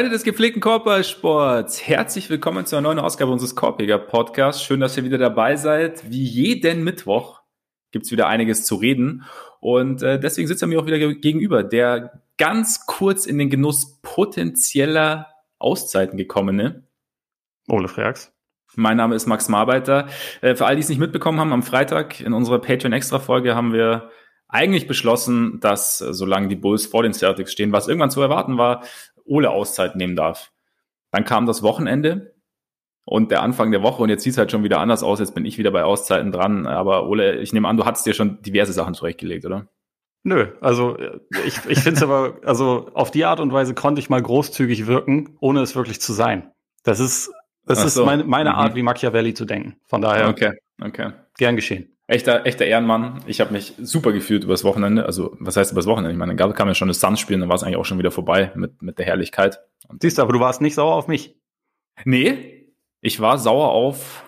Freunde des gepflegten Korbballsports, herzlich willkommen zu einer neuen Ausgabe unseres Korbjäger Podcasts. Schön, dass ihr wieder dabei seid. Wie jeden Mittwoch gibt's wieder einiges zu reden. Und äh, deswegen sitzt er mir auch wieder gegenüber, der ganz kurz in den Genuss potenzieller Auszeiten gekommene. Ole Freaks. Mein Name ist Max Marbeiter. Äh, für all die es nicht mitbekommen haben, am Freitag in unserer Patreon-Extra-Folge haben wir eigentlich beschlossen, dass äh, solange die Bulls vor den Celtics stehen, was irgendwann zu erwarten war, Ole Auszeit nehmen darf. Dann kam das Wochenende und der Anfang der Woche und jetzt sieht es halt schon wieder anders aus. Jetzt bin ich wieder bei Auszeiten dran. Aber Ole, ich nehme an, du hattest dir schon diverse Sachen zurechtgelegt, oder? Nö, also ich, ich finde es aber, also auf die Art und Weise konnte ich mal großzügig wirken, ohne es wirklich zu sein. Das ist, das so. ist meine, meine Art, mhm. wie Machiavelli zu denken. Von daher, okay, okay. gern geschehen echter, echter Ehrenmann. Ich habe mich super gefühlt übers Wochenende. Also, was heißt übers Wochenende? Ich meine, dann kam ja schon das Suns spielen, dann war es eigentlich auch schon wieder vorbei mit, mit der Herrlichkeit. Und Siehst du, aber du warst nicht sauer auf mich. Nee, ich war sauer auf.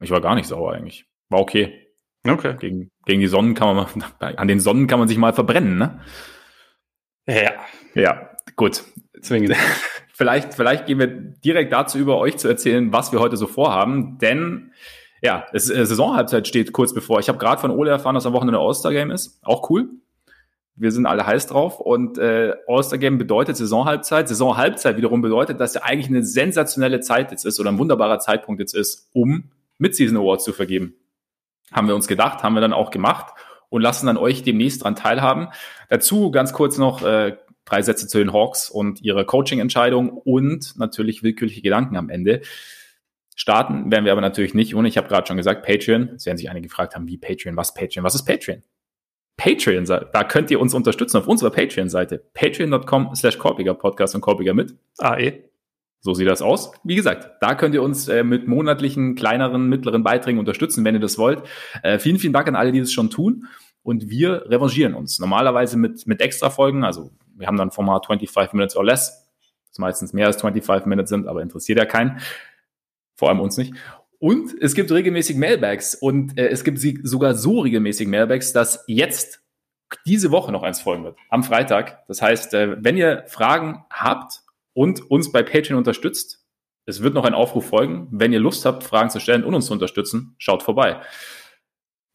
Ich war gar nicht sauer eigentlich. War okay. Okay. Gegen, gegen die Sonnen kann man mal, an den Sonnen kann man sich mal verbrennen, ne? Ja. Ja, gut. Zwingend. vielleicht, vielleicht gehen wir direkt dazu über, euch zu erzählen, was wir heute so vorhaben, denn ja, es, äh, Saisonhalbzeit steht kurz bevor. Ich habe gerade von Ole erfahren, dass am Wochenende All-Star-Game ist. Auch cool. Wir sind alle heiß drauf. Und äh, All-Star-Game bedeutet Saisonhalbzeit. Saisonhalbzeit wiederum bedeutet, dass ja eigentlich eine sensationelle Zeit jetzt ist oder ein wunderbarer Zeitpunkt jetzt ist, um Mid-Season Awards zu vergeben. Haben wir uns gedacht, haben wir dann auch gemacht und lassen dann euch demnächst dran teilhaben. Dazu ganz kurz noch äh, drei Sätze zu den Hawks und ihrer Coaching-Entscheidung und natürlich willkürliche Gedanken am Ende. Starten werden wir aber natürlich nicht ohne, ich habe gerade schon gesagt, Patreon. Es werden sich einige gefragt haben, wie Patreon, was Patreon, was ist Patreon? Patreon, da könnt ihr uns unterstützen auf unserer Patreon-Seite. Patreon.com slash Korpiger Podcast und Korpiger mit. AE. So sieht das aus. Wie gesagt, da könnt ihr uns äh, mit monatlichen, kleineren, mittleren Beiträgen unterstützen, wenn ihr das wollt. Äh, vielen, vielen Dank an alle, die das schon tun. Und wir revanchieren uns. Normalerweise mit, mit extra Folgen. Also wir haben dann Format 25 Minutes or less. Das meistens mehr als 25 Minutes sind, aber interessiert ja keinen. Vor allem uns nicht. Und es gibt regelmäßig Mailbags und äh, es gibt sie sogar so regelmäßig Mailbags, dass jetzt diese Woche noch eins folgen wird, am Freitag. Das heißt, äh, wenn ihr Fragen habt und uns bei Patreon unterstützt, es wird noch ein Aufruf folgen. Wenn ihr Lust habt, Fragen zu stellen und uns zu unterstützen, schaut vorbei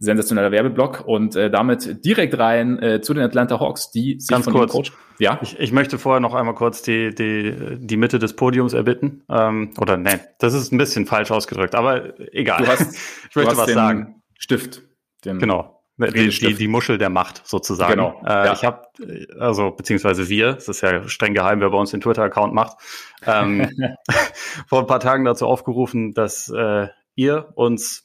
sensationeller Werbeblock und äh, damit direkt rein äh, zu den Atlanta Hawks, die sich Ganz von kurz. Coach, ja. Ich, ich möchte vorher noch einmal kurz die, die, die Mitte des Podiums erbitten. Ähm, oder nein, das ist ein bisschen falsch ausgedrückt, aber egal. Du hast, ich möchte was sagen. Stift. Den genau. Die, die, die Muschel der Macht sozusagen. Genau. Äh, ja. Ich habe, also beziehungsweise wir, es ist ja streng geheim, wer bei uns den Twitter-Account macht, ähm, vor ein paar Tagen dazu aufgerufen, dass äh, ihr uns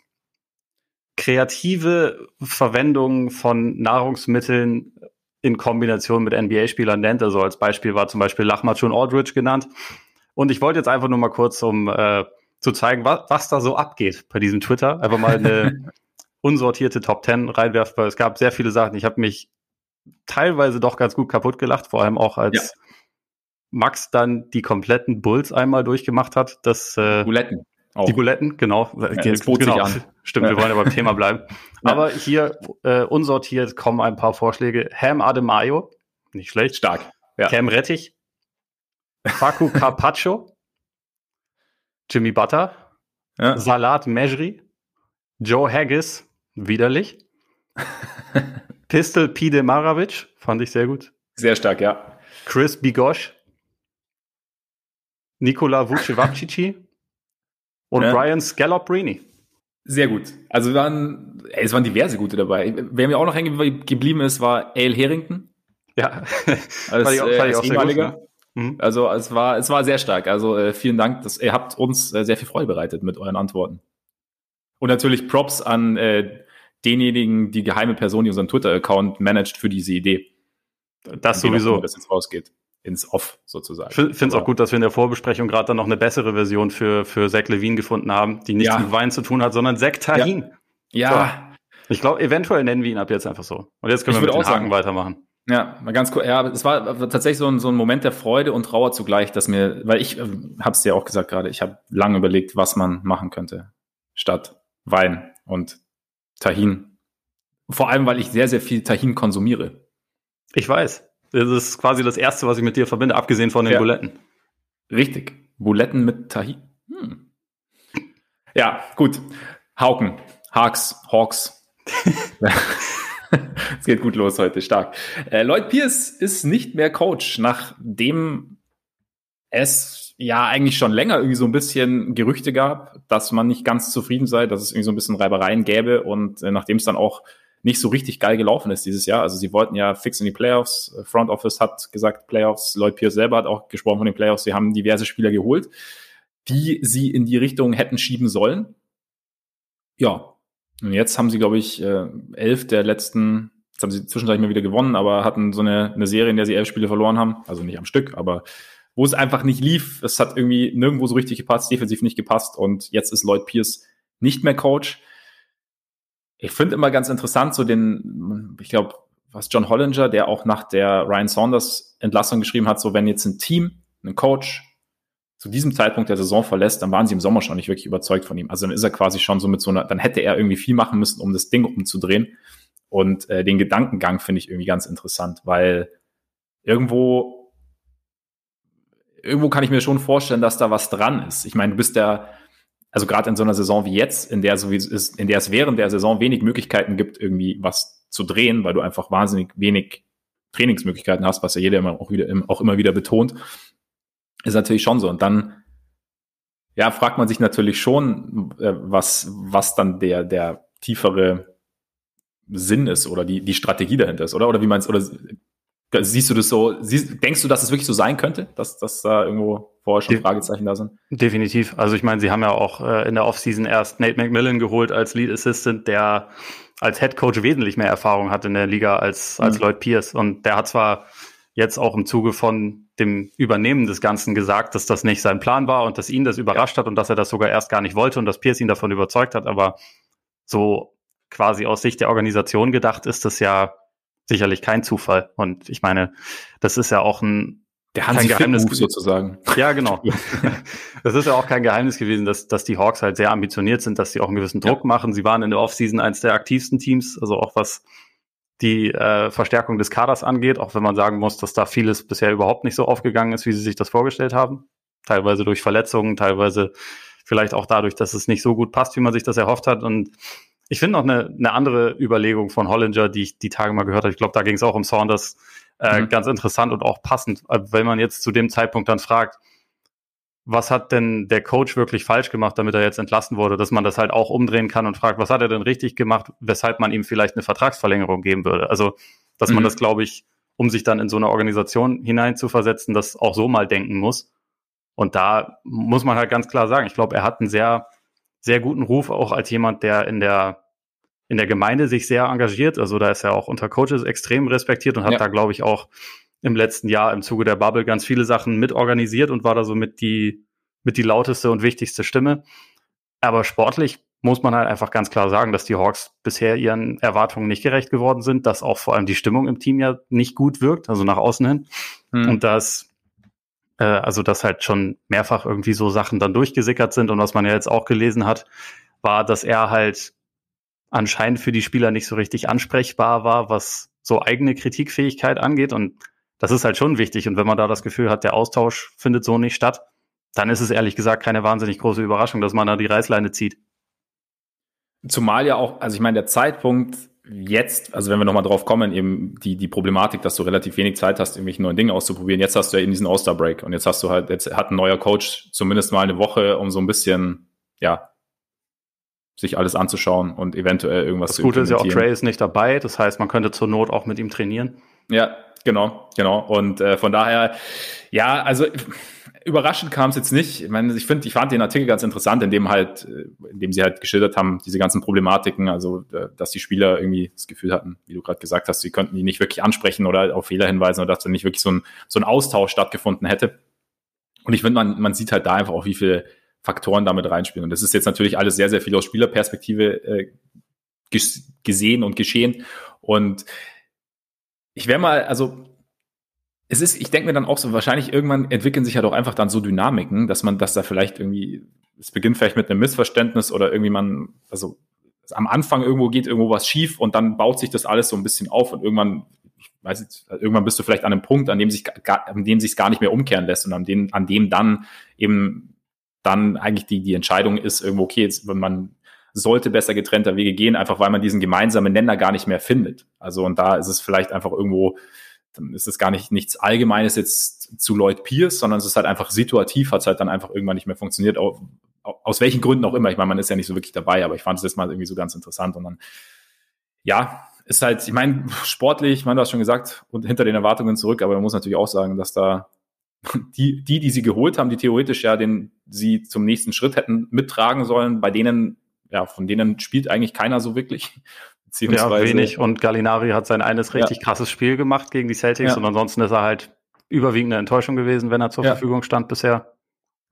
kreative Verwendung von Nahrungsmitteln in Kombination mit NBA-Spielern nennt. Also als Beispiel war zum Beispiel Lachmatschun Aldridge genannt. Und ich wollte jetzt einfach nur mal kurz, um äh, zu zeigen, was, was da so abgeht bei diesem Twitter, einfach mal eine unsortierte Top 10 reinwerfen, weil es gab sehr viele Sachen. Ich habe mich teilweise doch ganz gut kaputt gelacht, vor allem auch als ja. Max dann die kompletten Bulls einmal durchgemacht hat. Das, äh, Buletten. Auch. Die Buletten, genau. Ja, das bot genau. sich an. Stimmt, wir wollen ja beim Thema bleiben. Aber hier äh, unsortiert kommen ein paar Vorschläge. Ham Ademayo, nicht schlecht. Stark. Ja. Cam Rettich. Faku Carpaccio. Jimmy Butter. Ja. Salat Mejri. Joe Haggis, widerlich. Pistol Pide Maravic, fand ich sehr gut. Sehr stark, ja. Chris Bigosh. Nikola Vucevapcici und ja. Brian Scalabrini. Sehr gut. Also waren, ey, es waren diverse gute dabei. Wer mir auch noch hängen geblieben ist, war Ale Harrington. Ja, als, fand ich auch, fand ich auch ehemaliger. Mhm. Also es war, es war sehr stark. Also äh, vielen Dank, dass ihr habt uns äh, sehr viel Freude bereitet mit euren Antworten. Und natürlich Props an äh, denjenigen, die geheime Person, die unseren Twitter-Account managt für diese Idee. Das sowieso. Dass jetzt rausgeht ins Off sozusagen. Ich finde es auch gut, dass wir in der Vorbesprechung gerade dann noch eine bessere Version für, für Zach Levine gefunden haben, die nichts ja. mit Wein zu tun hat, sondern Zach Tahin. Ja. ja. So. Ich glaube, eventuell nennen wir ihn ab jetzt einfach so. Und jetzt können ich wir mit den Haken sagen. weitermachen. Ja, mal ganz kurz. Ja, es war tatsächlich so ein, so ein Moment der Freude und Trauer zugleich, dass mir, weil ich äh, habe es dir auch gesagt gerade, ich habe lange überlegt, was man machen könnte statt Wein und Tahin. Vor allem, weil ich sehr, sehr viel Tahin konsumiere. Ich weiß. Das ist quasi das Erste, was ich mit dir verbinde, abgesehen von den ja. Buletten. Richtig. Buletten mit Tahi. Hm. Ja, gut. Hauken, Hawks, Hawks. es geht gut los heute, stark. Äh, Lloyd Pierce ist nicht mehr Coach, nachdem es ja eigentlich schon länger irgendwie so ein bisschen Gerüchte gab, dass man nicht ganz zufrieden sei, dass es irgendwie so ein bisschen Reibereien gäbe und äh, nachdem es dann auch nicht so richtig geil gelaufen ist dieses Jahr. Also sie wollten ja fix in die Playoffs. Front Office hat gesagt Playoffs. Lloyd Pierce selber hat auch gesprochen von den Playoffs. Sie haben diverse Spieler geholt, die sie in die Richtung hätten schieben sollen. Ja, und jetzt haben sie, glaube ich, äh, elf der letzten, jetzt haben sie zwischenzeitlich mal wieder gewonnen, aber hatten so eine, eine Serie, in der sie elf Spiele verloren haben. Also nicht am Stück, aber wo es einfach nicht lief. Es hat irgendwie nirgendwo so richtig gepasst, defensiv nicht gepasst. Und jetzt ist Lloyd Pierce nicht mehr Coach. Ich finde immer ganz interessant, so den, ich glaube, was John Hollinger, der auch nach der Ryan Saunders Entlassung geschrieben hat, so wenn jetzt ein Team, ein Coach zu diesem Zeitpunkt der Saison verlässt, dann waren sie im Sommer schon nicht wirklich überzeugt von ihm. Also dann ist er quasi schon so mit so einer, dann hätte er irgendwie viel machen müssen, um das Ding umzudrehen. Und äh, den Gedankengang finde ich irgendwie ganz interessant, weil irgendwo, irgendwo kann ich mir schon vorstellen, dass da was dran ist. Ich meine, du bist ja, also gerade in so einer Saison wie jetzt, in der so wie es in der es während der Saison wenig Möglichkeiten gibt, irgendwie was zu drehen, weil du einfach wahnsinnig wenig Trainingsmöglichkeiten hast, was ja jeder immer auch wieder auch immer wieder betont, ist natürlich schon so. Und dann ja, fragt man sich natürlich schon, äh, was, was dann der, der tiefere Sinn ist oder die, die Strategie dahinter ist, oder? Oder wie meinst oder siehst du das so, siehst, denkst du, dass es wirklich so sein könnte, dass, dass da irgendwo vorher schon Fragezeichen da sind? Definitiv. Also ich meine, sie haben ja auch äh, in der Offseason erst Nate McMillan geholt als Lead Assistant, der als Head Coach wesentlich mehr Erfahrung hat in der Liga als, als mhm. Lloyd Pierce. Und der hat zwar jetzt auch im Zuge von dem Übernehmen des Ganzen gesagt, dass das nicht sein Plan war und dass ihn das überrascht hat und dass er das sogar erst gar nicht wollte und dass Pierce ihn davon überzeugt hat. Aber so quasi aus Sicht der Organisation gedacht ist das ja sicherlich kein Zufall. Und ich meine, das ist ja auch ein der Hansi kein Geheimnis sozusagen. Ja, genau. das ist ja auch kein Geheimnis gewesen, dass, dass die Hawks halt sehr ambitioniert sind, dass sie auch einen gewissen Druck ja. machen. Sie waren in der Offseason eines der aktivsten Teams, also auch was die äh, Verstärkung des Kaders angeht, auch wenn man sagen muss, dass da vieles bisher überhaupt nicht so aufgegangen ist, wie sie sich das vorgestellt haben. Teilweise durch Verletzungen, teilweise vielleicht auch dadurch, dass es nicht so gut passt, wie man sich das erhofft hat. Und ich finde noch eine, eine andere Überlegung von Hollinger, die ich die Tage mal gehört habe. Ich glaube, da ging es auch um Saunders. Äh, mhm. Ganz interessant und auch passend, äh, wenn man jetzt zu dem Zeitpunkt dann fragt, was hat denn der Coach wirklich falsch gemacht, damit er jetzt entlassen wurde, dass man das halt auch umdrehen kann und fragt, was hat er denn richtig gemacht, weshalb man ihm vielleicht eine Vertragsverlängerung geben würde. Also, dass mhm. man das, glaube ich, um sich dann in so eine Organisation hineinzuversetzen, das auch so mal denken muss. Und da muss man halt ganz klar sagen, ich glaube, er hat einen sehr, sehr guten Ruf, auch als jemand, der in der, in der Gemeinde sich sehr engagiert. Also da ist er auch unter Coaches extrem respektiert und hat ja. da, glaube ich, auch im letzten Jahr im Zuge der Bubble ganz viele Sachen mitorganisiert und war da so mit die, mit die lauteste und wichtigste Stimme. Aber sportlich muss man halt einfach ganz klar sagen, dass die Hawks bisher ihren Erwartungen nicht gerecht geworden sind, dass auch vor allem die Stimmung im Team ja nicht gut wirkt, also nach außen hin. Hm. Und dass, äh, also dass halt schon mehrfach irgendwie so Sachen dann durchgesickert sind. Und was man ja jetzt auch gelesen hat, war, dass er halt anscheinend für die Spieler nicht so richtig ansprechbar war, was so eigene Kritikfähigkeit angeht. Und das ist halt schon wichtig. Und wenn man da das Gefühl hat, der Austausch findet so nicht statt, dann ist es ehrlich gesagt keine wahnsinnig große Überraschung, dass man da die Reißleine zieht. Zumal ja auch, also ich meine, der Zeitpunkt jetzt, also wenn wir nochmal drauf kommen, eben die, die Problematik, dass du relativ wenig Zeit hast, irgendwelche neuen Dinge auszuprobieren. Jetzt hast du ja eben diesen All-Star-Break und jetzt hast du halt, jetzt hat ein neuer Coach zumindest mal eine Woche, um so ein bisschen, ja, sich alles anzuschauen und eventuell irgendwas das zu Gute ist ja auch, Trey ist nicht dabei, das heißt, man könnte zur Not auch mit ihm trainieren. Ja, Genau, genau. Und äh, von daher, ja, also überraschend kam es jetzt nicht. Ich meine, ich finde, ich fand den Artikel ganz interessant, in dem halt, äh, in dem sie halt geschildert haben, diese ganzen Problematiken, also äh, dass die Spieler irgendwie das Gefühl hatten, wie du gerade gesagt hast, sie könnten die nicht wirklich ansprechen oder auf Fehler hinweisen oder dass da nicht wirklich so ein, so ein Austausch stattgefunden hätte. Und ich finde, man, man sieht halt da einfach auch, wie viele Faktoren damit reinspielen. Und das ist jetzt natürlich alles sehr, sehr viel aus Spielerperspektive äh, gesehen und geschehen. Und ich wäre mal, also es ist, ich denke mir dann auch so, wahrscheinlich irgendwann entwickeln sich ja doch einfach dann so Dynamiken, dass man, dass da vielleicht irgendwie, es beginnt vielleicht mit einem Missverständnis oder irgendwie man, also am Anfang irgendwo geht irgendwo was schief und dann baut sich das alles so ein bisschen auf und irgendwann, weiß ich, irgendwann bist du vielleicht an einem Punkt, an dem sich, an dem sich gar nicht mehr umkehren lässt und an dem, an dem dann eben dann eigentlich die, die Entscheidung ist irgendwo, okay, jetzt, wenn man sollte besser getrennter Wege gehen, einfach weil man diesen gemeinsamen Nenner gar nicht mehr findet. Also und da ist es vielleicht einfach irgendwo, dann ist es gar nicht nichts Allgemeines jetzt zu Lloyd Pierce, sondern es ist halt einfach situativ, hat es halt dann einfach irgendwann nicht mehr funktioniert, auch, aus welchen Gründen auch immer. Ich meine, man ist ja nicht so wirklich dabei, aber ich fand es jetzt mal irgendwie so ganz interessant und dann, ja, ist halt, ich meine, sportlich, ich meine, du hast schon gesagt, und hinter den Erwartungen zurück, aber man muss natürlich auch sagen, dass da die, die, die sie geholt haben, die theoretisch ja den sie zum nächsten Schritt hätten mittragen sollen, bei denen, ja, von denen spielt eigentlich keiner so wirklich. Ja, wenig. Und Gallinari hat sein eines richtig ja. krasses Spiel gemacht gegen die Celtics ja. und ansonsten ist er halt überwiegende Enttäuschung gewesen, wenn er zur ja. Verfügung stand bisher.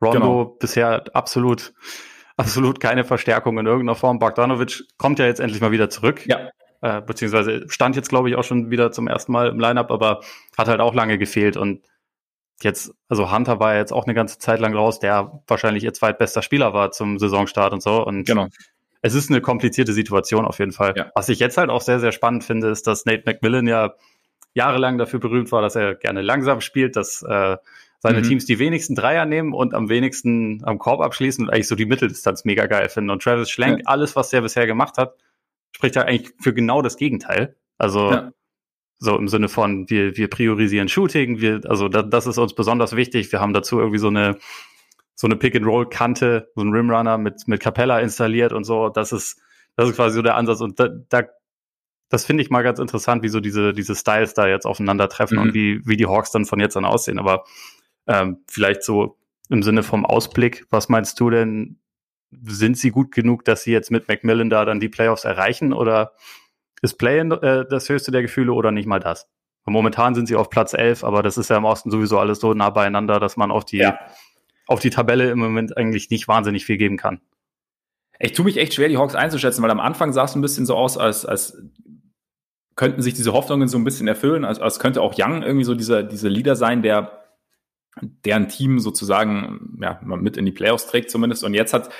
Rondo genau. bisher absolut, absolut keine Verstärkung in irgendeiner Form. Bogdanovic kommt ja jetzt endlich mal wieder zurück. Ja. Äh, beziehungsweise stand jetzt, glaube ich, auch schon wieder zum ersten Mal im Lineup, aber hat halt auch lange gefehlt und jetzt, also Hunter war jetzt auch eine ganze Zeit lang raus, der wahrscheinlich ihr zweitbester Spieler war zum Saisonstart und so. Und genau. es ist eine komplizierte Situation auf jeden Fall. Ja. Was ich jetzt halt auch sehr, sehr spannend finde, ist, dass Nate McMillan ja jahrelang dafür berühmt war, dass er gerne langsam spielt, dass äh, seine mhm. Teams die wenigsten Dreier nehmen und am wenigsten am Korb abschließen und eigentlich so die Mitteldistanz mega geil finden. Und Travis Schlenk, ja. alles, was er bisher gemacht hat, spricht ja eigentlich für genau das Gegenteil. Also ja. So im Sinne von, wir, wir priorisieren Shooting, wir, also da, das ist uns besonders wichtig. Wir haben dazu irgendwie so eine, so eine Pick-and-Roll-Kante, so ein Rimrunner mit, mit Capella installiert und so. Das ist, das ist quasi so der Ansatz. Und da, da das finde ich mal ganz interessant, wie so diese, diese Styles da jetzt aufeinandertreffen mhm. und wie, wie die Hawks dann von jetzt an aussehen. Aber ähm, vielleicht so im Sinne vom Ausblick, was meinst du denn? Sind sie gut genug, dass sie jetzt mit Macmillan da dann die Playoffs erreichen oder ist Play-In äh, das höchste der Gefühle oder nicht mal das? Und momentan sind sie auf Platz 11, aber das ist ja im Osten sowieso alles so nah beieinander, dass man auf die, ja. auf die Tabelle im Moment eigentlich nicht wahnsinnig viel geben kann. Ich tue mich echt schwer, die Hawks einzuschätzen, weil am Anfang sah es ein bisschen so aus, als, als könnten sich diese Hoffnungen so ein bisschen erfüllen, als, als könnte auch Young irgendwie so dieser, dieser Leader sein, der deren Team sozusagen ja, mit in die Playoffs trägt zumindest. Und jetzt hat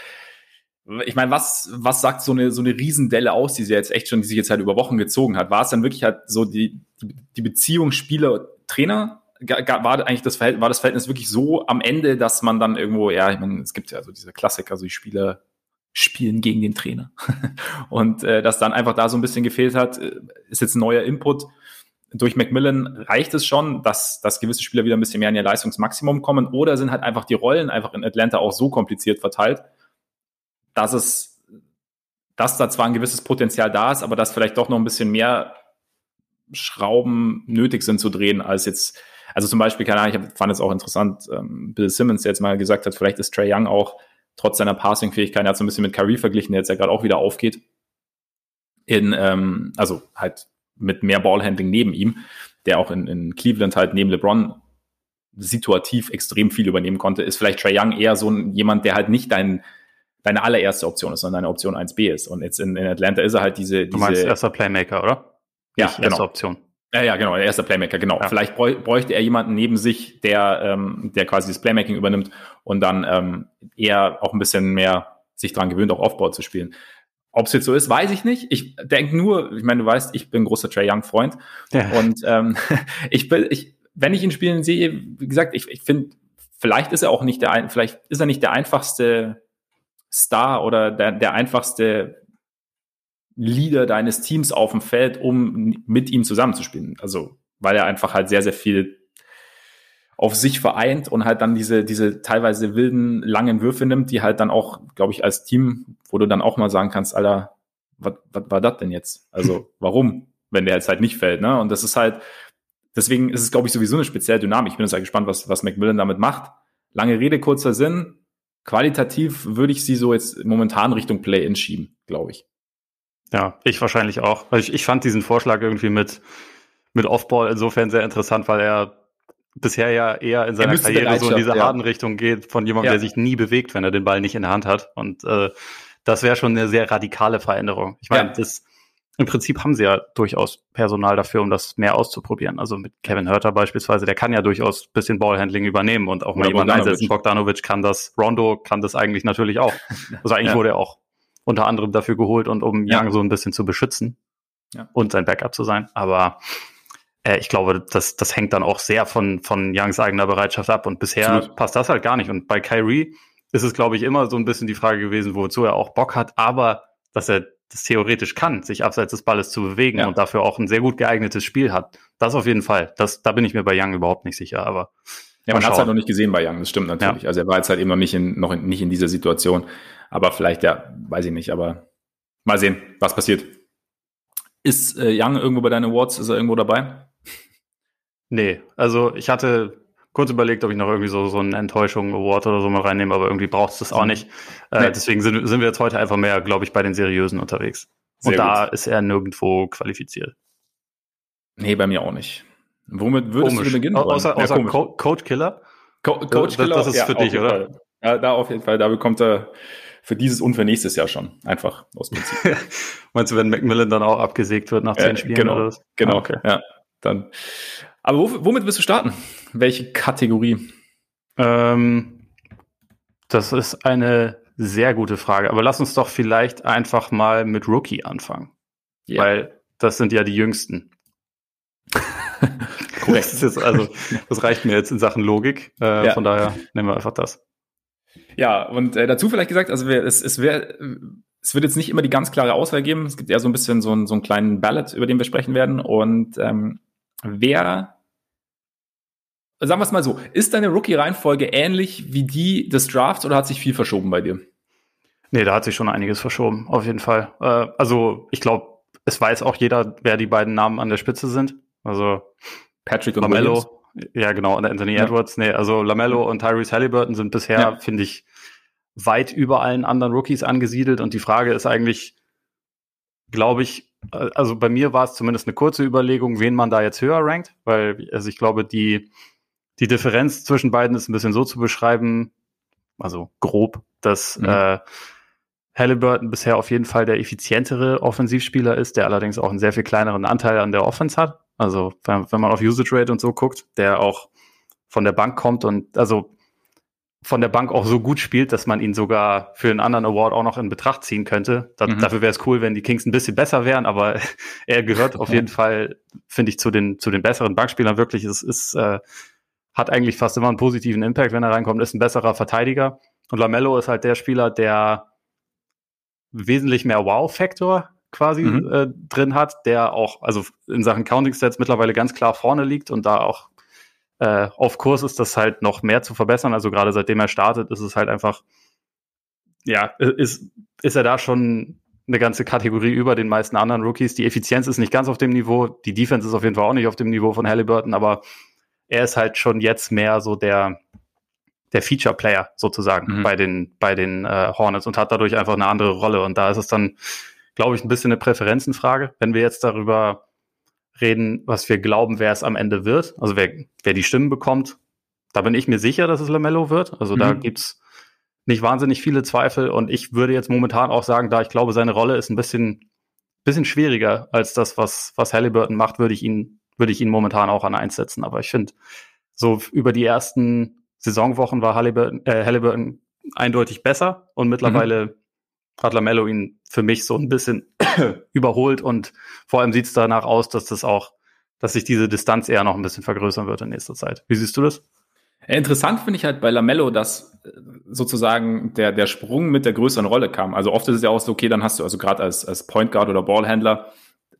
ich meine, was, was sagt so eine, so eine Riesendelle aus, die sie jetzt echt schon, die sich jetzt halt über Wochen gezogen hat? War es dann wirklich halt so die, die, Beziehung Spieler-Trainer? War eigentlich das Verhältnis, war das Verhältnis wirklich so am Ende, dass man dann irgendwo, ja, ich meine, es gibt ja so diese Klassiker, so die Spieler spielen gegen den Trainer. Und äh, dass dann einfach da so ein bisschen gefehlt hat, äh, ist jetzt ein neuer Input. Durch Macmillan reicht es schon, dass, dass gewisse Spieler wieder ein bisschen mehr in ihr Leistungsmaximum kommen oder sind halt einfach die Rollen einfach in Atlanta auch so kompliziert verteilt, dass es, dass da zwar ein gewisses Potenzial da ist, aber dass vielleicht doch noch ein bisschen mehr Schrauben nötig sind zu drehen, als jetzt, also zum Beispiel, keine Ahnung, ich fand es auch interessant, ähm, Bill Simmons, der jetzt mal gesagt hat, vielleicht ist Trey Young auch trotz seiner Passing-Fähigkeit, er hat so ein bisschen mit Kyrie verglichen, der jetzt ja gerade auch wieder aufgeht, in, ähm, also halt mit mehr Ballhandling neben ihm, der auch in, in Cleveland halt neben LeBron situativ extrem viel übernehmen konnte, ist vielleicht Trey Young eher so ein, jemand, der halt nicht dein deine allererste Option ist, sondern deine Option 1b ist. Und jetzt in, in Atlanta ist er halt diese, diese. Du meinst erster Playmaker, oder? Ja, Nicht genau. erste Option. Ja, ja, genau, der erste Playmaker, genau. Ja. Vielleicht bräuchte er jemanden neben sich, der, ähm, der quasi das Playmaking übernimmt und dann ähm, eher auch ein bisschen mehr sich dran gewöhnt, auch Aufbau zu spielen. Ob es jetzt so ist, weiß ich nicht. Ich denke nur, ich meine, du weißt, ich bin ein großer Trey Young-Freund. Ja. Und ähm, ich bin, ich, wenn ich ihn spielen sehe, wie gesagt, ich, ich finde, vielleicht ist er auch nicht der, vielleicht ist er nicht der einfachste Star oder der, der einfachste Leader deines Teams auf dem Feld, um mit ihm zusammenzuspielen. Also, weil er einfach halt sehr, sehr viel auf sich vereint und halt dann diese, diese teilweise wilden, langen Würfe nimmt, die halt dann auch, glaube ich, als Team, wo du dann auch mal sagen kannst, Alter, was war das denn jetzt? Also, warum, wenn der jetzt halt nicht fällt, ne? Und das ist halt, deswegen ist es, glaube ich, sowieso eine spezielle Dynamik. Ich bin jetzt halt gespannt, was, was Macmillan damit macht. Lange Rede, kurzer Sinn qualitativ würde ich sie so jetzt momentan Richtung Play-In schieben, glaube ich. Ja, ich wahrscheinlich auch. Also ich, ich fand diesen Vorschlag irgendwie mit, mit Offball insofern sehr interessant, weil er bisher ja eher in seiner Karriere so in diese ja. harten Richtung geht, von jemandem, ja. der sich nie bewegt, wenn er den Ball nicht in der Hand hat. Und äh, das wäre schon eine sehr radikale Veränderung. Ich meine, ja. das im Prinzip haben sie ja durchaus Personal dafür, um das mehr auszuprobieren. Also mit Kevin Hurter beispielsweise, der kann ja durchaus bisschen Ballhandling übernehmen und auch mal jemanden einsetzen. Bogdanovic kann das, Rondo kann das eigentlich natürlich auch. Also eigentlich ja. wurde er auch unter anderem dafür geholt und um ja. Young so ein bisschen zu beschützen ja. und sein Backup zu sein. Aber äh, ich glaube, das, das hängt dann auch sehr von, von Youngs eigener Bereitschaft ab. Und bisher Absolut. passt das halt gar nicht. Und bei Kyrie ist es, glaube ich, immer so ein bisschen die Frage gewesen, wozu er auch Bock hat, aber dass er das theoretisch kann, sich abseits des Balles zu bewegen ja. und dafür auch ein sehr gut geeignetes Spiel hat. Das auf jeden Fall. Das, da bin ich mir bei Young überhaupt nicht sicher, aber. Ja, man hat es halt noch nicht gesehen bei Young, das stimmt natürlich. Ja. Also er war jetzt halt eben noch nicht in, noch in, nicht in dieser Situation. Aber vielleicht, ja, weiß ich nicht, aber mal sehen, was passiert. Ist äh, Young irgendwo bei deinen Awards? Ist er irgendwo dabei? Nee, also ich hatte kurz überlegt, ob ich noch irgendwie so, so einen Enttäuschung-Award oder so mal reinnehme, aber irgendwie braucht es das auch nicht. Äh, nee. Deswegen sind, sind wir jetzt heute einfach mehr, glaube ich, bei den Seriösen unterwegs. Sehr Und da ist er nirgendwo qualifiziert. Nee, bei mir auch nicht. Womit würdest komisch. du beginnen? Außer, außer ja, Co Coach Killer? Co Coach Killer? Das, das ist ja, für dich, oder? Ja, da auf jeden Fall. Da bekommt er für dieses und für nächstes Jahr schon. Einfach aus Prinzip. Meinst du, wenn Macmillan dann auch abgesägt wird nach zehn Spielen genau, oder was? Genau, ah, okay. ja. Dann. Aber womit willst du starten? Welche Kategorie? Ähm, das ist eine sehr gute Frage. Aber lass uns doch vielleicht einfach mal mit Rookie anfangen. Yeah. Weil das sind ja die jüngsten. Korrekt. Das, ist also, das reicht mir jetzt in Sachen Logik. Äh, ja. Von daher nehmen wir einfach das. Ja, und äh, dazu vielleicht gesagt, also wir, es, es, wär, es wird jetzt nicht immer die ganz klare Auswahl geben. Es gibt eher so ein bisschen so, ein, so einen kleinen Ballot, über den wir sprechen werden. Und ähm, wer, sagen wir es mal so, ist deine Rookie-Reihenfolge ähnlich wie die des Drafts oder hat sich viel verschoben bei dir? Nee, da hat sich schon einiges verschoben, auf jeden Fall. Äh, also ich glaube, es weiß auch jeder, wer die beiden Namen an der Spitze sind. Also Patrick und Lamello. Ja, genau, und Anthony ja. Edwards. Nee, also Lamello und Tyrese Halliburton sind bisher, ja. finde ich, weit über allen anderen Rookies angesiedelt. Und die Frage ist eigentlich, glaube ich, also bei mir war es zumindest eine kurze Überlegung, wen man da jetzt höher rankt, weil also ich glaube, die, die Differenz zwischen beiden ist ein bisschen so zu beschreiben, also grob, dass mhm. äh, Halliburton bisher auf jeden Fall der effizientere Offensivspieler ist, der allerdings auch einen sehr viel kleineren Anteil an der Offense hat. Also wenn, wenn man auf Usage Rate und so guckt, der auch von der Bank kommt und also von der Bank auch so gut spielt, dass man ihn sogar für einen anderen Award auch noch in Betracht ziehen könnte. Da, mhm. Dafür wäre es cool, wenn die Kings ein bisschen besser wären, aber er gehört auf jeden Fall, finde ich, zu den, zu den besseren Bankspielern wirklich. Es ist, äh, hat eigentlich fast immer einen positiven Impact, wenn er reinkommt, ist ein besserer Verteidiger. Und Lamello ist halt der Spieler, der wesentlich mehr Wow-Faktor quasi mhm. äh, drin hat, der auch, also in Sachen Counting Stats mittlerweile ganz klar vorne liegt und da auch äh, auf Kurs ist, das halt noch mehr zu verbessern. Also gerade seitdem er startet, ist es halt einfach, ja, ist, ist er da schon eine ganze Kategorie über den meisten anderen Rookies. Die Effizienz ist nicht ganz auf dem Niveau, die Defense ist auf jeden Fall auch nicht auf dem Niveau von Halliburton, aber er ist halt schon jetzt mehr so der, der Feature-Player sozusagen mhm. bei den, bei den äh, Hornets und hat dadurch einfach eine andere Rolle. Und da ist es dann glaube ich, ein bisschen eine Präferenzenfrage. Wenn wir jetzt darüber reden, was wir glauben, wer es am Ende wird, also wer, wer die Stimmen bekommt, da bin ich mir sicher, dass es Lamello wird. Also mhm. da gibt's nicht wahnsinnig viele Zweifel und ich würde jetzt momentan auch sagen, da ich glaube, seine Rolle ist ein bisschen, bisschen schwieriger als das, was, was Halliburton macht, würde ich ihn, würde ich ihn momentan auch an eins setzen. Aber ich finde, so über die ersten Saisonwochen war Halliburton, äh, Halliburton eindeutig besser und mittlerweile mhm hat Lamello ihn für mich so ein bisschen überholt und vor allem sieht es danach aus, dass das auch, dass sich diese Distanz eher noch ein bisschen vergrößern wird in nächster Zeit. Wie siehst du das? Interessant finde ich halt bei Lamello, dass äh, sozusagen der, der Sprung mit der größeren Rolle kam. Also oft ist es ja auch so, okay, dann hast du also gerade als, als Point Guard oder Ballhändler,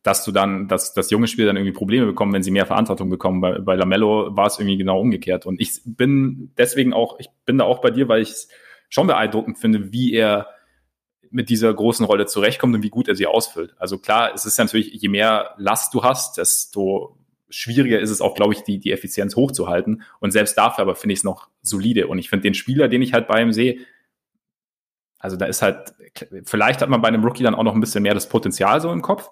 dass du dann, dass das junge Spieler dann irgendwie Probleme bekommen, wenn sie mehr Verantwortung bekommen. Bei, bei Lamello war es irgendwie genau umgekehrt. Und ich bin deswegen auch, ich bin da auch bei dir, weil ich es schon beeindruckend finde, wie er mit dieser großen Rolle zurechtkommt und wie gut er sie ausfüllt. Also klar, es ist natürlich, je mehr Last du hast, desto schwieriger ist es auch, glaube ich, die, die Effizienz hochzuhalten. Und selbst dafür aber finde ich es noch solide. Und ich finde den Spieler, den ich halt bei ihm sehe, also da ist halt, vielleicht hat man bei einem Rookie dann auch noch ein bisschen mehr das Potenzial so im Kopf.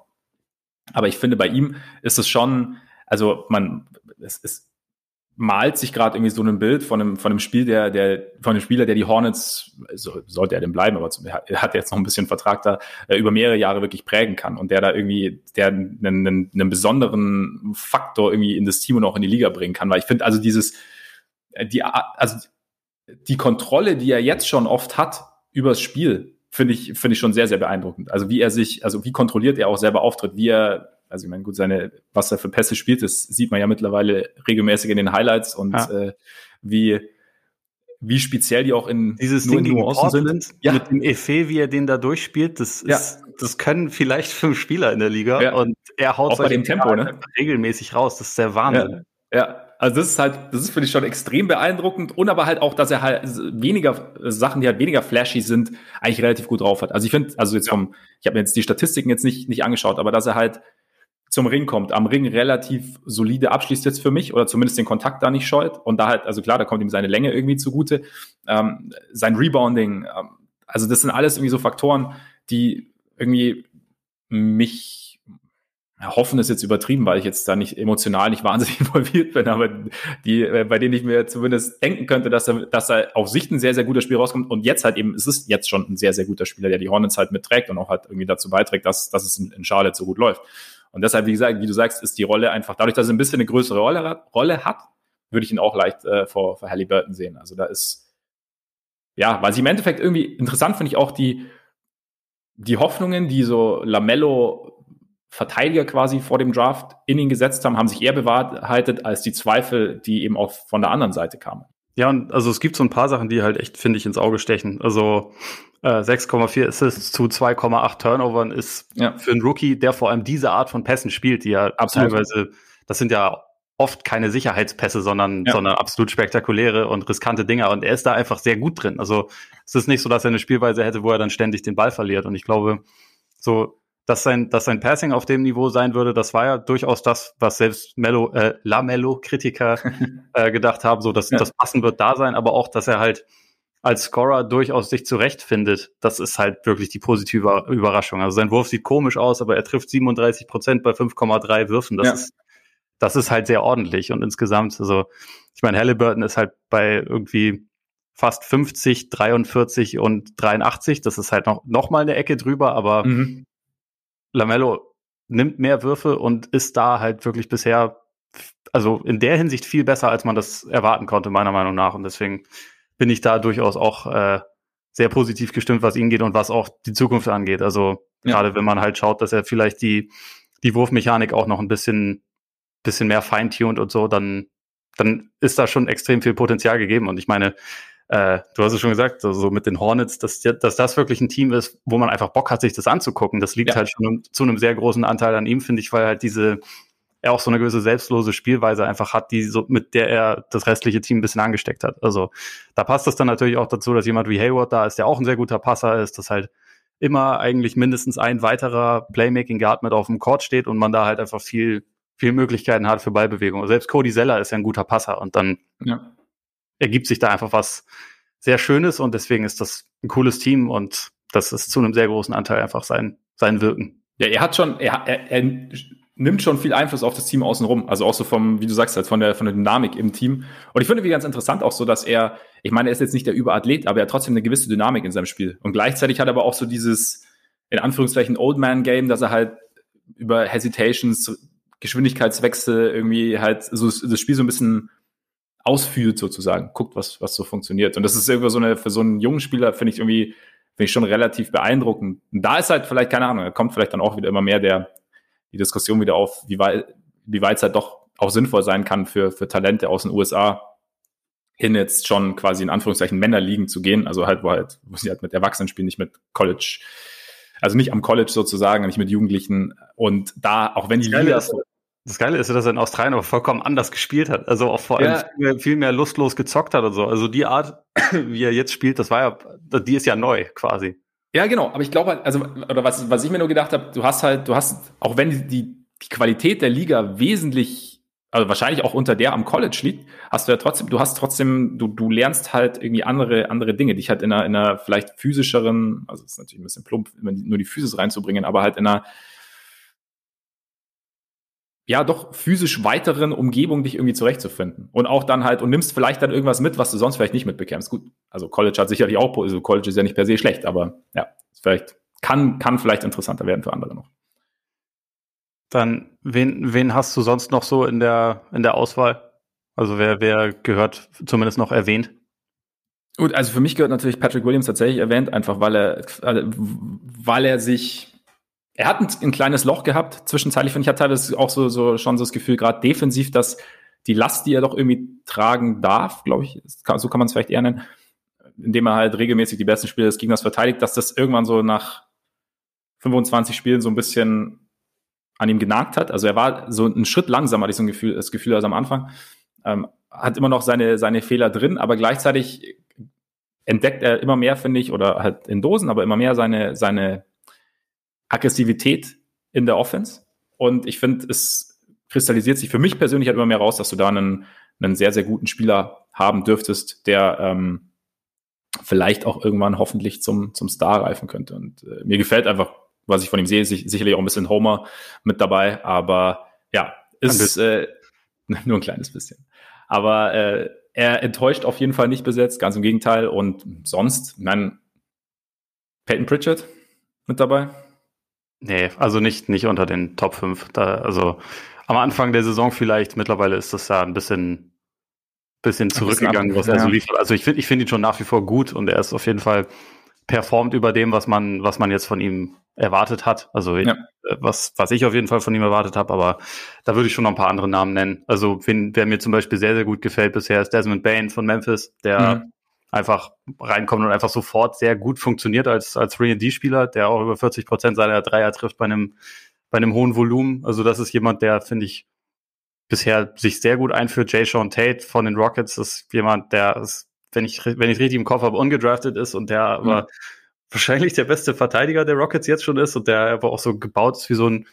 Aber ich finde, bei ihm ist es schon, also man, es ist, malt sich gerade irgendwie so ein Bild von einem, von einem Spiel, der, der, von einem Spieler, der die Hornets, so, sollte er denn bleiben, aber er hat jetzt noch ein bisschen Vertrag da, äh, über mehrere Jahre wirklich prägen kann und der da irgendwie, der einen, einen, einen besonderen Faktor irgendwie in das Team und auch in die Liga bringen kann, weil ich finde also dieses, äh, die, also die Kontrolle, die er jetzt schon oft hat übers Spiel, finde ich, finde ich schon sehr, sehr beeindruckend. Also wie er sich, also wie kontrolliert er auch selber auftritt, wie er also ich meine, gut, seine, was er für Pässe spielt, das sieht man ja mittlerweile regelmäßig in den Highlights und ja. äh, wie, wie speziell die auch in dieses Ding gegen Nuancen sind. Ja. Mit dem Effet, wie er den da durchspielt, das ja. ist, das können vielleicht fünf Spieler in der Liga ja. und er haut auch bei dem Tempo, ne? regelmäßig raus. Das ist der Wahnsinn. Ja. Also das ist halt, das ist finde ich schon extrem beeindruckend und aber halt auch, dass er halt weniger Sachen, die halt weniger flashy sind, eigentlich relativ gut drauf hat. Also ich finde, also jetzt vom, ich habe mir jetzt die Statistiken jetzt nicht nicht angeschaut, aber dass er halt zum Ring kommt, am Ring relativ solide abschließt jetzt für mich oder zumindest den Kontakt da nicht scheut und da halt, also klar, da kommt ihm seine Länge irgendwie zugute, ähm, sein Rebounding, ähm, also das sind alles irgendwie so Faktoren, die irgendwie mich hoffen ist jetzt übertrieben, weil ich jetzt da nicht emotional nicht wahnsinnig involviert bin, aber die, äh, bei denen ich mir zumindest denken könnte, dass er, dass er auf Sicht ein sehr, sehr guter Spiel rauskommt und jetzt halt eben, es ist jetzt schon ein sehr, sehr guter Spieler, der die Hornets halt mitträgt und auch halt irgendwie dazu beiträgt, dass, dass es in, Charlotte so gut läuft. Und deshalb, wie gesagt, wie du sagst, ist die Rolle einfach, dadurch, dass er ein bisschen eine größere Rolle, Rolle hat, würde ich ihn auch leicht äh, vor, vor Halliburton sehen. Also da ist, ja, weil sie im Endeffekt irgendwie interessant finde ich auch die, die Hoffnungen, die so Lamello Verteidiger quasi vor dem Draft in ihn gesetzt haben, haben sich eher bewahrheitet als die Zweifel, die eben auch von der anderen Seite kamen. Ja, und also es gibt so ein paar Sachen, die halt echt, finde ich, ins Auge stechen. Also äh, 6,4 Assists zu 2,8 Turnovern ist ja. für einen Rookie, der vor allem diese Art von Pässen spielt, die ja absolut. teilweise, das sind ja oft keine Sicherheitspässe, sondern, ja. sondern absolut spektakuläre und riskante Dinger. Und er ist da einfach sehr gut drin. Also es ist nicht so, dass er eine Spielweise hätte, wo er dann ständig den Ball verliert. Und ich glaube, so dass sein, dass sein Passing auf dem Niveau sein würde, das war ja durchaus das, was selbst Mello, äh, La Mello-Kritiker äh, gedacht haben, so dass ja. das Passen wird da sein, aber auch, dass er halt als Scorer durchaus sich zurechtfindet, das ist halt wirklich die positive Überraschung. Also sein Wurf sieht komisch aus, aber er trifft 37 Prozent bei 5,3 Würfen. Das ja. ist, das ist halt sehr ordentlich und insgesamt, also ich meine, Halliburton ist halt bei irgendwie fast 50, 43 und 83. Das ist halt noch, noch mal eine Ecke drüber, aber mhm. Lamello nimmt mehr Würfe und ist da halt wirklich bisher, also in der Hinsicht viel besser, als man das erwarten konnte, meiner Meinung nach. Und deswegen bin ich da durchaus auch äh, sehr positiv gestimmt, was ihn geht und was auch die Zukunft angeht. Also ja. gerade wenn man halt schaut, dass er vielleicht die, die Wurfmechanik auch noch ein bisschen, bisschen mehr feintuned und so, dann, dann ist da schon extrem viel Potenzial gegeben. Und ich meine, äh, du hast es schon gesagt, so also mit den Hornets, dass, dass das wirklich ein Team ist, wo man einfach Bock hat, sich das anzugucken. Das liegt ja. halt schon zu einem sehr großen Anteil an ihm, finde ich, weil halt diese, er auch so eine gewisse selbstlose Spielweise einfach hat, die so, mit der er das restliche Team ein bisschen angesteckt hat. Also da passt es dann natürlich auch dazu, dass jemand wie Hayward da ist, der auch ein sehr guter Passer ist, dass halt immer eigentlich mindestens ein weiterer Playmaking Guard mit auf dem Court steht und man da halt einfach viel, viel Möglichkeiten hat für Ballbewegung. Selbst Cody Zeller ist ja ein guter Passer und dann ja. Ergibt sich da einfach was sehr Schönes und deswegen ist das ein cooles Team und das ist zu einem sehr großen Anteil einfach sein, sein Wirken. Ja, er hat schon, er, er, er nimmt schon viel Einfluss auf das Team außenrum. Also auch so vom, wie du sagst, halt von der, von der Dynamik im Team. Und ich finde wie ganz interessant auch so, dass er, ich meine, er ist jetzt nicht der Überathlet, aber er hat trotzdem eine gewisse Dynamik in seinem Spiel. Und gleichzeitig hat er aber auch so dieses, in Anführungszeichen, Old Man Game, dass er halt über Hesitations, Geschwindigkeitswechsel irgendwie halt so das Spiel so ein bisschen ausfühlt sozusagen, guckt, was, was so funktioniert. Und das ist irgendwie so eine, für so einen jungen Spieler finde ich irgendwie, finde ich schon relativ beeindruckend. Und da ist halt vielleicht, keine Ahnung, da kommt vielleicht dann auch wieder immer mehr der, die Diskussion wieder auf, wie weit, wie weit es halt doch auch sinnvoll sein kann für, für Talente aus den USA hin jetzt schon quasi in Anführungszeichen Männerligen zu gehen, also halt, wo halt, wo sie halt mit Erwachsenen spielen, nicht mit College, also nicht am College sozusagen, nicht mit Jugendlichen und da, auch wenn die Liga so das Geile ist, dass er in Australien aber vollkommen anders gespielt hat. Also auch vor allem ja. viel, mehr, viel, mehr, lustlos gezockt hat und so. Also die Art, wie er jetzt spielt, das war ja, die ist ja neu quasi. Ja, genau. Aber ich glaube halt, also, oder was, was ich mir nur gedacht habe, du hast halt, du hast, auch wenn die, die, die Qualität der Liga wesentlich, also wahrscheinlich auch unter der am College liegt, hast du ja trotzdem, du hast trotzdem, du, du lernst halt irgendwie andere, andere Dinge, dich halt in einer, in einer vielleicht physischeren, also es ist natürlich ein bisschen plump, nur die Physis reinzubringen, aber halt in einer, ja, doch physisch weiteren Umgebung dich irgendwie zurechtzufinden. Und auch dann halt, und nimmst vielleicht dann irgendwas mit, was du sonst vielleicht nicht mitbekämst. Gut, also College hat sicherlich auch, also College ist ja nicht per se schlecht, aber ja, vielleicht kann, kann vielleicht interessanter werden für andere noch. Dann, wen, wen hast du sonst noch so in der, in der Auswahl? Also wer, wer gehört zumindest noch erwähnt? Gut, also für mich gehört natürlich Patrick Williams tatsächlich erwähnt, einfach weil er, weil er sich er hat ein, ein, kleines Loch gehabt. Zwischenzeitlich finde ich, hat teilweise auch so, so schon so das Gefühl, gerade defensiv, dass die Last, die er doch irgendwie tragen darf, glaube ich, so kann man es vielleicht eher nennen, indem er halt regelmäßig die besten Spiele des Gegners verteidigt, dass das irgendwann so nach 25 Spielen so ein bisschen an ihm genagt hat. Also er war so einen Schritt langsamer, hatte ich so ein Gefühl, das Gefühl als am Anfang. Ähm, hat immer noch seine, seine Fehler drin, aber gleichzeitig entdeckt er immer mehr, finde ich, oder halt in Dosen, aber immer mehr seine, seine Aggressivität in der Offense. Und ich finde, es kristallisiert sich für mich persönlich halt immer mehr raus, dass du da einen, einen sehr, sehr guten Spieler haben dürftest, der ähm, vielleicht auch irgendwann hoffentlich zum, zum Star reifen könnte. Und äh, mir gefällt einfach, was ich von ihm sehe, sich, sicherlich auch ein bisschen Homer mit dabei, aber ja, ist äh, nur ein kleines bisschen. Aber äh, er enttäuscht auf jeden Fall nicht besetzt, ganz im Gegenteil. Und sonst, meine, Peyton Pritchard mit dabei? Nee, also nicht, nicht unter den Top 5. Da, also am Anfang der Saison vielleicht, mittlerweile ist das ja ein bisschen, bisschen zurückgegangen, was er so liefert. Also ich finde ich finde ihn schon nach wie vor gut und er ist auf jeden Fall performt über dem, was man, was man jetzt von ihm erwartet hat. Also ja. Äh, was, was ich auf jeden Fall von ihm erwartet habe, aber da würde ich schon noch ein paar andere Namen nennen. Also wen, wer mir zum Beispiel sehr, sehr gut gefällt bisher, ist Desmond Bain von Memphis, der mhm. Einfach reinkommt und einfach sofort sehr gut funktioniert als, als 3D-Spieler, der auch über 40 Prozent seiner Dreier trifft bei einem, bei einem hohen Volumen. Also das ist jemand, der, finde ich, bisher sich sehr gut einführt. Jay Sean Tate von den Rockets ist jemand, der ist, wenn ich, wenn ich richtig im Kopf habe, ungedraftet ist und der mhm. aber wahrscheinlich der beste Verteidiger der Rockets jetzt schon ist und der aber auch so gebaut ist wie so ein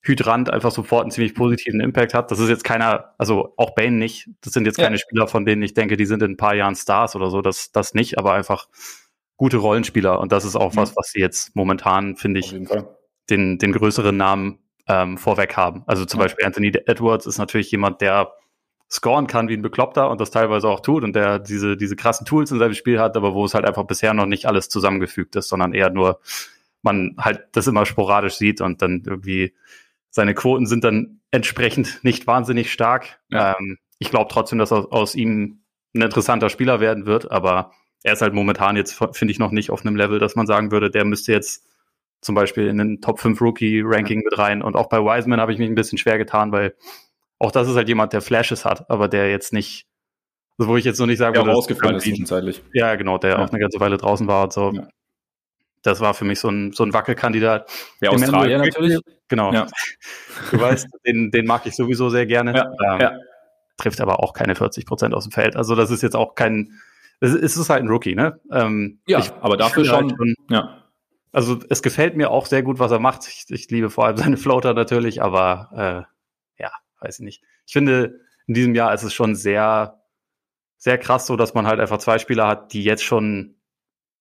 Hydrant, einfach sofort einen ziemlich positiven Impact hat. Das ist jetzt keiner, also auch Bane nicht. Das sind jetzt ja. keine Spieler, von denen ich denke, die sind in ein paar Jahren Stars oder so. Das, das nicht, aber einfach gute Rollenspieler. Und das ist auch mhm. was, was sie jetzt momentan, finde ich, den, den größeren Namen ähm, vorweg haben. Also zum ja. Beispiel Anthony Edwards ist natürlich jemand, der scoren kann wie ein Bekloppter und das teilweise auch tut und der diese, diese krassen Tools in seinem Spiel hat, aber wo es halt einfach bisher noch nicht alles zusammengefügt ist, sondern eher nur man halt das immer sporadisch sieht und dann irgendwie seine Quoten sind dann entsprechend nicht wahnsinnig stark. Ja. Ähm, ich glaube trotzdem, dass aus, aus ihm ein interessanter Spieler werden wird, aber er ist halt momentan jetzt, finde ich, noch nicht auf einem Level, dass man sagen würde, der müsste jetzt zum Beispiel in den Top 5 Rookie Ranking mit rein. Und auch bei Wiseman habe ich mich ein bisschen schwer getan, weil auch das ist halt jemand, der Flashes hat, aber der jetzt nicht, also wo ich jetzt noch nicht sagen würde, rausgefallen ist zwischenzeitlich. Ja, genau, der ja. auch eine ganze Weile draußen war und so. Ja. Das war für mich so ein, so ein Wackelkandidat. Ja, Australier natürlich. Genau. Ja. Du weißt, den, den mag ich sowieso sehr gerne. Ja, ähm, ja. Trifft aber auch keine 40 Prozent aus dem Feld. Also das ist jetzt auch kein, es ist halt ein Rookie, ne? Ähm, ja, ich, aber dafür schon, halt schon, ja. Also es gefällt mir auch sehr gut, was er macht. Ich, ich liebe vor allem seine Floater natürlich, aber äh, weiß ich nicht. Ich finde, in diesem Jahr ist es schon sehr, sehr krass so, dass man halt einfach zwei Spieler hat, die jetzt schon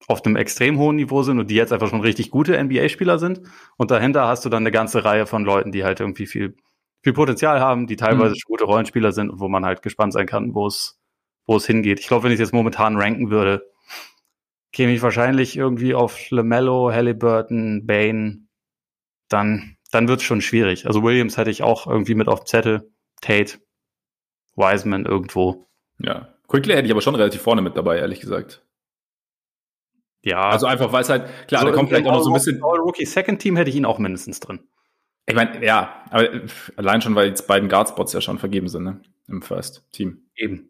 auf einem extrem hohen Niveau sind und die jetzt einfach schon richtig gute NBA-Spieler sind. Und dahinter hast du dann eine ganze Reihe von Leuten, die halt irgendwie viel, viel Potenzial haben, die teilweise mhm. schon gute Rollenspieler sind und wo man halt gespannt sein kann, wo es, wo es hingeht. Ich glaube, wenn ich es jetzt momentan ranken würde, käme ich wahrscheinlich irgendwie auf LaMelo, Halliburton, Bane, dann dann wird es schon schwierig. Also Williams hätte ich auch irgendwie mit auf dem Zettel, Tate, Wiseman irgendwo. Ja, Quickly hätte ich aber schon relativ vorne mit dabei, ehrlich gesagt. Ja. Also einfach, weil es halt, klar, also da kommt vielleicht auch noch so ein bisschen. All Rookie Second Team hätte ich ihn auch mindestens drin. Ich meine, ja, aber allein schon, weil jetzt beiden Guardspots ja schon vergeben sind, ne? Im First Team. Eben.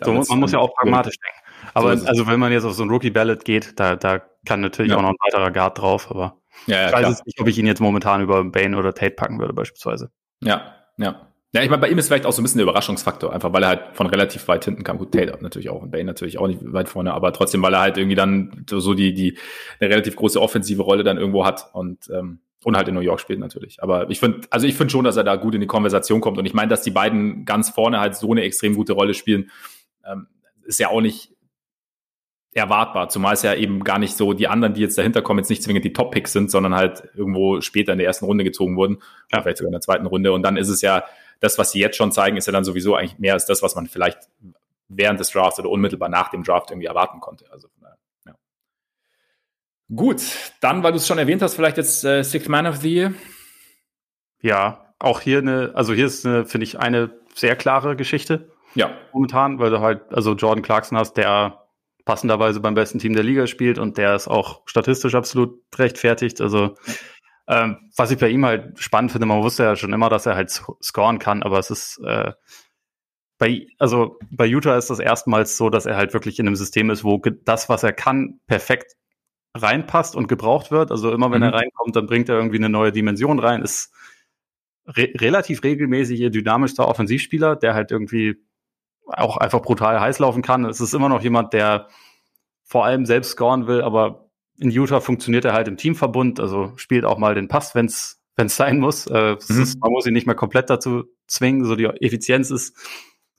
So, man muss ja auch pragmatisch denken. Aber so also, wenn man jetzt auf so ein Rookie Ballot geht, da, da kann natürlich ja. auch noch ein weiterer Guard drauf, aber. Ja, ja, ich weiß klar. nicht, ob ich ihn jetzt momentan über Bane oder Tate packen würde, beispielsweise. Ja, ja. Ja, ich meine, bei ihm ist vielleicht auch so ein bisschen der Überraschungsfaktor, einfach weil er halt von relativ weit hinten kam. Gut, Tate natürlich auch und Bane natürlich auch nicht weit vorne, aber trotzdem, weil er halt irgendwie dann so die, die eine relativ große offensive Rolle dann irgendwo hat und, ähm, und halt in New York spielt natürlich. Aber ich finde, also ich finde schon, dass er da gut in die Konversation kommt. Und ich meine, dass die beiden ganz vorne halt so eine extrem gute Rolle spielen, ähm, ist ja auch nicht erwartbar, zumal es ja eben gar nicht so die anderen, die jetzt dahinter kommen, jetzt nicht zwingend die Top-Picks sind, sondern halt irgendwo später in der ersten Runde gezogen wurden, ja. vielleicht sogar in der zweiten Runde. Und dann ist es ja, das, was sie jetzt schon zeigen, ist ja dann sowieso eigentlich mehr als das, was man vielleicht während des Drafts oder unmittelbar nach dem Draft irgendwie erwarten konnte. Also ja. Gut, dann, weil du es schon erwähnt hast, vielleicht jetzt äh, Sixth Man of the Year. Ja, auch hier eine, also hier ist eine, finde ich, eine sehr klare Geschichte. Ja. Momentan, weil du halt, also Jordan Clarkson hast, der passenderweise beim besten Team der Liga spielt und der ist auch statistisch absolut rechtfertigt. Also Ähm, was ich bei ihm halt spannend finde, man wusste ja schon immer, dass er halt scoren kann, aber es ist äh, bei, also bei Utah ist das erstmals so, dass er halt wirklich in einem System ist, wo das, was er kann, perfekt reinpasst und gebraucht wird. Also immer wenn mhm. er reinkommt, dann bringt er irgendwie eine neue Dimension rein, ist re relativ regelmäßig ihr dynamischster Offensivspieler, der halt irgendwie auch einfach brutal heiß laufen kann. Es ist immer noch jemand, der vor allem selbst scoren will, aber in Utah funktioniert er halt im Teamverbund, also spielt auch mal den Pass, wenn es sein muss. Äh, mhm. ist, man muss ihn nicht mehr komplett dazu zwingen. So die Effizienz ist,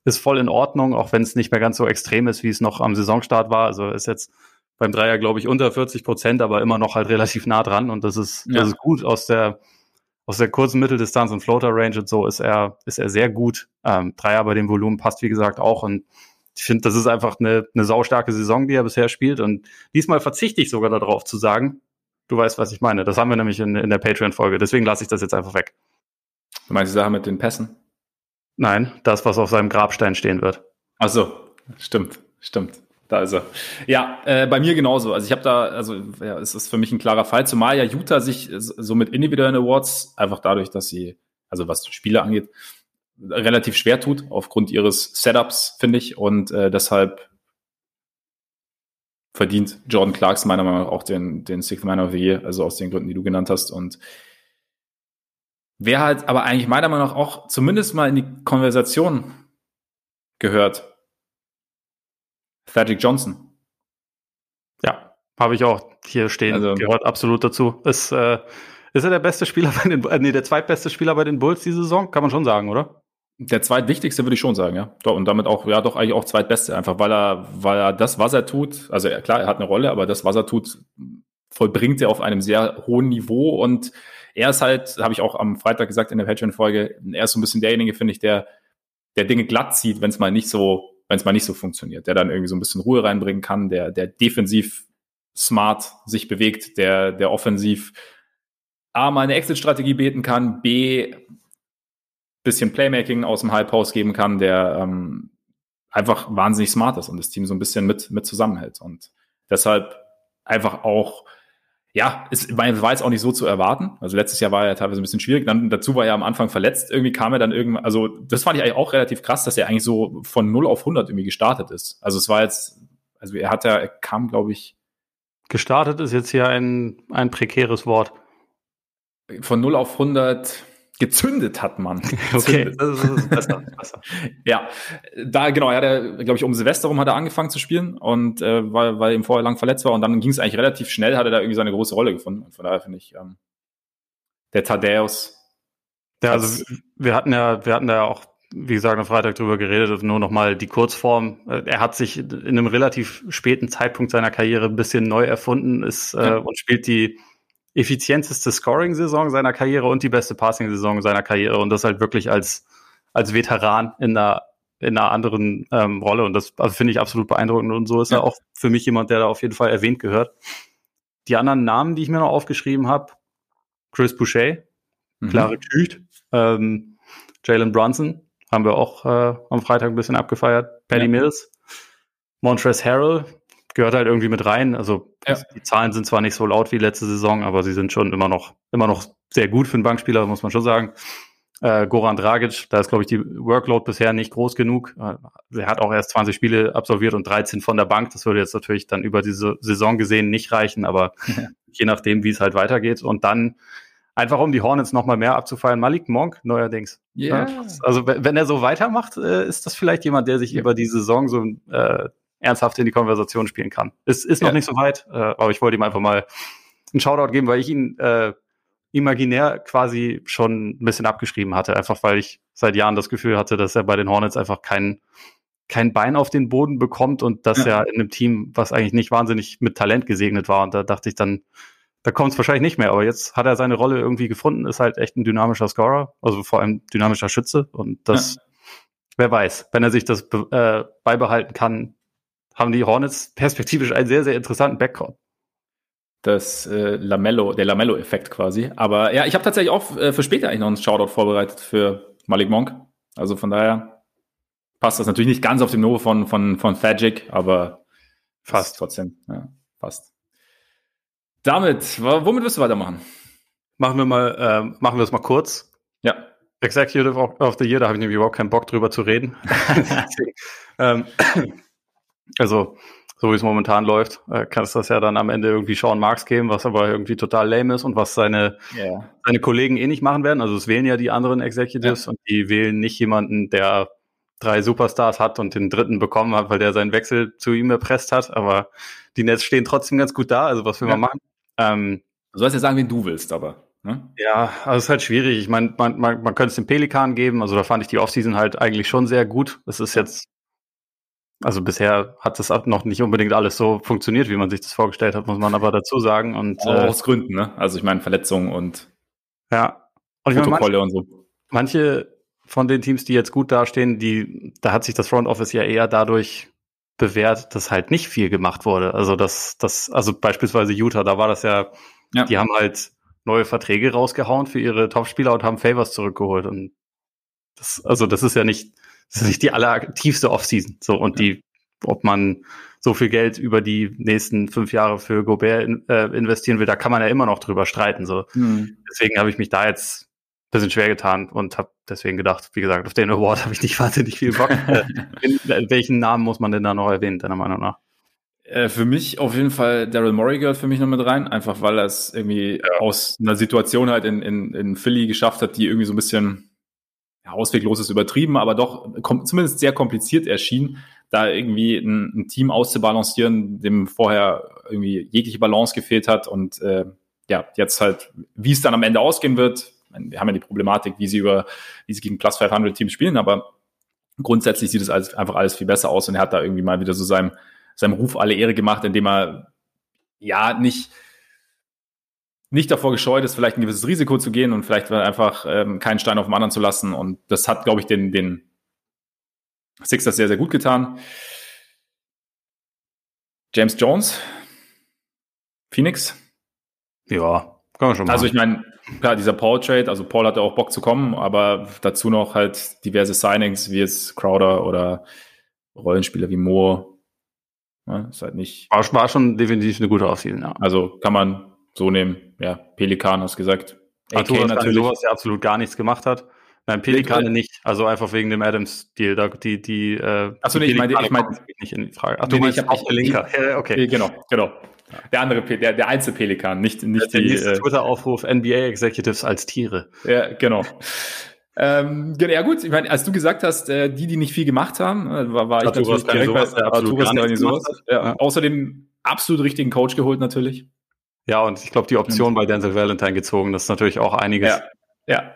ist voll in Ordnung, auch wenn es nicht mehr ganz so extrem ist, wie es noch am Saisonstart war. Also ist jetzt beim Dreier, glaube ich, unter 40 Prozent, aber immer noch halt relativ nah dran. Und das ist, ja. das ist gut aus der, aus der kurzen Mitteldistanz und Floater Range und so ist er, ist er sehr gut. Ähm, Dreier bei dem Volumen passt, wie gesagt, auch. Und ich finde, das ist einfach eine, eine saustarke Saison, die er bisher spielt. Und diesmal verzichte ich sogar darauf zu sagen, du weißt, was ich meine. Das haben wir nämlich in, in der Patreon-Folge. Deswegen lasse ich das jetzt einfach weg. Du meinst die Sache mit den Pässen? Nein, das, was auf seinem Grabstein stehen wird. Ach so, stimmt, stimmt. Da ist er. Ja, äh, bei mir genauso. Also ich habe da, also ja, es ist für mich ein klarer Fall, zumal ja Utah sich so mit individuellen Awards einfach dadurch, dass sie, also was Spiele angeht, relativ schwer tut aufgrund ihres Setups, finde ich. Und äh, deshalb verdient Jordan Clarks meiner Meinung nach auch den, den Sixth Man of the Year, also aus den Gründen, die du genannt hast. Und wer halt aber eigentlich meiner Meinung nach auch zumindest mal in die Konversation gehört, Thaddeus Johnson. Ja, habe ich auch hier stehen. Also, gehört absolut dazu. Ist, äh, ist er der beste Spieler bei den, äh, nee, der zweitbeste Spieler bei den Bulls diese Saison? Kann man schon sagen, oder? Der zweitwichtigste würde ich schon sagen, ja. Und damit auch, ja, doch eigentlich auch zweitbeste, einfach weil er, weil er das, was er tut, also klar, er hat eine Rolle, aber das, was er tut, vollbringt er auf einem sehr hohen Niveau. Und er ist halt, habe ich auch am Freitag gesagt in der Patreon-Folge, er ist so ein bisschen derjenige, finde ich, der, der Dinge glatt zieht, wenn es mal nicht so, wenn es mal nicht so funktioniert, der dann irgendwie so ein bisschen Ruhe reinbringen kann, der, der defensiv smart sich bewegt, der, der offensiv A, mal eine Exit-Strategie beten kann, B, bisschen Playmaking aus dem Post geben kann, der ähm, einfach wahnsinnig smart ist und das Team so ein bisschen mit, mit zusammenhält. Und deshalb einfach auch, ja, es war jetzt auch nicht so zu erwarten. Also letztes Jahr war er teilweise ein bisschen schwierig. Dann dazu war er am Anfang verletzt. Irgendwie kam er dann irgendwann, also das fand ich eigentlich auch relativ krass, dass er eigentlich so von 0 auf 100 irgendwie gestartet ist. Also es war jetzt, also er hat ja, er kam, glaube ich. Gestartet ist jetzt hier ein, ein prekäres Wort. Von 0 auf 100 gezündet hat man. Okay, das ist besser, besser. ja, da genau, er hat er, glaube ich, um Silvester rum hat er angefangen zu spielen und äh, weil, weil ihm vorher lang verletzt war und dann ging es eigentlich relativ schnell, hat er da irgendwie seine große Rolle gefunden. Und von daher finde ich ähm, der Thaddeus. Ja, also wir hatten ja, wir hatten ja auch, wie gesagt, am Freitag drüber geredet, nur nochmal die Kurzform. Äh, er hat sich in einem relativ späten Zeitpunkt seiner Karriere ein bisschen neu erfunden, ist äh, ja. und spielt die effizienteste Scoring-Saison seiner Karriere und die beste Passing-Saison seiner Karriere und das halt wirklich als, als Veteran in einer, in einer anderen ähm, Rolle und das also finde ich absolut beeindruckend und so ist ja. er auch für mich jemand, der da auf jeden Fall erwähnt gehört. Die anderen Namen, die ich mir noch aufgeschrieben habe, Chris Boucher, mhm. Klare Tücht, ähm, Jalen Brunson, haben wir auch äh, am Freitag ein bisschen abgefeiert, Paddy ja. Mills, Montrezl Harrell, gehört halt irgendwie mit rein. Also ja. die Zahlen sind zwar nicht so laut wie letzte Saison, aber sie sind schon immer noch, immer noch sehr gut für einen Bankspieler, muss man schon sagen. Äh, Goran Dragic, da ist, glaube ich, die Workload bisher nicht groß genug. Äh, er hat auch erst 20 Spiele absolviert und 13 von der Bank. Das würde jetzt natürlich dann über diese Saison gesehen nicht reichen, aber ja. je nachdem, wie es halt weitergeht. Und dann einfach um die Hornets nochmal mehr abzufeiern, Malik Monk neuerdings. Yeah. Also wenn er so weitermacht, äh, ist das vielleicht jemand, der sich ja. über die Saison so äh, ernsthaft in die Konversation spielen kann. Es ist noch ja. nicht so weit, äh, aber ich wollte ihm einfach mal einen Shoutout geben, weil ich ihn äh, imaginär quasi schon ein bisschen abgeschrieben hatte, einfach weil ich seit Jahren das Gefühl hatte, dass er bei den Hornets einfach kein, kein Bein auf den Boden bekommt und dass ja. er in einem Team, was eigentlich nicht wahnsinnig mit Talent gesegnet war. Und da dachte ich dann, da kommt es wahrscheinlich nicht mehr. Aber jetzt hat er seine Rolle irgendwie gefunden, ist halt echt ein dynamischer Scorer, also vor allem dynamischer Schütze. Und das, ja. wer weiß, wenn er sich das äh, beibehalten kann, haben die Hornets perspektivisch einen sehr, sehr interessanten Backcourt. Das äh, Lamello, der Lamello-Effekt quasi. Aber ja, ich habe tatsächlich auch äh, für später eigentlich noch einen Shoutout vorbereitet für Malik Monk. Also von daher passt das natürlich nicht ganz auf dem Niveau von, von, von Fagic, aber fast trotzdem. Ja, fast. Damit, womit wirst du weitermachen? machen wir mal, äh, machen wir es mal kurz. Ja. Executive of the Year, da habe ich nämlich überhaupt keinen Bock drüber zu reden. ähm, also, so wie es momentan läuft, äh, kann es das ja dann am Ende irgendwie Sean Marks geben, was aber irgendwie total lame ist und was seine, yeah. seine Kollegen eh nicht machen werden. Also es wählen ja die anderen Executives ja. und die wählen nicht jemanden, der drei Superstars hat und den dritten bekommen hat, weil der seinen Wechsel zu ihm erpresst hat. Aber die Nets stehen trotzdem ganz gut da. Also was will ja. man machen? Ähm, du sollst ja sagen, wen du willst, aber. Ne? Ja, also es ist halt schwierig. Ich meine, man, man, man könnte es dem Pelikan geben. Also da fand ich die Offseason halt eigentlich schon sehr gut. Es ist jetzt, also bisher hat das noch nicht unbedingt alles so funktioniert, wie man sich das vorgestellt hat, muss man aber dazu sagen. Und, äh, aus Gründen, ne? Also ich meine Verletzungen und ja. Und Protokolle meine, manche, und so. Manche von den Teams, die jetzt gut dastehen, die, da hat sich das Front Office ja eher dadurch bewährt, dass halt nicht viel gemacht wurde. Also das, das, also beispielsweise Utah, da war das ja, ja. die haben halt neue Verträge rausgehauen für ihre Topspieler und haben Favors zurückgeholt. Und das, also das ist ja nicht, das ist nicht die alleraktivste Offseason. So, und ja. die, ob man so viel Geld über die nächsten fünf Jahre für Gobert in, äh, investieren will, da kann man ja immer noch drüber streiten. So. Mhm. Deswegen habe ich mich da jetzt bisschen schwer getan und habe deswegen gedacht, wie gesagt, auf den Award habe ich nicht wahnsinnig viel Bock. Äh, in, in, welchen Namen muss man denn da noch erwähnen, deiner Meinung nach? Äh, für mich auf jeden Fall Daryl Morey gehört für mich noch mit rein, einfach weil er es irgendwie ja. aus einer Situation halt in, in, in Philly geschafft hat, die irgendwie so ein bisschen ausweglos ist übertrieben, aber doch zumindest sehr kompliziert erschien, da irgendwie ein, ein, Team auszubalancieren, dem vorher irgendwie jegliche Balance gefehlt hat und äh, ja, jetzt halt, wie es dann am Ende ausgehen wird, wir haben ja die Problematik, wie sie über, wie sie gegen Plus 500 Teams spielen, aber grundsätzlich sieht es alles, einfach alles viel besser aus und er hat da irgendwie mal wieder so seinem, seinem Ruf alle Ehre gemacht, indem er ja nicht, nicht davor gescheut ist, vielleicht ein gewisses Risiko zu gehen und vielleicht einfach ähm, keinen Stein auf dem anderen zu lassen. Und das hat, glaube ich, den, den Sixers sehr, sehr gut getan. James Jones, Phoenix. Ja, kann man schon machen. Also ich meine, klar, dieser Paul-Trade, also Paul hatte auch Bock zu kommen, aber dazu noch halt diverse Signings, wie es Crowder oder Rollenspieler wie Moore. Ja, ist halt nicht. War, schon definitiv eine gute Offseason, ja. Also kann man so nehmen. Ja, Pelikan hast gesagt. Arthur natürlich. Sowas, der absolut gar nichts gemacht hat. Nein, Pelikane nicht. Also einfach wegen dem Adams-Deal. Da, die, die, äh, Achso, nee, ich meine, ich meine nicht in die Frage. Ach, du nee, meinst auch der Linker. Ja, okay. Genau, genau. Der andere, der, der Einzelpelikan, nicht, nicht der die. Äh, Twitter-Aufruf NBA Executives als Tiere. Ja, genau. Ähm, ja gut, ich meine, als du gesagt hast, äh, die, die nicht viel gemacht haben, äh, war, war ich natürlich direkt sowas, bei Arturas, sowas. Ja, ja. Außerdem absolut richtigen Coach geholt natürlich. Ja, und ich glaube, die Option bei Denzel Valentine gezogen, das ist natürlich auch einiges. Ja, ja.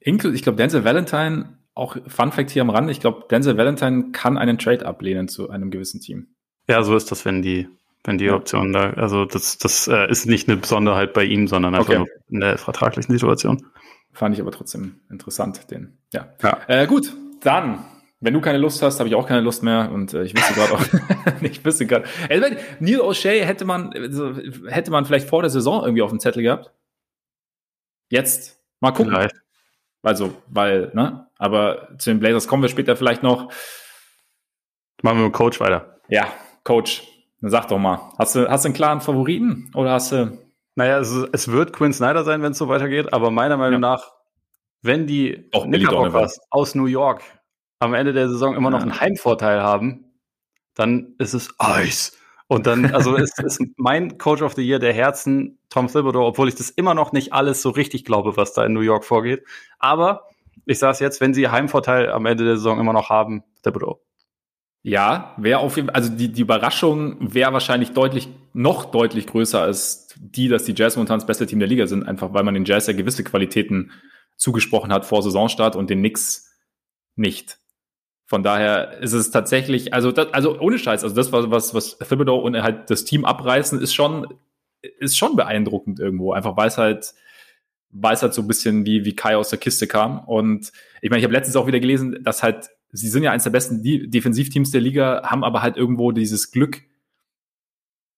ich glaube, Denzel Valentine, auch Fun Fact hier am Rand, ich glaube, Denzel Valentine kann einen Trade ablehnen zu einem gewissen Team. Ja, so ist das, wenn die wenn die Option da, also das, das äh, ist nicht eine Besonderheit bei ihm, sondern einfach okay. nur in der vertraglichen Situation. Fand ich aber trotzdem interessant, den. Ja. ja. Äh, gut, dann, wenn du keine Lust hast, habe ich auch keine Lust mehr und äh, ich wüsste gerade auch, ich wüsste gerade. Also, Neil O'Shea hätte man, also, hätte man vielleicht vor der Saison irgendwie auf dem Zettel gehabt. Jetzt mal gucken. Vielleicht. Also, weil, ne? Aber zu den Blazers kommen wir später vielleicht noch. Machen wir mit Coach weiter. Ja, Coach. Dann sag doch mal, hast du, hast du einen klaren Favoriten oder hast du. Naja, es, es wird Quinn Snyder sein, wenn es so weitergeht, aber meiner Meinung ja. nach, wenn die Auch Knickerbockers aus New York am Ende der Saison immer noch einen Heimvorteil haben, dann ist es Eis. Und dann, also ist, ist mein Coach of the Year der Herzen Tom Thibodeau, obwohl ich das immer noch nicht alles so richtig glaube, was da in New York vorgeht. Aber ich sage es jetzt, wenn sie Heimvorteil am Ende der Saison immer noch haben, Thibodeau. Ja, wäre auf jeden Fall, also die, die Überraschung wäre wahrscheinlich deutlich, noch deutlich größer als die, dass die Jazz momentan das beste Team der Liga sind, einfach weil man den Jazz ja gewisse Qualitäten zugesprochen hat vor Saisonstart und den Knicks nicht. Von daher ist es tatsächlich, also, das, also ohne Scheiß, also das, was, was, was Thibodeau und halt das Team abreißen, ist schon, ist schon beeindruckend irgendwo, einfach weil es halt, weil es halt so ein bisschen wie, wie Kai aus der Kiste kam. Und ich meine, ich habe letztens auch wieder gelesen, dass halt sie sind ja eines der besten Defensivteams der Liga, haben aber halt irgendwo dieses Glück,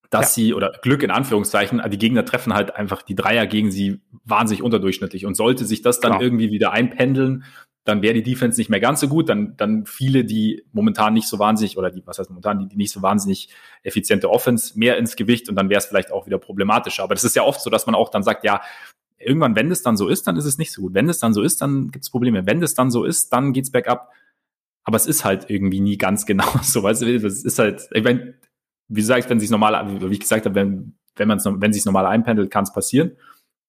dass ja. sie, oder Glück in Anführungszeichen, die Gegner treffen halt einfach die Dreier gegen sie wahnsinnig unterdurchschnittlich. Und sollte sich das dann genau. irgendwie wieder einpendeln, dann wäre die Defense nicht mehr ganz so gut. Dann, dann viele, die momentan nicht so wahnsinnig, oder die, was heißt momentan, die, die nicht so wahnsinnig effiziente Offense mehr ins Gewicht und dann wäre es vielleicht auch wieder problematischer. Aber das ist ja oft so, dass man auch dann sagt, ja, irgendwann, wenn es dann so ist, dann ist es nicht so gut. Wenn es dann so ist, dann gibt es Probleme. Wenn es dann so ist, dann geht's bergab. Aber es ist halt irgendwie nie ganz genau so. Weißt du, das ist halt, ich meine, wie gesagt, wenn sich normal, wie ich gesagt habe, wenn, wenn man es, wenn sich normal einpendelt, kann es passieren.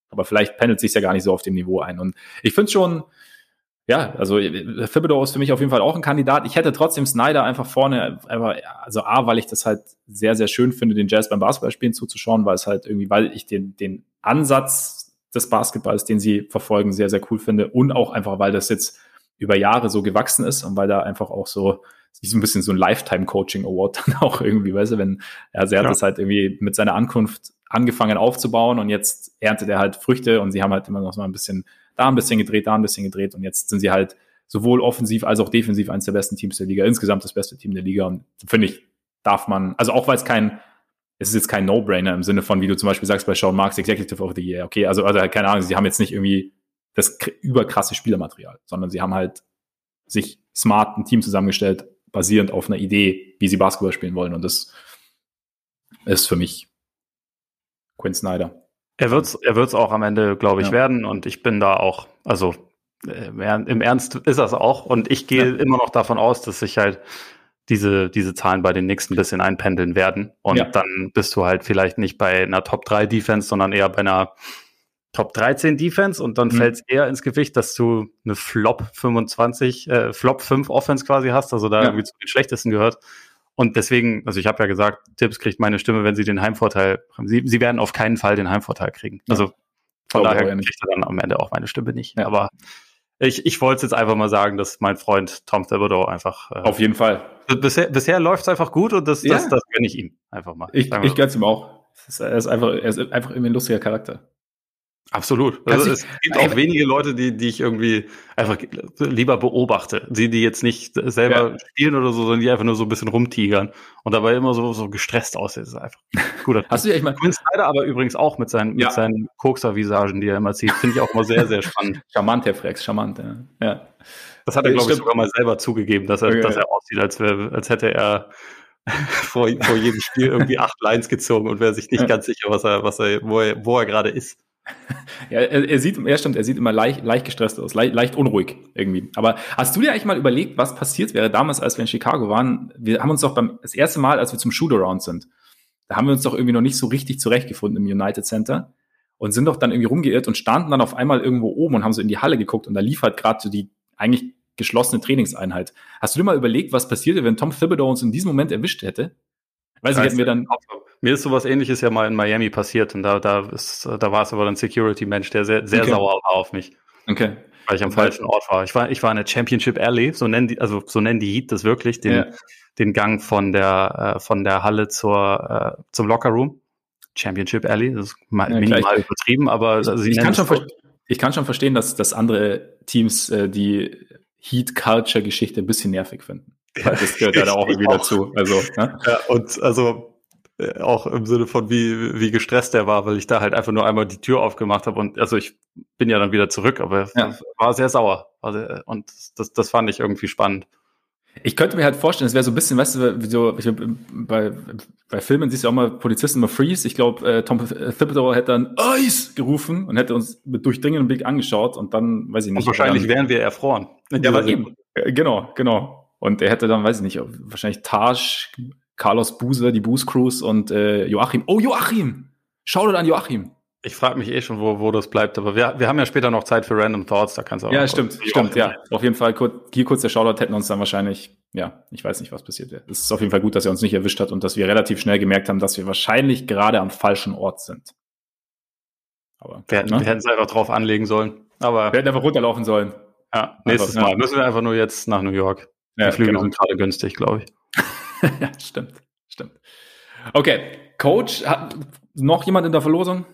Aber vielleicht pendelt sich ja gar nicht so auf dem Niveau ein. Und ich finde schon, ja, also Thibodeau ist für mich auf jeden Fall auch ein Kandidat. Ich hätte trotzdem Snyder einfach vorne, einfach, also A, weil ich das halt sehr, sehr schön finde, den Jazz beim Basketballspielen zuzuschauen, weil es halt irgendwie, weil ich den, den Ansatz des Basketballs, den sie verfolgen, sehr, sehr cool finde und auch einfach, weil das jetzt über Jahre so gewachsen ist und weil da einfach auch so, ist ein bisschen so ein Lifetime-Coaching-Award dann auch irgendwie, weißt du, wenn, also er hat ja. das halt irgendwie mit seiner Ankunft angefangen aufzubauen und jetzt erntet er halt Früchte und sie haben halt immer noch mal ein bisschen da ein bisschen gedreht, da ein bisschen gedreht. Und jetzt sind sie halt sowohl offensiv als auch defensiv eines der besten Teams der Liga, insgesamt das beste Team der Liga. Und finde ich, darf man, also auch weil es kein, es ist jetzt kein No-Brainer im Sinne von, wie du zum Beispiel sagst bei Sean Marks, Executive of the Year, okay, also, also halt keine Ahnung, sie haben jetzt nicht irgendwie das überkrasse Spielermaterial, sondern sie haben halt sich smart ein Team zusammengestellt, basierend auf einer Idee, wie sie Basketball spielen wollen. Und das ist für mich Quinn Snyder. Er wird's, er wird's auch am Ende, glaube ich, ja. werden. Und ich bin da auch, also äh, im Ernst ist das auch. Und ich gehe ja. immer noch davon aus, dass sich halt diese, diese Zahlen bei den nächsten ein bisschen einpendeln werden. Und ja. dann bist du halt vielleicht nicht bei einer Top 3 Defense, sondern eher bei einer Top 13 Defense und dann mhm. fällt es eher ins Gewicht, dass du eine Flop 25, äh, Flop 5 Offense quasi hast, also da irgendwie zu den schlechtesten gehört. Und deswegen, also ich habe ja gesagt, Tipps kriegt meine Stimme, wenn sie den Heimvorteil haben. Sie, sie werden auf keinen Fall den Heimvorteil kriegen. Ja. Also von daher ja kriegt er dann am Ende auch meine Stimme nicht. Ja. Aber ich, ich wollte jetzt einfach mal sagen, dass mein Freund Tom Thibodeau einfach. Äh, auf jeden Fall. Bisher, bisher läuft es einfach gut und das, ja. das, das gönne ich ihm einfach mal. Ich, ich gönn's ihm auch. Er ist einfach, er ist einfach irgendwie ein lustiger Charakter. Absolut. Also es gibt auch wenige Leute, die, die ich irgendwie einfach lieber beobachte. Die, die jetzt nicht selber ja. spielen oder so, sondern die einfach nur so ein bisschen rumtigern und dabei immer so, so gestresst aussehen. Das ist einfach gut. Hast du ja, ich meine. Quinn Snyder aber übrigens auch mit seinen, ja. mit seinen Kokser-Visagen, die er immer zieht, finde ich auch immer sehr, sehr spannend. charmant, Herr Frex, charmant, ja. ja. Das hat er, glaube ich, sogar mal selber zugegeben, dass er, okay. dass er aussieht, als, wär, als hätte er vor, vor jedem Spiel irgendwie acht Lines gezogen und wäre sich nicht ganz sicher, was er, was er, wo er, wo er gerade ist. Ja, er, er sieht, er stimmt, er sieht immer leicht, leicht gestresst aus, leicht, leicht unruhig irgendwie. Aber hast du dir eigentlich mal überlegt, was passiert wäre damals, als wir in Chicago waren? Wir haben uns doch beim, das erste Mal, als wir zum Shootaround sind, da haben wir uns doch irgendwie noch nicht so richtig zurechtgefunden im United Center und sind doch dann irgendwie rumgeirrt und standen dann auf einmal irgendwo oben und haben so in die Halle geguckt und da lief halt gerade so die eigentlich geschlossene Trainingseinheit. Hast du dir mal überlegt, was passierte, wenn Tom Thibodeau uns in diesem Moment erwischt hätte? Weiß ich, hätten wir dann mir ist sowas ähnliches ja mal in Miami passiert und da, da, ist, da war es aber ein Security-Mensch, der sehr, sehr okay. sauer war auf mich. Okay. Weil ich am falschen Ort war. Ich war, ich war in der Championship Alley, so nennen die, also so nennen die Heat das wirklich, den, ja. den Gang von der, äh, von der Halle zur, äh, zum Lockerroom. Championship Alley, das ist ja, minimal klar. übertrieben, aber also ich, kann schon ich kann schon verstehen, dass, dass andere Teams äh, die Heat-Culture-Geschichte ein bisschen nervig finden. Weil das gehört ja da auch irgendwie auch. dazu. Also, ne? ja, und also auch im Sinne von wie, wie gestresst er war, weil ich da halt einfach nur einmal die Tür aufgemacht habe und also ich bin ja dann wieder zurück, aber ja. war sehr sauer. Sehr, und das, das fand ich irgendwie spannend. Ich könnte mir halt vorstellen, es wäre so ein bisschen, weißt du, wie so, ich, bei, bei Filmen siehst du auch mal Polizisten immer Freeze. Ich glaube, äh, Tom Thibodeau hätte dann Eis gerufen und hätte uns mit durchdringendem Blick angeschaut und dann, weiß ich nicht. Und wahrscheinlich dann, wären wir erfroren. Ja, aber eben. Genau, genau. Und er hätte dann, weiß ich nicht, wahrscheinlich Taj Carlos Buse, die Booze Cruise und äh, Joachim. Oh, Joachim! Schau dir an Joachim. Ich frage mich eh schon, wo, wo das bleibt, aber wir, wir haben ja später noch Zeit für Random Thoughts, da kannst du auch. Ja, stimmt, stimmt, ja. Auf jeden Fall, hier kurz der Shoutout hätten uns dann wahrscheinlich, ja, ich weiß nicht, was passiert wäre. Es ist auf jeden Fall gut, dass er uns nicht erwischt hat und dass wir relativ schnell gemerkt haben, dass wir wahrscheinlich gerade am falschen Ort sind. Aber, wir, hätten, ne? es einfach drauf anlegen sollen. Aber wir hätten einfach runterlaufen sollen. Ja, nächstes einfach, Mal ja. müssen wir einfach nur jetzt nach New York. Ja, Die Flüge genau. sind gerade günstig, glaube ich. ja, stimmt. Stimmt. Okay, Coach, hat noch jemand in der Verlosung?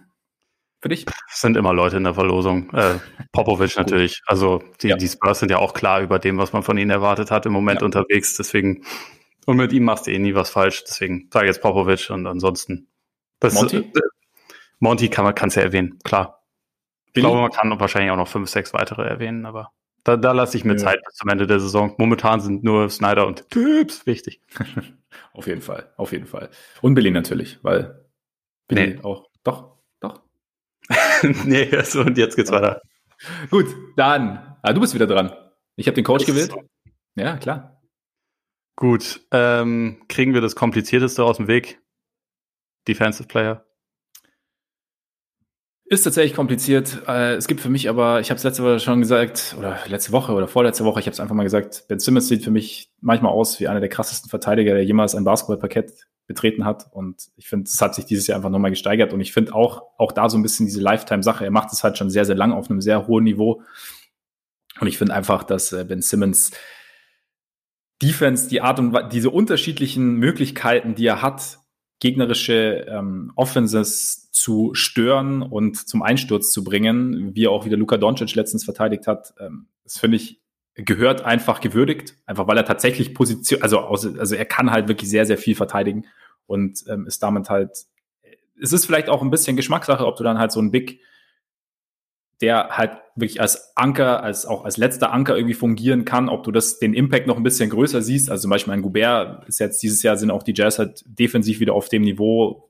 Für dich? Es sind immer Leute in der Verlosung. Äh, Popovic natürlich. Also die, ja. die Spurs sind ja auch klar über dem, was man von ihnen erwartet hat, im Moment ja. unterwegs. Deswegen, und mit ihm machst du eh nie was falsch. Deswegen sage ich jetzt Popovic und ansonsten. Monty? Äh, Monty kann man es ja erwähnen, klar. Ich glaube, man kann wahrscheinlich auch noch fünf, sechs weitere erwähnen, aber da, da lasse ich mir ja. Zeit bis zum Ende der Saison. Momentan sind nur Snyder und Tipps wichtig. auf jeden Fall, auf jeden Fall. Und Billy natürlich, weil Billy nee. auch. Doch, doch. nee, also, und jetzt geht's weiter. Gut, dann. Ah, du bist wieder dran. Ich habe den Coach gewählt. So. Ja, klar. Gut, ähm, kriegen wir das Komplizierteste aus dem Weg? Defensive Player. Ist tatsächlich kompliziert. Äh, es gibt für mich aber, ich habe es letzte Woche schon gesagt, oder letzte Woche oder vorletzte Woche, ich habe es einfach mal gesagt, Ben Simmons sieht für mich manchmal aus wie einer der krassesten Verteidiger, der jemals ein Basketballparkett betreten hat. Und ich finde, es hat sich dieses Jahr einfach nochmal gesteigert. Und ich finde auch, auch da so ein bisschen diese Lifetime-Sache. Er macht es halt schon sehr, sehr lang auf einem sehr hohen Niveau. Und ich finde einfach, dass äh, Ben Simmons Defense, die Art und diese unterschiedlichen Möglichkeiten, die er hat, gegnerische ähm, Offenses zu stören und zum Einsturz zu bringen, wie auch wieder Luka Doncic letztens verteidigt hat, ähm, das finde ich gehört einfach gewürdigt, einfach weil er tatsächlich Position, also also er kann halt wirklich sehr sehr viel verteidigen und ähm, ist damit halt es ist vielleicht auch ein bisschen Geschmackssache, ob du dann halt so ein Big der halt wirklich als Anker, als auch als letzter Anker irgendwie fungieren kann, ob du das, den Impact noch ein bisschen größer siehst. Also zum Beispiel ein Goubert ist jetzt dieses Jahr sind auch die Jazz halt defensiv wieder auf dem Niveau,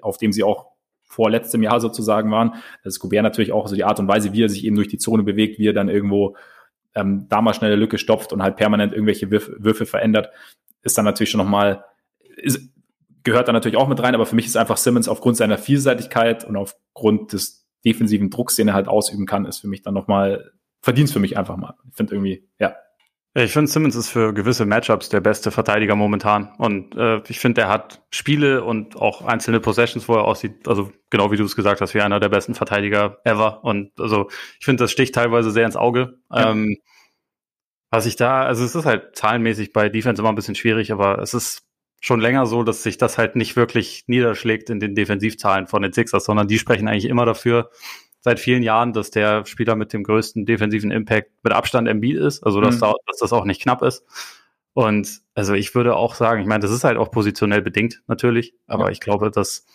auf dem sie auch vor letztem Jahr sozusagen waren. Das ist Goubert natürlich auch so die Art und Weise, wie er sich eben durch die Zone bewegt, wie er dann irgendwo ähm, da mal schnell eine Lücke stopft und halt permanent irgendwelche Würfe, Würfe verändert, ist dann natürlich schon nochmal, gehört da natürlich auch mit rein, aber für mich ist einfach Simmons aufgrund seiner Vielseitigkeit und aufgrund des defensiven Drucks, den er halt ausüben kann, ist für mich dann nochmal, verdient für mich einfach mal. Ich finde irgendwie, ja. Ich finde, Simmons ist für gewisse Matchups der beste Verteidiger momentan. Und äh, ich finde, er hat Spiele und auch einzelne Possessions, wo er aussieht, also genau wie du es gesagt hast, wie einer der besten Verteidiger ever. Und also ich finde, das sticht teilweise sehr ins Auge. Ja. Ähm, was ich da, also es ist halt zahlenmäßig bei Defense immer ein bisschen schwierig, aber es ist schon länger so, dass sich das halt nicht wirklich niederschlägt in den Defensivzahlen von den Sixers, sondern die sprechen eigentlich immer dafür, seit vielen Jahren, dass der Spieler mit dem größten defensiven Impact mit Abstand Embiid ist, also dass, mhm. da, dass das auch nicht knapp ist. Und also ich würde auch sagen, ich meine, das ist halt auch positionell bedingt natürlich, aber ja. ich glaube, dass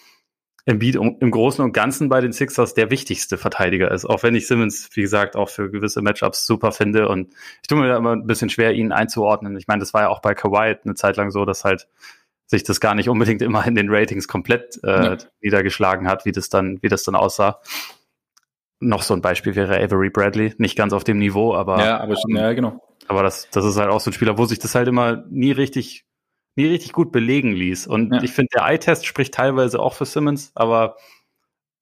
Embiid im Großen und Ganzen bei den Sixers der wichtigste Verteidiger ist, auch wenn ich Simmons, wie gesagt, auch für gewisse Matchups super finde und ich tue mir da immer ein bisschen schwer, ihn einzuordnen. Ich meine, das war ja auch bei Kawhi eine Zeit lang so, dass halt sich das gar nicht unbedingt immer in den Ratings komplett äh, ja. niedergeschlagen hat, wie das dann, wie das dann aussah. Noch so ein Beispiel wäre Avery Bradley, nicht ganz auf dem Niveau, aber ja, aber ähm, ja, genau. Aber das, das ist halt auch so ein Spieler, wo sich das halt immer nie richtig, nie richtig gut belegen ließ. Und ja. ich finde, der Eye-Test spricht teilweise auch für Simmons, aber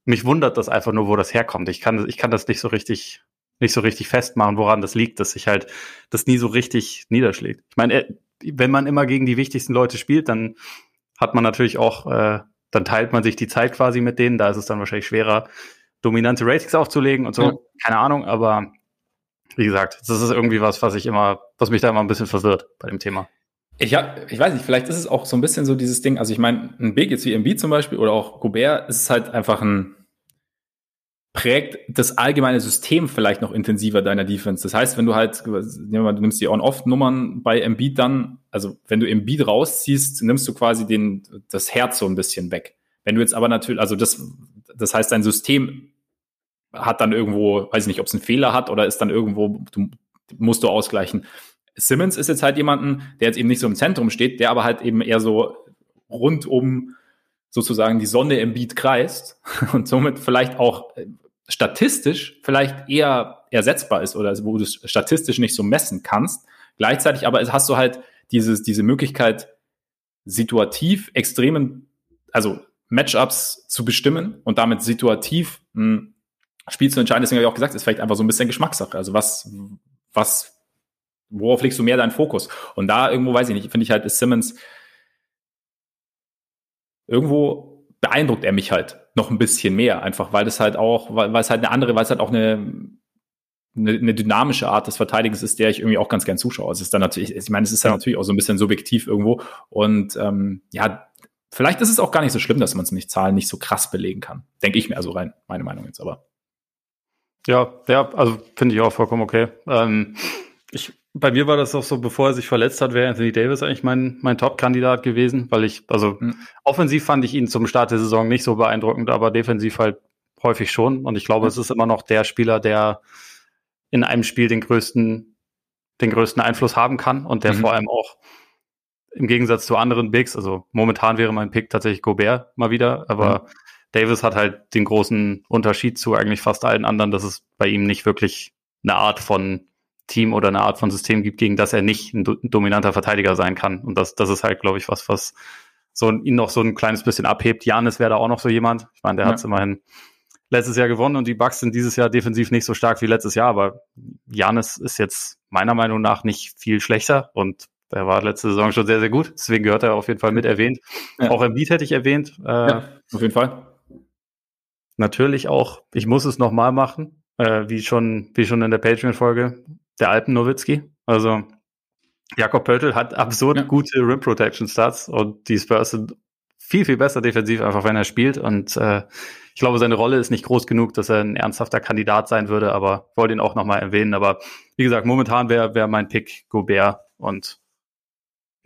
mich wundert das einfach nur, wo das herkommt. Ich kann, ich kann das nicht so richtig, nicht so richtig festmachen, woran das liegt, dass sich halt das nie so richtig niederschlägt. Ich meine, wenn man immer gegen die wichtigsten Leute spielt, dann hat man natürlich auch, äh, dann teilt man sich die Zeit quasi mit denen. Da ist es dann wahrscheinlich schwerer, dominante Ratings aufzulegen und so. Ja. Keine Ahnung, aber wie gesagt, das ist irgendwie was, was ich immer, was mich da immer ein bisschen verwirrt bei dem Thema. Ich, hab, ich weiß nicht, vielleicht ist es auch so ein bisschen so dieses Ding, also ich meine, ein Big jetzt wie MB zum Beispiel oder auch Gobert, ist halt einfach ein, prägt das allgemeine System vielleicht noch intensiver deiner Defense. Das heißt, wenn du halt, du nimmst die On-Off-Nummern bei Embiid dann, also wenn du Embiid rausziehst, nimmst du quasi den, das Herz so ein bisschen weg. Wenn du jetzt aber natürlich, also das, das heißt, dein System hat dann irgendwo, weiß ich nicht, ob es einen Fehler hat oder ist dann irgendwo, du, musst du ausgleichen. Simmons ist jetzt halt jemanden, der jetzt eben nicht so im Zentrum steht, der aber halt eben eher so rund um sozusagen die Sonne im Beat kreist und somit vielleicht auch statistisch vielleicht eher ersetzbar ist oder wo du es statistisch nicht so messen kannst. Gleichzeitig aber hast du halt dieses, diese Möglichkeit, situativ extremen, also Matchups zu bestimmen und damit situativ ein Spiel zu entscheiden. Deswegen habe ich auch gesagt, ist vielleicht einfach so ein bisschen Geschmackssache. Also was, was, worauf legst du mehr deinen Fokus? Und da irgendwo, weiß ich nicht, finde ich halt, ist Simmons irgendwo beeindruckt er mich halt noch ein bisschen mehr, einfach weil das halt auch, weil, weil es halt eine andere, weil es halt auch eine, eine, eine dynamische Art des Verteidigens ist, der ich irgendwie auch ganz gern zuschaue. Es ist dann natürlich, ich meine, es ist ja natürlich auch so ein bisschen subjektiv irgendwo. Und ähm, ja, vielleicht ist es auch gar nicht so schlimm, dass man es nicht Zahlen nicht so krass belegen kann. Denke ich mir also rein, meine Meinung jetzt aber. Ja, ja, also finde ich auch vollkommen okay. Ähm, ich bei mir war das auch so, bevor er sich verletzt hat, wäre Anthony Davis eigentlich mein, mein Top-Kandidat gewesen, weil ich, also mhm. offensiv fand ich ihn zum Start der Saison nicht so beeindruckend, aber defensiv halt häufig schon. Und ich glaube, mhm. es ist immer noch der Spieler, der in einem Spiel den größten, den größten Einfluss haben kann und der mhm. vor allem auch im Gegensatz zu anderen Bigs, also momentan wäre mein Pick tatsächlich Gobert mal wieder, aber Davis hat halt den großen Unterschied zu eigentlich fast allen anderen, dass es bei ihm nicht wirklich eine Art von Team oder eine Art von System gibt, gegen das er nicht ein, ein dominanter Verteidiger sein kann. Und das, das ist halt, glaube ich, was, was so ihn noch so ein kleines bisschen abhebt. Janis wäre da auch noch so jemand. Ich meine, der ja. hat es immerhin letztes Jahr gewonnen und die Bucks sind dieses Jahr defensiv nicht so stark wie letztes Jahr, aber Janis ist jetzt meiner Meinung nach nicht viel schlechter und er war letzte Saison schon sehr, sehr gut. Deswegen gehört er auf jeden Fall mit erwähnt. Ja. Auch Embiid hätte ich erwähnt. Äh, ja, auf jeden Fall. Natürlich auch, ich muss es nochmal machen, äh, wie schon, wie schon in der Patreon-Folge, der Alpen Nowitzki. Also, Jakob Pöltl hat absurd ja. gute Rim Protection Stats und die Spurs sind viel, viel besser defensiv, einfach wenn er spielt. Und äh, ich glaube, seine Rolle ist nicht groß genug, dass er ein ernsthafter Kandidat sein würde, aber wollte ihn auch nochmal erwähnen. Aber wie gesagt, momentan wäre wär mein Pick Gobert und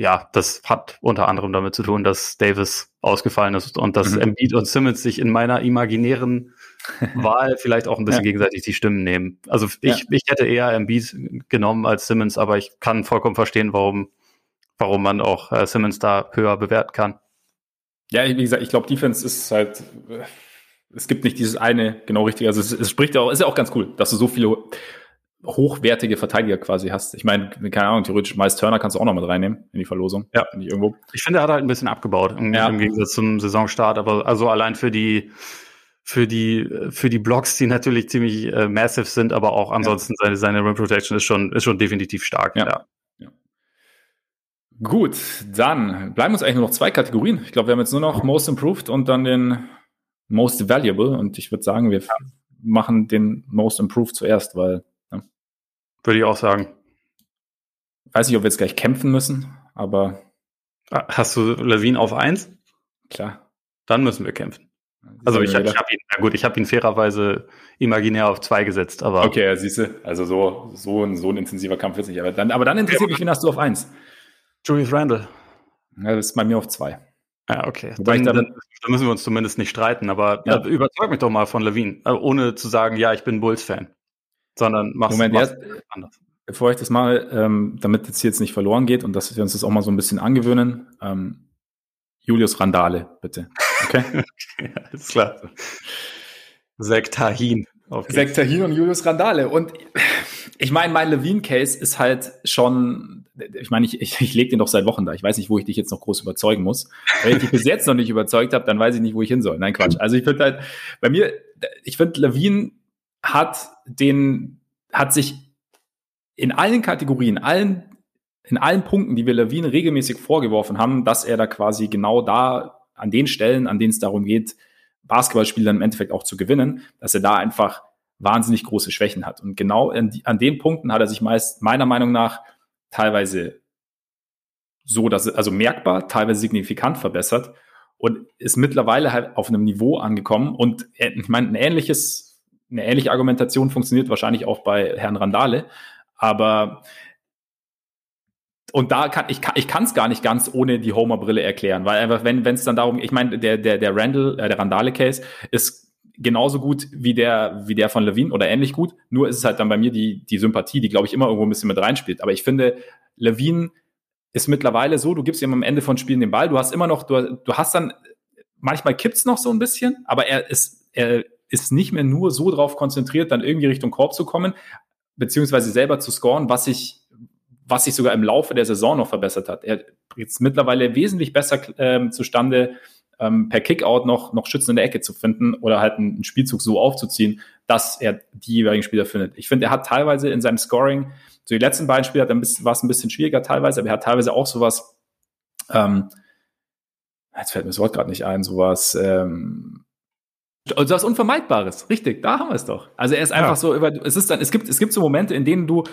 ja, das hat unter anderem damit zu tun, dass Davis ausgefallen ist und dass mhm. Embiid und Simmons sich in meiner imaginären Wahl vielleicht auch ein bisschen ja. gegenseitig die Stimmen nehmen. Also ich, ja. ich hätte eher Embiid genommen als Simmons, aber ich kann vollkommen verstehen, warum, warum man auch äh, Simmons da höher bewerten kann. Ja, wie gesagt, ich glaube, Defense ist halt, äh, es gibt nicht dieses eine genau richtige. Also es, es spricht ja auch, ist ja auch ganz cool, dass du so viele hochwertige Verteidiger quasi hast. Ich meine, keine Ahnung, theoretisch Miles Turner kannst du auch noch mit reinnehmen in die Verlosung. Ja. Nicht irgendwo. Ich finde, er hat halt ein bisschen abgebaut im, ja. im Gegensatz zum Saisonstart, aber also allein für die für die für die Blocks, die natürlich ziemlich äh, massive sind, aber auch ansonsten ja. seine seine Rim Protection ist schon ist schon definitiv stark. Ja. ja. ja. Gut, dann bleiben uns eigentlich nur noch zwei Kategorien. Ich glaube, wir haben jetzt nur noch Most Improved und dann den Most Valuable und ich würde sagen, wir machen den Most Improved zuerst, weil würde ich auch sagen. Weiß nicht, ob wir jetzt gleich kämpfen müssen, aber. Ah, hast du Levine auf eins? Klar. Dann müssen wir kämpfen. Also ich, ich habe ihn, na gut, ich habe ihn fairerweise imaginär auf zwei gesetzt, aber. Okay, ja, siehst du, also so, so, ein, so ein intensiver Kampf wird nicht. Aber dann, aber dann interessiert mich, wen hast du auf eins? Julius Randall. Ja, das ist bei mir auf zwei. Ja, okay. Dann, dann, dann, müssen wir uns zumindest nicht streiten, aber ja. überzeug mich doch mal von Levine, äh, ohne zu sagen, ja, ich bin Bulls-Fan sondern machst, Moment, machst erst, anders. Bevor ich das mache, ähm, damit jetzt hier jetzt nicht verloren geht und dass wir uns das auch mal so ein bisschen angewöhnen, ähm, Julius Randale, bitte. Okay? okay alles klar. Sektahin. Sektahin und Julius Randale. Und ich meine, mein Levine-Case ist halt schon, ich meine, ich, ich, ich lege den doch seit Wochen da. Ich weiß nicht, wo ich dich jetzt noch groß überzeugen muss. Wenn ich dich bis jetzt noch nicht überzeugt habe, dann weiß ich nicht, wo ich hin soll. Nein, Quatsch. Also ich finde halt, bei mir, ich finde, Levine hat den, hat sich in allen Kategorien, allen, in allen Punkten, die wir Lawine regelmäßig vorgeworfen haben, dass er da quasi genau da an den Stellen, an denen es darum geht, Basketballspiele dann im Endeffekt auch zu gewinnen, dass er da einfach wahnsinnig große Schwächen hat. Und genau die, an den Punkten hat er sich meist meiner Meinung nach teilweise so, dass er, also merkbar, teilweise signifikant verbessert und ist mittlerweile halt auf einem Niveau angekommen. Und ich meine, ein ähnliches eine ähnliche Argumentation funktioniert wahrscheinlich auch bei Herrn Randale, aber und da kann ich kann ich kann es gar nicht ganz ohne die Homer Brille erklären, weil einfach wenn wenn es dann darum, ich meine der der der Randall äh, der Randale Case ist genauso gut wie der wie der von Levine oder ähnlich gut, nur ist es halt dann bei mir die die Sympathie, die glaube ich immer irgendwo ein bisschen mit reinspielt, aber ich finde Levine ist mittlerweile so, du gibst ihm am Ende von Spielen den Ball, du hast immer noch du, du hast dann manchmal kippt's noch so ein bisschen, aber er ist er ist nicht mehr nur so drauf konzentriert, dann irgendwie Richtung Korb zu kommen, beziehungsweise selber zu scoren, was sich, was sich sogar im Laufe der Saison noch verbessert hat. Er ist mittlerweile wesentlich besser ähm, zustande, ähm, per Kickout noch, noch Schützen in der Ecke zu finden oder halt einen Spielzug so aufzuziehen, dass er die jeweiligen Spieler findet. Ich finde, er hat teilweise in seinem Scoring, so die letzten beiden Spiele war es ein bisschen schwieriger teilweise, aber er hat teilweise auch sowas, ähm, jetzt fällt mir das Wort gerade nicht ein, sowas, ähm, also was Unvermeidbares, richtig, da haben wir es doch. Also er ist einfach ja. so über, es ist dann, es gibt, es gibt so Momente, in denen du,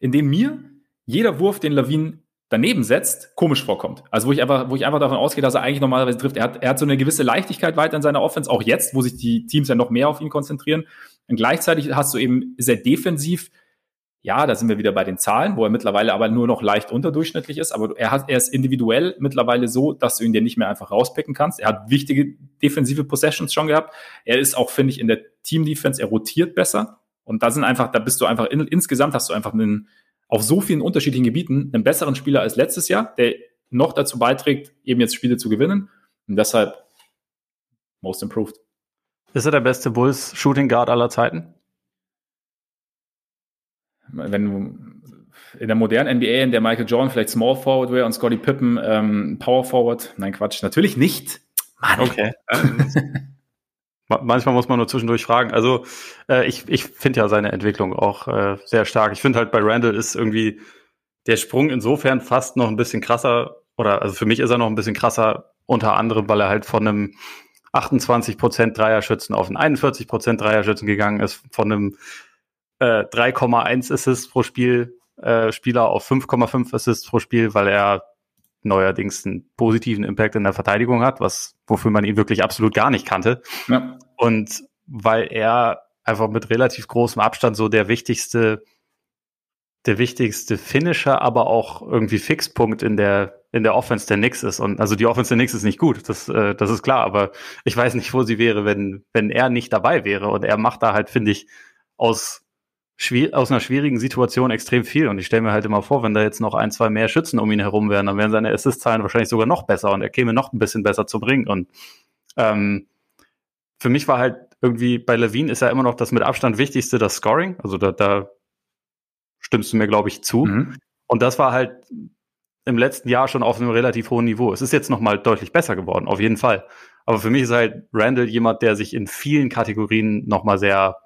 in denen mir jeder Wurf, den Lawin daneben setzt, komisch vorkommt. Also wo ich einfach, wo ich einfach davon ausgehe, dass er eigentlich normalerweise trifft. Er hat, er hat so eine gewisse Leichtigkeit weiter in seiner Offense, auch jetzt, wo sich die Teams ja noch mehr auf ihn konzentrieren. Und gleichzeitig hast du eben sehr defensiv ja, da sind wir wieder bei den Zahlen, wo er mittlerweile aber nur noch leicht unterdurchschnittlich ist. Aber er, hat, er ist individuell mittlerweile so, dass du ihn dir nicht mehr einfach rauspicken kannst. Er hat wichtige defensive Possessions schon gehabt. Er ist auch, finde ich, in der Team-Defense, er rotiert besser. Und da sind einfach, da bist du einfach, in, insgesamt hast du einfach einen, auf so vielen unterschiedlichen Gebieten einen besseren Spieler als letztes Jahr, der noch dazu beiträgt, eben jetzt Spiele zu gewinnen. Und deshalb most improved. Ist er der beste Bulls Shooting Guard aller Zeiten? Wenn du in der modernen NBA, in der Michael Jordan vielleicht Small Forward wäre und Scotty Pippen ähm, Power Forward. Nein, Quatsch, natürlich nicht. Mann. Okay. Manchmal muss man nur zwischendurch fragen. Also äh, ich, ich finde ja seine Entwicklung auch äh, sehr stark. Ich finde halt bei Randall ist irgendwie der Sprung insofern fast noch ein bisschen krasser oder also für mich ist er noch ein bisschen krasser, unter anderem, weil er halt von einem 28% Dreierschützen auf einen 41% Dreierschützen gegangen ist, von einem äh, 3,1 Assists pro Spiel äh, Spieler auf 5,5 Assists pro Spiel, weil er neuerdings einen positiven Impact in der Verteidigung hat, was wofür man ihn wirklich absolut gar nicht kannte. Ja. Und weil er einfach mit relativ großem Abstand so der wichtigste der wichtigste Finisher, aber auch irgendwie Fixpunkt in der in der Offense der Knicks ist und also die Offense der Knicks ist nicht gut, das äh, das ist klar, aber ich weiß nicht, wo sie wäre, wenn wenn er nicht dabei wäre und er macht da halt finde ich aus aus einer schwierigen Situation extrem viel. Und ich stelle mir halt immer vor, wenn da jetzt noch ein, zwei mehr Schützen um ihn herum wären, dann wären seine Assist-Zahlen wahrscheinlich sogar noch besser und er käme noch ein bisschen besser zu bringen. Und ähm, für mich war halt irgendwie bei Levine ist ja immer noch das mit Abstand wichtigste, das Scoring. Also da, da stimmst du mir, glaube ich, zu. Mhm. Und das war halt im letzten Jahr schon auf einem relativ hohen Niveau. Es ist jetzt nochmal deutlich besser geworden, auf jeden Fall. Aber für mich ist halt Randall jemand, der sich in vielen Kategorien nochmal sehr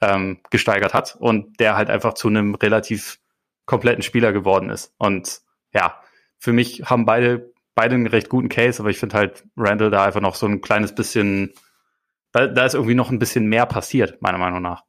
ähm, gesteigert hat und der halt einfach zu einem relativ kompletten Spieler geworden ist. Und ja, für mich haben beide beide einen recht guten Case, aber ich finde halt Randall da einfach noch so ein kleines bisschen, da, da ist irgendwie noch ein bisschen mehr passiert, meiner Meinung nach.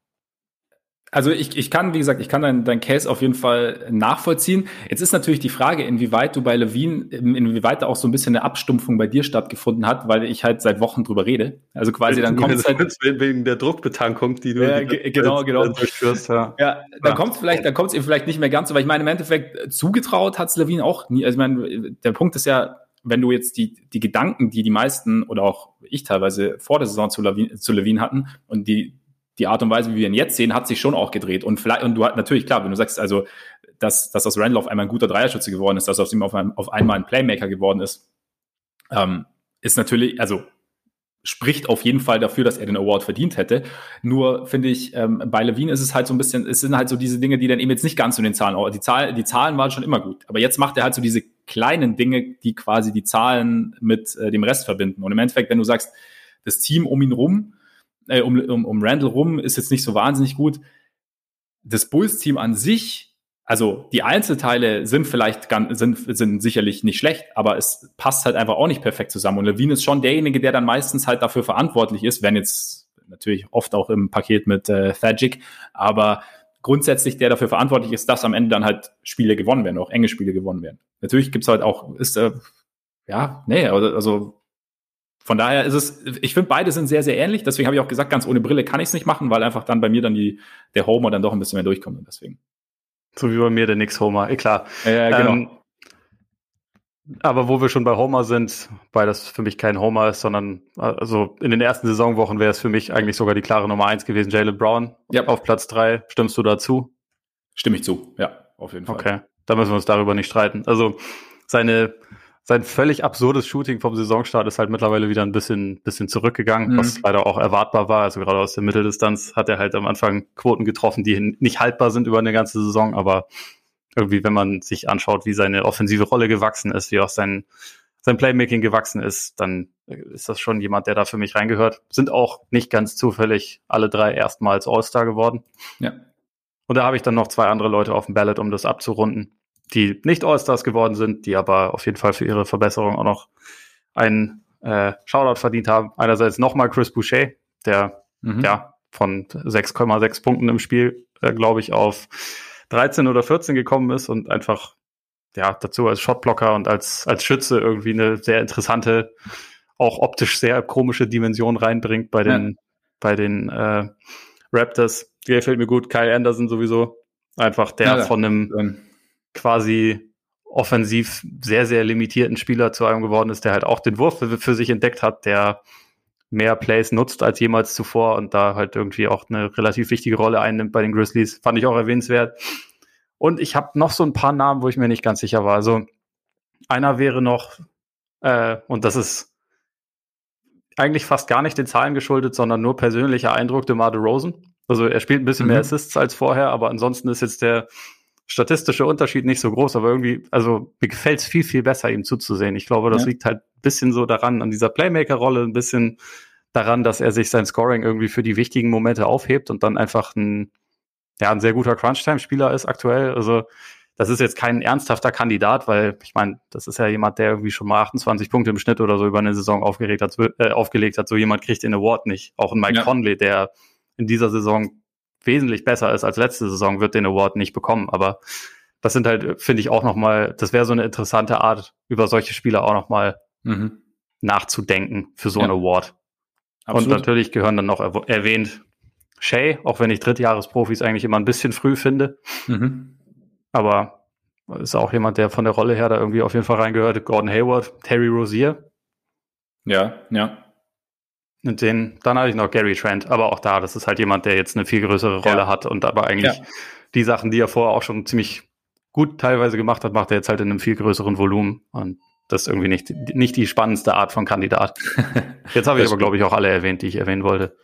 Also ich, ich kann, wie gesagt, ich kann dein, dein Case auf jeden Fall nachvollziehen. Jetzt ist natürlich die Frage, inwieweit du bei Levine, inwieweit da auch so ein bisschen eine Abstumpfung bei dir stattgefunden hat, weil ich halt seit Wochen drüber rede. Also quasi dann kommt es halt wegen der Druckbetankung, die du ja, genau, genau. durchführst. Ja, ja dann ja. kommt es vielleicht, dann kommt es ihm vielleicht nicht mehr ganz, aber ich meine im Endeffekt zugetraut hat es Levine auch nie. Also ich meine, der Punkt ist ja, wenn du jetzt die, die Gedanken, die die meisten oder auch ich teilweise vor der Saison zu Levine, zu Levine hatten und die die Art und Weise, wie wir ihn jetzt sehen, hat sich schon auch gedreht. Und vielleicht, und du hast natürlich klar, wenn du sagst, also, dass, dass aus Randall auf einmal ein guter Dreierschütze geworden ist, dass aus ihm auf, ein, auf einmal ein Playmaker geworden ist, ähm, ist natürlich, also spricht auf jeden Fall dafür, dass er den Award verdient hätte. Nur finde ich, ähm, bei Levine ist es halt so ein bisschen, es sind halt so diese Dinge, die dann eben jetzt nicht ganz zu den Zahlen, die, Zahl, die Zahlen waren schon immer gut. Aber jetzt macht er halt so diese kleinen Dinge, die quasi die Zahlen mit äh, dem Rest verbinden. Und im Endeffekt, wenn du sagst, das Team um ihn rum äh, um, um, um Randall rum ist jetzt nicht so wahnsinnig gut. Das Bulls-Team an sich, also die Einzelteile sind vielleicht ganz, sind, sind sicherlich nicht schlecht, aber es passt halt einfach auch nicht perfekt zusammen. Und Levine ist schon derjenige, der dann meistens halt dafür verantwortlich ist, wenn jetzt natürlich oft auch im Paket mit äh, Thagic, aber grundsätzlich der dafür verantwortlich ist, dass am Ende dann halt Spiele gewonnen werden, auch enge Spiele gewonnen werden. Natürlich gibt's halt auch, ist äh, ja, nee, also, also von daher ist es, ich finde, beide sind sehr, sehr ähnlich. Deswegen habe ich auch gesagt, ganz ohne Brille kann ich es nicht machen, weil einfach dann bei mir dann die, der Homer dann doch ein bisschen mehr durchkommt und deswegen. So wie bei mir der Nix Homer, eh klar. Ja, genau. Ähm, aber wo wir schon bei Homer sind, weil das für mich kein Homer ist, sondern also in den ersten Saisonwochen wäre es für mich eigentlich sogar die klare Nummer eins gewesen, Jalen Brown ja. auf Platz drei. Stimmst du dazu? Stimme ich zu, ja, auf jeden Fall. Okay, da müssen wir uns darüber nicht streiten. Also seine sein völlig absurdes Shooting vom Saisonstart ist halt mittlerweile wieder ein bisschen, bisschen zurückgegangen, mhm. was leider auch erwartbar war. Also gerade aus der Mitteldistanz hat er halt am Anfang Quoten getroffen, die nicht haltbar sind über eine ganze Saison, aber irgendwie, wenn man sich anschaut, wie seine offensive Rolle gewachsen ist, wie auch sein, sein Playmaking gewachsen ist, dann ist das schon jemand, der da für mich reingehört. Sind auch nicht ganz zufällig alle drei erstmals All-Star geworden. Ja. Und da habe ich dann noch zwei andere Leute auf dem Ballot, um das abzurunden die nicht All-Stars geworden sind, die aber auf jeden Fall für ihre Verbesserung auch noch einen äh, Shoutout verdient haben. Einerseits nochmal Chris Boucher, der mhm. ja von 6,6 Punkten im Spiel, äh, glaube ich, auf 13 oder 14 gekommen ist und einfach ja dazu als Shotblocker und als als Schütze irgendwie eine sehr interessante, auch optisch sehr komische Dimension reinbringt bei den ja. bei den äh, Raptors. Der fällt mir gut. Kyle Anderson sowieso einfach der ja, von einem quasi offensiv sehr, sehr limitierten Spieler zu einem geworden ist, der halt auch den Wurf für, für sich entdeckt hat, der mehr Plays nutzt als jemals zuvor und da halt irgendwie auch eine relativ wichtige Rolle einnimmt bei den Grizzlies. Fand ich auch erwähnenswert. Und ich habe noch so ein paar Namen, wo ich mir nicht ganz sicher war. Also einer wäre noch, äh, und das ist eigentlich fast gar nicht den Zahlen geschuldet, sondern nur persönlicher Eindruck DeMar Rosen. Also er spielt ein bisschen mhm. mehr Assists als vorher, aber ansonsten ist jetzt der statistische Unterschied nicht so groß, aber irgendwie, also mir gefällt es viel, viel besser, ihm zuzusehen. Ich glaube, das ja. liegt halt ein bisschen so daran, an dieser Playmaker-Rolle, ein bisschen daran, dass er sich sein Scoring irgendwie für die wichtigen Momente aufhebt und dann einfach ein, ja, ein sehr guter Crunch-Time-Spieler ist aktuell. Also das ist jetzt kein ernsthafter Kandidat, weil ich meine, das ist ja jemand, der irgendwie schon mal 28 Punkte im Schnitt oder so über eine Saison aufgeregt hat, äh, aufgelegt hat. So jemand kriegt den Award nicht. Auch ein Mike ja. Conley, der in dieser Saison wesentlich besser ist als letzte Saison, wird den Award nicht bekommen. Aber das sind halt, finde ich, auch nochmal, das wäre so eine interessante Art, über solche Spieler auch nochmal mhm. nachzudenken für so ja. einen Award. Absolut. Und natürlich gehören dann noch erwähnt Shay, auch wenn ich Drittjahresprofis eigentlich immer ein bisschen früh finde. Mhm. Aber ist auch jemand, der von der Rolle her da irgendwie auf jeden Fall reingehört. Gordon Hayward, Terry Rozier. Ja, ja. Und den, dann habe ich noch Gary Trent, aber auch da, das ist halt jemand, der jetzt eine viel größere Rolle ja. hat und aber eigentlich ja. die Sachen, die er vorher auch schon ziemlich gut teilweise gemacht hat, macht er jetzt halt in einem viel größeren Volumen. Und das ist irgendwie nicht, nicht die spannendste Art von Kandidat. Jetzt habe ich aber, glaube ich, auch alle erwähnt, die ich erwähnen wollte.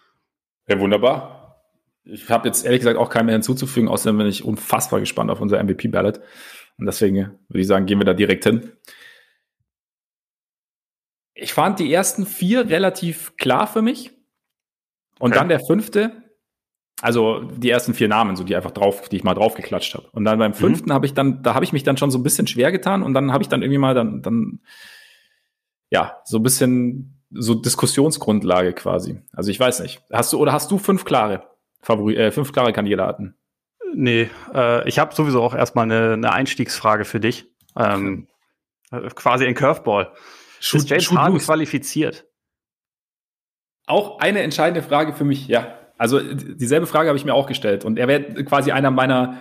Ja, wunderbar. Ich habe jetzt ehrlich gesagt auch keinen mehr hinzuzufügen, außerdem bin ich unfassbar gespannt auf unser MVP-Ballot. Und deswegen würde ich sagen, gehen wir da direkt hin. Ich fand die ersten vier relativ klar für mich. Und okay. dann der fünfte, also die ersten vier Namen, so die einfach drauf, die ich mal draufgeklatscht habe. Und dann beim mhm. fünften mhm. habe ich dann, da habe ich mich dann schon so ein bisschen schwer getan und dann habe ich dann irgendwie mal dann, dann, ja, so ein bisschen so Diskussionsgrundlage quasi. Also ich weiß nicht. Hast du oder hast du fünf klare Favori äh, fünf klare Kandidaten? Nee, äh, ich habe sowieso auch erstmal eine, eine Einstiegsfrage für dich. Ähm, äh, quasi ein Curveball. Shoot, ist James Harden qualifiziert? Auch eine entscheidende Frage für mich, ja. Also dieselbe Frage habe ich mir auch gestellt und er wäre quasi einer meiner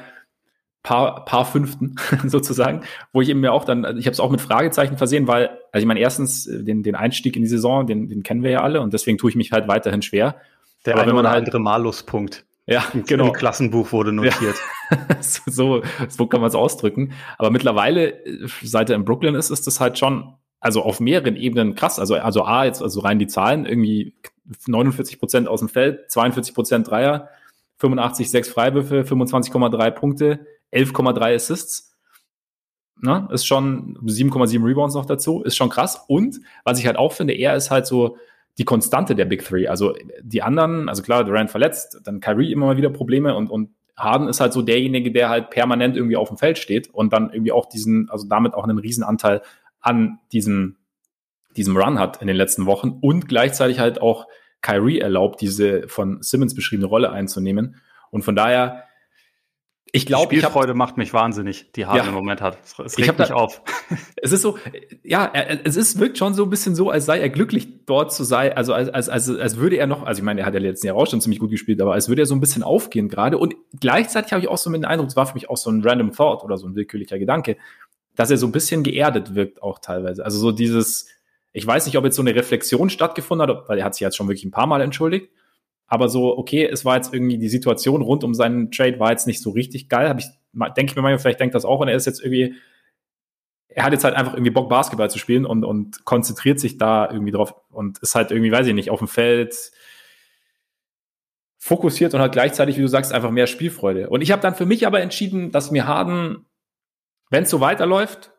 paar, paar Fünften sozusagen, wo ich eben mir auch dann, ich habe es auch mit Fragezeichen versehen, weil, also ich meine, erstens äh, den, den Einstieg in die Saison, den, den kennen wir ja alle und deswegen tue ich mich halt weiterhin schwer. Der Aber wenn man halt andere Maluspunkt. Ja, genau. Im Klassenbuch wurde notiert. Ja. so, so kann man es ausdrücken. Aber mittlerweile, äh, seit er in Brooklyn ist, ist das halt schon, also auf mehreren Ebenen krass. Also, also A, jetzt, also rein die Zahlen, irgendwie 49 Prozent aus dem Feld, 42 Prozent Dreier, 85, 6 Freiwürfe, 25,3 Punkte, 11,3 Assists. Ne? Ist schon 7,7 Rebounds noch dazu, ist schon krass. Und was ich halt auch finde, er ist halt so die Konstante der Big Three. Also die anderen, also klar, Durant verletzt, dann Kyrie immer mal wieder Probleme und, und Harden ist halt so derjenige, der halt permanent irgendwie auf dem Feld steht und dann irgendwie auch diesen, also damit auch einen Riesenanteil an diesem diesem Run hat in den letzten Wochen und gleichzeitig halt auch Kyrie erlaubt, diese von Simmons beschriebene Rolle einzunehmen. Und von daher, ich glaube, Spielfreude hab, macht mich wahnsinnig, die Harden ja, im Moment hat. Es regt mich da, auf. Es ist so, ja, es ist wirkt schon so ein bisschen so, als sei er glücklich dort zu sein, also als, als, als, als würde er noch, also ich meine, er hat ja letzten Jahr auch schon ziemlich gut gespielt, aber als würde er so ein bisschen aufgehen gerade. Und gleichzeitig habe ich auch so dem Eindruck, es war für mich auch so ein random Thought oder so ein willkürlicher Gedanke, dass er so ein bisschen geerdet wirkt auch teilweise. Also so dieses, ich weiß nicht, ob jetzt so eine Reflexion stattgefunden hat, weil er hat sich jetzt schon wirklich ein paar Mal entschuldigt. Aber so, okay, es war jetzt irgendwie die Situation rund um seinen Trade war jetzt nicht so richtig geil. Hab ich, denke ich mir manchmal, vielleicht denkt das auch und er ist jetzt irgendwie, er hat jetzt halt einfach irgendwie Bock, Basketball zu spielen und, und konzentriert sich da irgendwie drauf und ist halt irgendwie, weiß ich nicht, auf dem Feld fokussiert und hat gleichzeitig, wie du sagst, einfach mehr Spielfreude. Und ich habe dann für mich aber entschieden, dass mir Harden, wenn es so weiterläuft,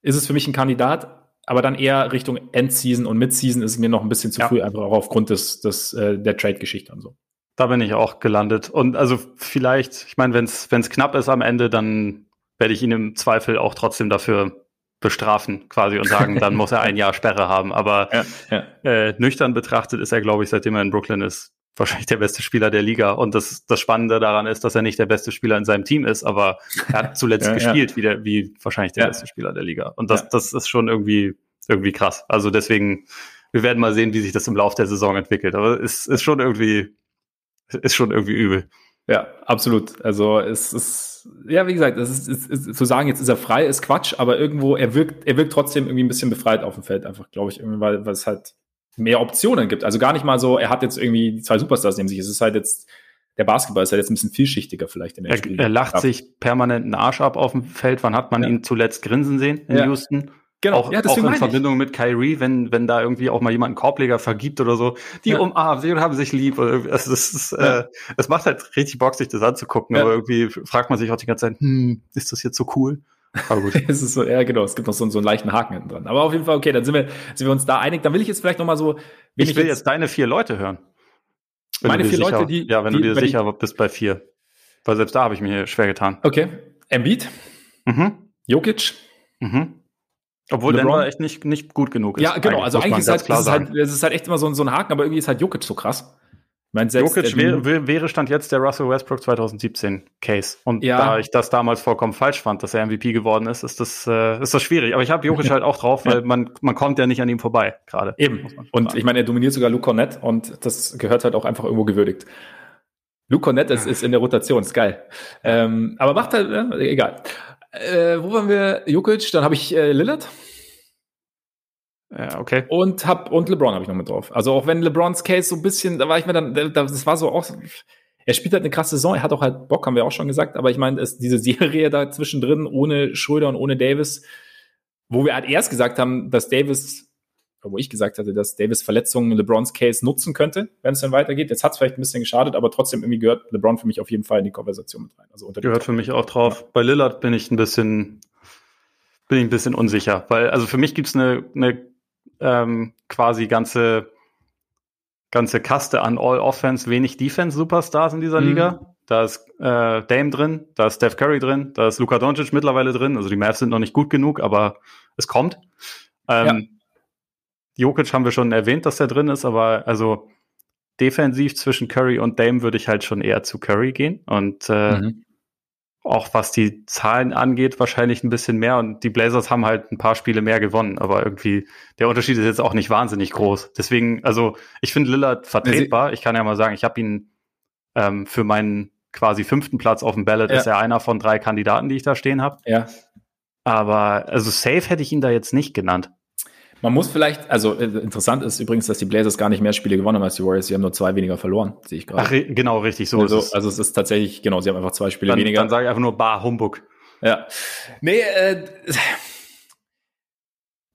ist es für mich ein Kandidat, aber dann eher Richtung Endseason und Midseason ist es mir noch ein bisschen zu ja. früh, einfach auch aufgrund des, des äh, der Trade-Geschichte und so. Da bin ich auch gelandet. Und also vielleicht, ich meine, wenn es knapp ist am Ende, dann werde ich ihn im Zweifel auch trotzdem dafür bestrafen, quasi und sagen, dann muss er ein Jahr Sperre haben. Aber ja, ja. Äh, nüchtern betrachtet ist er, glaube ich, seitdem er in Brooklyn ist, wahrscheinlich der beste Spieler der Liga. Und das, das Spannende daran ist, dass er nicht der beste Spieler in seinem Team ist, aber er hat zuletzt ja, gespielt, ja. Wie, der, wie wahrscheinlich der ja. beste Spieler der Liga. Und das, das ist schon irgendwie, irgendwie krass. Also deswegen, wir werden mal sehen, wie sich das im Laufe der Saison entwickelt. Aber es ist schon irgendwie, ist schon irgendwie übel. Ja, absolut. Also es ist, ja, wie gesagt, es ist, es ist, zu sagen, jetzt ist er frei, ist Quatsch, aber irgendwo, er wirkt, er wirkt trotzdem irgendwie ein bisschen befreit auf dem Feld, einfach, glaube ich, irgendwie, weil, weil es halt mehr Optionen gibt. Also gar nicht mal so, er hat jetzt irgendwie zwei Superstars neben sich. Es ist halt jetzt, der Basketball ist halt jetzt ein bisschen vielschichtiger vielleicht in der Er, er lacht sich permanent einen Arsch ab auf dem Feld. Wann hat man ja. ihn zuletzt grinsen sehen in ja. Houston? Genau, auch, ja, auch in Verbindung mit Kyrie, wenn, wenn da irgendwie auch mal jemand einen Korbleger vergibt oder so, die ja. umarmen sich und haben sich lieb. Also das, ist, ja. äh, macht halt richtig Bock, sich das anzugucken, aber irgendwie fragt man sich auch die ganze Zeit, hm, ist das jetzt so cool? Aber gut. es ist so, ja, genau, es gibt noch so, so einen leichten Haken hinten dran. Aber auf jeden Fall, okay, dann sind wir, sind wir uns da einig. Dann will ich jetzt vielleicht noch mal so. Ich will jetzt, jetzt deine vier Leute hören. Meine vier sicher, Leute, die. Ja, wenn die, du dir sicher ich, bist bei vier. Weil selbst da habe ich mir schwer getan. Okay. Embiid. Mhm. Jokic. Mhm. Obwohl LeBron. Denver echt nicht, nicht gut genug ist. Ja, genau. Also eigentlich ist, halt, ist, halt, es ist halt echt immer so, so ein Haken, aber irgendwie ist halt Jokic so krass. Meine, Jokic wäre, wäre Stand jetzt der Russell Westbrook 2017 Case. Und ja. da ich das damals vollkommen falsch fand, dass er MVP geworden ist, ist das, äh, ist das schwierig. Aber ich habe Jokic halt auch drauf, weil man, man kommt ja nicht an ihm vorbei gerade. Eben. Und ich meine, er dominiert sogar Luke Cornett und das gehört halt auch einfach irgendwo gewürdigt. Luke Cornett ist, ist in der Rotation, ist geil. Ähm, aber macht halt, äh, egal. Äh, wo waren wir? Jokic, dann habe ich äh, Lillard. Ja, okay. Und hab, und LeBron habe ich noch mit drauf. Also auch wenn LeBrons Case so ein bisschen, da war ich mir dann, das war so auch, er spielt halt eine krasse Saison, er hat auch halt Bock, haben wir auch schon gesagt, aber ich meine, diese Serie da zwischendrin ohne Schröder und ohne Davis, wo wir halt erst gesagt haben, dass Davis, wo ich gesagt hatte, dass Davis Verletzungen LeBrons Case nutzen könnte, wenn es dann weitergeht. Jetzt hat es vielleicht ein bisschen geschadet, aber trotzdem irgendwie gehört LeBron für mich auf jeden Fall in die Konversation mit rein. Also unter gehört für mich auch drauf. Ja. Bei Lillard bin ich ein bisschen, bin ich ein bisschen unsicher, weil also für mich gibt's eine, eine ähm, quasi ganze, ganze Kaste an All-Offense, wenig Defense-Superstars in dieser mhm. Liga. Da ist äh, Dame drin, da ist Steph Curry drin, da ist Luka Doncic mittlerweile drin. Also die Mavs sind noch nicht gut genug, aber es kommt. Ähm, ja. Jokic haben wir schon erwähnt, dass er drin ist, aber also defensiv zwischen Curry und Dame würde ich halt schon eher zu Curry gehen. Und äh, mhm auch was die Zahlen angeht, wahrscheinlich ein bisschen mehr. Und die Blazers haben halt ein paar Spiele mehr gewonnen, aber irgendwie der Unterschied ist jetzt auch nicht wahnsinnig groß. Deswegen, also ich finde Lillard vertretbar. Ich kann ja mal sagen, ich habe ihn ähm, für meinen quasi fünften Platz auf dem Ballot, ja. ist er einer von drei Kandidaten, die ich da stehen habe. Ja. Aber also safe hätte ich ihn da jetzt nicht genannt. Man muss vielleicht, also äh, interessant ist übrigens, dass die Blazers gar nicht mehr Spiele gewonnen haben als die Warriors. Sie haben nur zwei weniger verloren, sehe ich gerade. Ach, genau, richtig, so also, ist es. Also es ist tatsächlich, genau, sie haben einfach zwei Spiele dann, weniger. Dann sage ich einfach nur Bar Humbug. Ja. Nee, äh,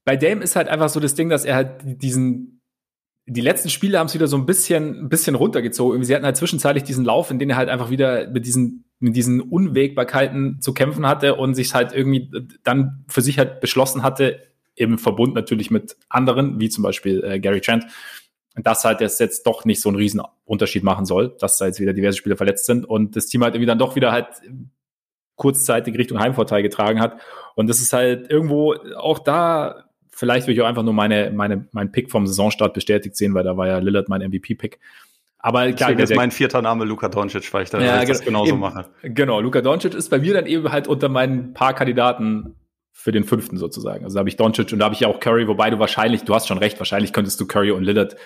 bei Dame ist halt einfach so das Ding, dass er halt diesen, die letzten Spiele haben es wieder so ein bisschen, ein bisschen runtergezogen. Sie hatten halt zwischenzeitlich diesen Lauf, in dem er halt einfach wieder mit diesen, mit diesen Unwägbarkeiten zu kämpfen hatte und sich halt irgendwie dann für sich halt beschlossen hatte, im Verbund natürlich mit anderen, wie zum Beispiel äh, Gary Trent, dass halt das jetzt doch nicht so einen riesen Unterschied machen soll, dass da jetzt wieder diverse Spieler verletzt sind und das Team halt irgendwie dann doch wieder halt kurzzeitig Richtung Heimvorteil getragen hat. Und das ist halt irgendwo auch da, vielleicht will ich auch einfach nur meine, meine, mein Pick vom Saisonstart bestätigt sehen, weil da war ja Lillard mein MVP-Pick. Aber klar, Deswegen ist mein vierter Name Luka Doncic, weil ich, da, ja, das genauso eben, mache. Genau, Luka Doncic ist bei mir dann eben halt unter meinen paar Kandidaten für den fünften sozusagen. Also da habe ich Doncic und da habe ich ja auch Curry, wobei du wahrscheinlich, du hast schon recht, wahrscheinlich könntest du Curry und Lillard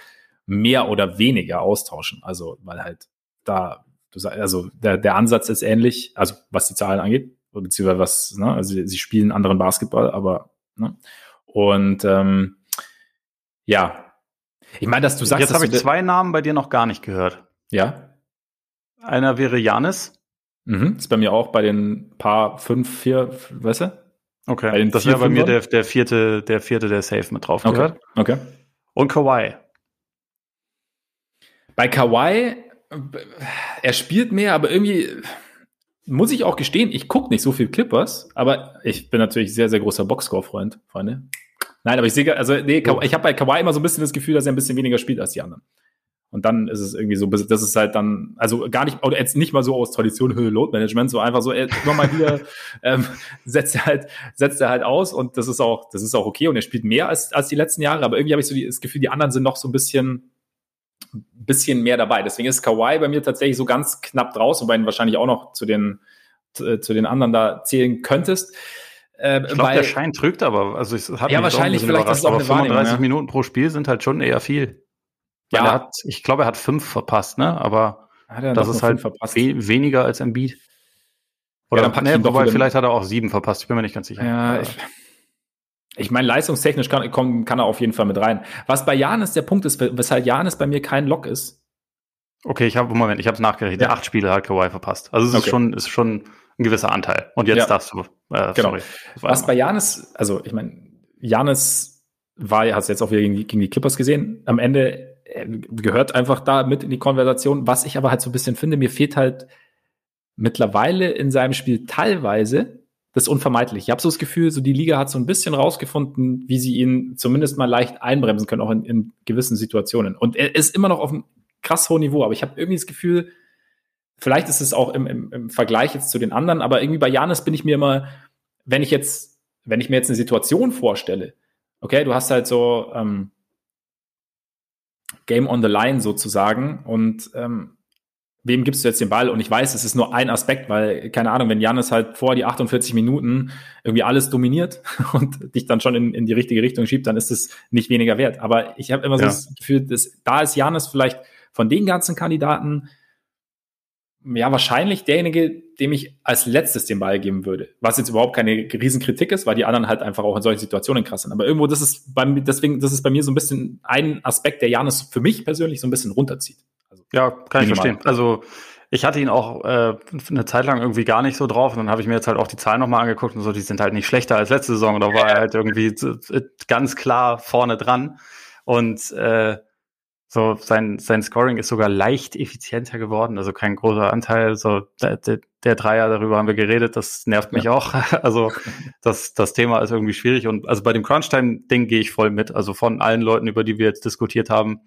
mehr oder weniger austauschen. Also, weil halt da, also der, der Ansatz ist ähnlich, also was die Zahlen angeht, beziehungsweise was, ne, also sie, sie spielen anderen Basketball, aber, ne? Und ähm, ja. Ich meine, dass du sagst. Jetzt habe ich zwei Namen bei dir noch gar nicht gehört. Ja. Einer wäre Janis. Mhm. Ist bei mir auch bei den paar fünf, vier, weißt du? Okay. das wäre bei mir der, der vierte, der vierte, der Safe mit drauf gehört. Okay. okay. Und Kawhi. Bei Kawhi, er spielt mehr, aber irgendwie muss ich auch gestehen, ich gucke nicht so viel Clippers, aber ich bin natürlich sehr, sehr großer Boxscore-Freund, Freunde. Nein, aber ich sehe, also nee, ich habe bei Kawhi immer so ein bisschen das Gefühl, dass er ein bisschen weniger spielt als die anderen. Und dann ist es irgendwie so, das ist halt dann, also gar nicht, oder jetzt nicht mal so aus Tradition Höhe Load Management, so einfach so, immer mal wieder ähm, setzt er halt, setzt er halt aus und das ist auch, das ist auch okay und er spielt mehr als, als die letzten Jahre, aber irgendwie habe ich so die, das Gefühl, die anderen sind noch so ein bisschen, bisschen mehr dabei. Deswegen ist Kawhi bei mir tatsächlich so ganz knapp draus, wobei du wahrscheinlich auch noch zu den, zu, zu den anderen da zählen könntest. Äh, ich glaube, der Schein trügt aber, also es hat ja, wahrscheinlich, vielleicht ist es auch eine 35 ja. Minuten pro Spiel sind halt schon eher viel. Ja. Er hat, ich glaube, er hat fünf verpasst, ne? Aber das ist halt we weniger als Embiid. Oder ja, dann ne, wobei vielleicht hat er auch sieben verpasst, ich bin mir nicht ganz sicher. Ja, ich, ich meine, leistungstechnisch kann, kann, kann er auf jeden Fall mit rein. Was bei Janis der Punkt ist, weshalb Janis bei mir kein Lock ist. Okay, ich habe Moment, ich habe es nachgerechnet. Ja. Acht Spiele hat Kawhi verpasst. Also es okay. ist schon ist schon ein gewisser Anteil. Und jetzt ja. darfst du. Äh, genau. Sorry. Was bei Janis, also ich meine, Janis war, hast du jetzt auch wieder gegen die, gegen die Clippers gesehen, am Ende gehört einfach da mit in die Konversation. Was ich aber halt so ein bisschen finde, mir fehlt halt mittlerweile in seinem Spiel teilweise das unvermeidlich. Ich habe so das Gefühl, so die Liga hat so ein bisschen rausgefunden, wie sie ihn zumindest mal leicht einbremsen können, auch in, in gewissen Situationen. Und er ist immer noch auf einem krass hohen Niveau, aber ich habe irgendwie das Gefühl, vielleicht ist es auch im, im, im Vergleich jetzt zu den anderen, aber irgendwie bei Janis bin ich mir immer, wenn ich jetzt, wenn ich mir jetzt eine Situation vorstelle, okay, du hast halt so ähm, Game on the Line sozusagen und ähm, wem gibst du jetzt den Ball? Und ich weiß, es ist nur ein Aspekt, weil, keine Ahnung, wenn Janis halt vor die 48 Minuten irgendwie alles dominiert und dich dann schon in, in die richtige Richtung schiebt, dann ist es nicht weniger wert. Aber ich habe immer so das Gefühl, dass da ist Janis vielleicht von den ganzen Kandidaten ja wahrscheinlich derjenige, dem ich als letztes den Ball geben würde. Was jetzt überhaupt keine Riesenkritik ist, weil die anderen halt einfach auch in solchen Situationen krass sind. Aber irgendwo, das ist bei mir, deswegen, das ist bei mir so ein bisschen ein Aspekt, der Janis für mich persönlich so ein bisschen runterzieht. Also, ja, kann ich verstehen. Also ich hatte ihn auch äh, eine Zeit lang irgendwie gar nicht so drauf und dann habe ich mir jetzt halt auch die Zahlen nochmal angeguckt und so, die sind halt nicht schlechter als letzte Saison. Da war er halt irgendwie ganz klar vorne dran und äh, so sein sein Scoring ist sogar leicht effizienter geworden, also kein großer Anteil. So der, der, der Dreier, darüber haben wir geredet, das nervt mich ja. auch. Also das das Thema ist irgendwie schwierig und also bei dem Crunch-Time-Ding gehe ich voll mit. Also von allen Leuten, über die wir jetzt diskutiert haben,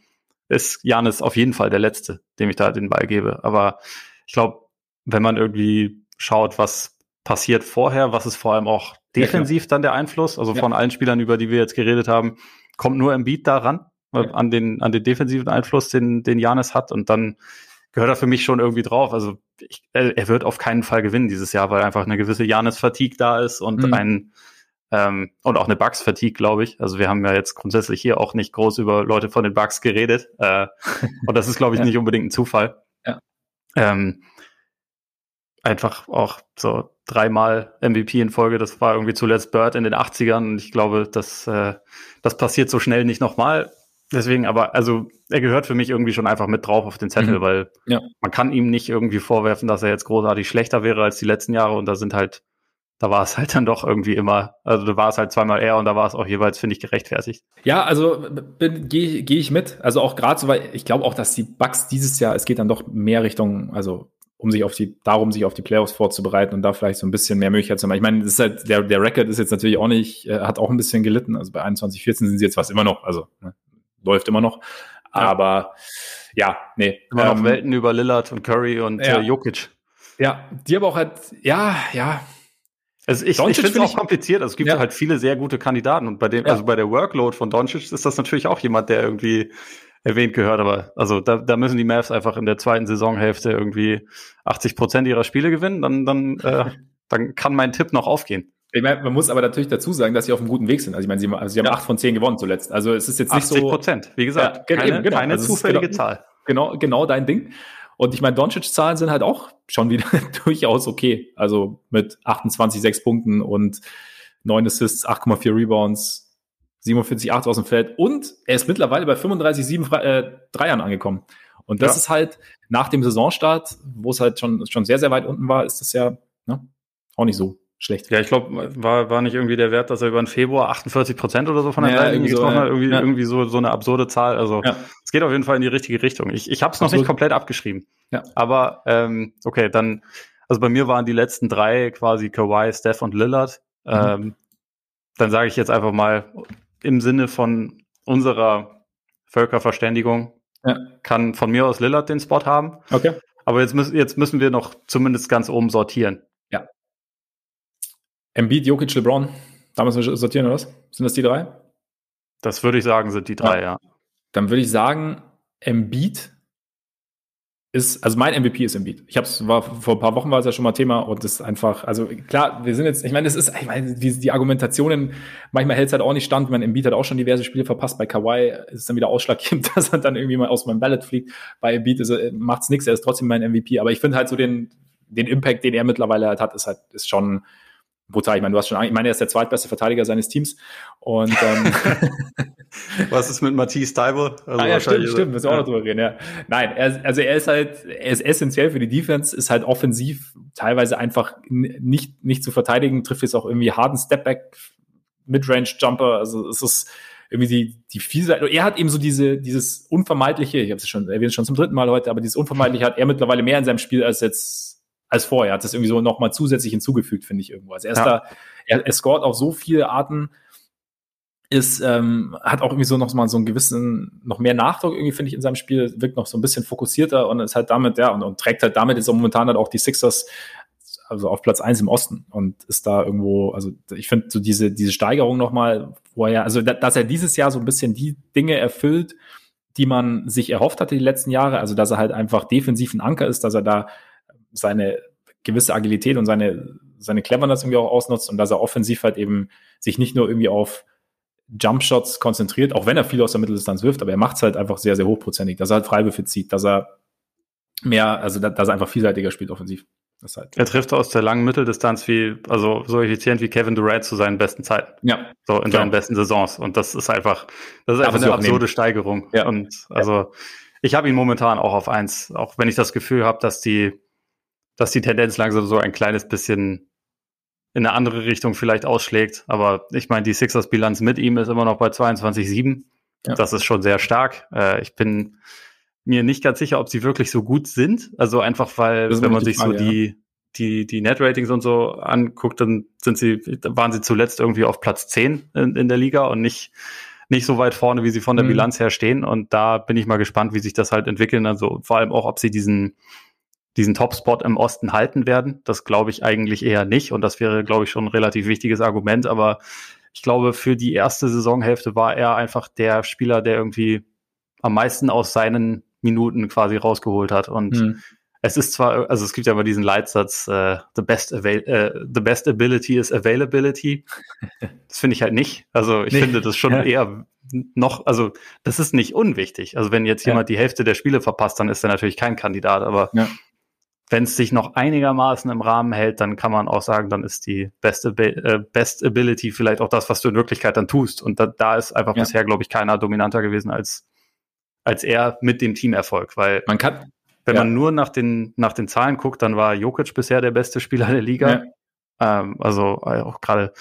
ist Janis auf jeden Fall der Letzte, dem ich da den Ball gebe. Aber ich glaube, wenn man irgendwie schaut, was passiert vorher, was ist vor allem auch defensiv ja, dann der Einfluss, also ja. von allen Spielern, über die wir jetzt geredet haben, kommt nur im Beat daran, ja. An den, an den defensiven Einfluss, den, den Janis hat und dann gehört er für mich schon irgendwie drauf. Also ich, er wird auf keinen Fall gewinnen dieses Jahr, weil einfach eine gewisse Janis-Fatigue da ist und mhm. ein ähm, und auch eine Bugs-Fatigue, glaube ich. Also wir haben ja jetzt grundsätzlich hier auch nicht groß über Leute von den Bugs geredet. Äh, und das ist, glaube ich, ja. nicht unbedingt ein Zufall. Ja. Ähm, einfach auch so dreimal MVP in Folge. Das war irgendwie zuletzt Bird in den 80ern und ich glaube, das, äh, das passiert so schnell nicht nochmal. Deswegen, aber also er gehört für mich irgendwie schon einfach mit drauf auf den Zettel, mhm. weil ja. man kann ihm nicht irgendwie vorwerfen, dass er jetzt großartig schlechter wäre als die letzten Jahre und da sind halt da war es halt dann doch irgendwie immer, also da war es halt zweimal er und da war es auch jeweils, finde ich, gerechtfertigt. Ja, also gehe geh ich mit. Also auch gerade so, weil ich glaube auch, dass die Bugs dieses Jahr, es geht dann doch mehr Richtung, also um sich auf die, darum, sich auf die Playoffs vorzubereiten und da vielleicht so ein bisschen mehr Möglichkeit zu haben. Ich meine, das ist halt, der, der Record ist jetzt natürlich auch nicht, äh, hat auch ein bisschen gelitten. Also bei 21, 14 sind sie jetzt fast immer noch, also ne, läuft immer noch. Aber ja, nee. Immer ähm, noch Welten über Lillard und Curry und ja. äh, Jokic. Ja, die aber auch halt, ja, ja, also ich, ich finde es auch kompliziert. Also es gibt ja. halt viele sehr gute Kandidaten und bei dem, ja. also bei der Workload von Doncic ist das natürlich auch jemand, der irgendwie erwähnt gehört. Aber also da, da müssen die Mavs einfach in der zweiten Saisonhälfte irgendwie 80 Prozent ihrer Spiele gewinnen. Dann, dann, äh, dann kann mein Tipp noch aufgehen. Ich meine, man muss aber natürlich dazu sagen, dass sie auf einem guten Weg sind. Also ich meine, sie, also sie haben acht ja. von zehn gewonnen zuletzt. Also es ist jetzt nicht 80 so. 80 Prozent, wie gesagt. Ja, keine, genau. keine also zufällige genau, Zahl. Genau, genau dein Ding. Und ich meine, Doncic-Zahlen sind halt auch schon wieder durchaus okay. Also mit 28, 6 Punkten und 9 Assists, 8,4 Rebounds, 47, 8 aus dem Feld. Und er ist mittlerweile bei 35, 7 äh, Dreiern angekommen. Und das ja. ist halt nach dem Saisonstart, wo es halt schon, schon sehr, sehr weit unten war, ist das ja ne, auch nicht so schlecht. Ja, ich glaube, war, war nicht irgendwie der Wert, dass er über den Februar 48 Prozent oder so von der ja, Dreilinie getroffen so, hat. Irgendwie, ja. irgendwie so, so eine absurde Zahl. Also ja. es geht auf jeden Fall in die richtige Richtung. Ich, ich habe es noch nicht komplett abgeschrieben. Ja. Aber ähm, okay, dann, also bei mir waren die letzten drei quasi Kawhi, Steph und Lillard. Mhm. Ähm, dann sage ich jetzt einfach mal im Sinne von unserer Völkerverständigung ja. kann von mir aus Lillard den Spot haben. Okay. Aber jetzt müssen, jetzt müssen wir noch zumindest ganz oben sortieren. Embiid, Jokic, LeBron. Da müssen wir sortieren, oder was? Sind das die drei? Das würde ich sagen, sind die drei, ja. ja. Dann würde ich sagen, Embiid ist, also mein MVP ist Embiid. Ich habe es, war vor ein paar Wochen war es ja schon mal Thema und das ist einfach, also klar, wir sind jetzt, ich meine, das ist, ich meine, die, die Argumentationen, manchmal hält es halt auch nicht stand. Mein Embiid hat auch schon diverse Spiele verpasst. Bei Kawhi ist es dann wieder ausschlaggebend, dass er dann irgendwie mal aus meinem Ballot fliegt. Bei Embiid ist, macht's nichts, er ist trotzdem mein MVP. Aber ich finde halt so den, den Impact, den er mittlerweile halt hat, ist halt, ist schon, brutal. Ich meine, du hast schon, ich meine, er ist der zweitbeste Verteidiger seines Teams. Und ähm, was ist mit Matthias Taibo? Also ah, ja, stimmt, stimmt, müssen wir ja. auch noch drüber reden, ja. Nein, er, also er ist halt, er ist essentiell für die Defense, ist halt offensiv teilweise einfach nicht, nicht zu verteidigen, trifft jetzt auch irgendwie harten Stepback Midrange-Jumper. Also es ist irgendwie die, die Vielseite. Er hat eben so diese, dieses unvermeidliche, ich habe es schon erwähnt, schon zum dritten Mal heute, aber dieses unvermeidliche hat er mittlerweile mehr in seinem Spiel als jetzt als vorher. Er hat das irgendwie so nochmal zusätzlich hinzugefügt, finde ich irgendwo. Also er ist ja. da, er, er scoret auf so viele Arten, ist, ähm, hat auch irgendwie so noch mal so einen gewissen, noch mehr Nachdruck irgendwie, finde ich, in seinem Spiel, wirkt noch so ein bisschen fokussierter und ist halt damit, ja, und, und trägt halt damit jetzt auch momentan halt auch die Sixers also auf Platz eins im Osten und ist da irgendwo, also ich finde so diese, diese Steigerung nochmal, wo er, also dass er dieses Jahr so ein bisschen die Dinge erfüllt, die man sich erhofft hatte die letzten Jahre, also dass er halt einfach defensiv ein Anker ist, dass er da seine gewisse Agilität und seine, seine Cleverness irgendwie auch ausnutzt und dass er offensiv halt eben sich nicht nur irgendwie auf Jumpshots konzentriert, auch wenn er viel aus der Mitteldistanz wirft, aber er macht es halt einfach sehr, sehr hochprozentig, dass er halt Freiwürfe zieht, dass er mehr, also dass er einfach vielseitiger spielt offensiv. Halt er trifft aus der langen Mitteldistanz wie, also so effizient wie Kevin Durant zu seinen besten Zeiten. Ja. So in seinen besten Saisons. Und das ist einfach, das ist einfach eine absurde nehmen. Steigerung. Ja. Und also ja. ich habe ihn momentan auch auf eins, auch wenn ich das Gefühl habe, dass die, dass die Tendenz langsam so ein kleines bisschen in eine andere Richtung vielleicht ausschlägt. Aber ich meine, die Sixers-Bilanz mit ihm ist immer noch bei 22,7. Ja. Das ist schon sehr stark. Äh, ich bin mir nicht ganz sicher, ob sie wirklich so gut sind. Also einfach, weil, wenn man sich Frage, so die, ja. die, die Net-Ratings und so anguckt, dann sind sie, waren sie zuletzt irgendwie auf Platz 10 in, in der Liga und nicht, nicht so weit vorne, wie sie von der mhm. Bilanz her stehen. Und da bin ich mal gespannt, wie sich das halt entwickeln. Also vor allem auch, ob sie diesen, diesen Top-Spot im Osten halten werden. Das glaube ich eigentlich eher nicht. Und das wäre, glaube ich, schon ein relativ wichtiges Argument. Aber ich glaube, für die erste Saisonhälfte war er einfach der Spieler, der irgendwie am meisten aus seinen Minuten quasi rausgeholt hat. Und mhm. es ist zwar, also es gibt ja immer diesen Leitsatz, uh, the, best avail uh, the best ability is availability. Das finde ich halt nicht. Also ich nee. finde das schon ja. eher noch, also das ist nicht unwichtig. Also wenn jetzt jemand ja. die Hälfte der Spiele verpasst, dann ist er natürlich kein Kandidat. Aber ja. Wenn es sich noch einigermaßen im Rahmen hält, dann kann man auch sagen, dann ist die best, äh, best Ability vielleicht auch das, was du in Wirklichkeit dann tust. Und da, da ist einfach bisher, glaube ich, keiner dominanter gewesen als als er mit dem Teamerfolg, weil man kann, wenn ja. man nur nach den, nach den Zahlen guckt, dann war Jokic bisher der beste Spieler der Liga. Ja. Ähm, also äh, auch gerade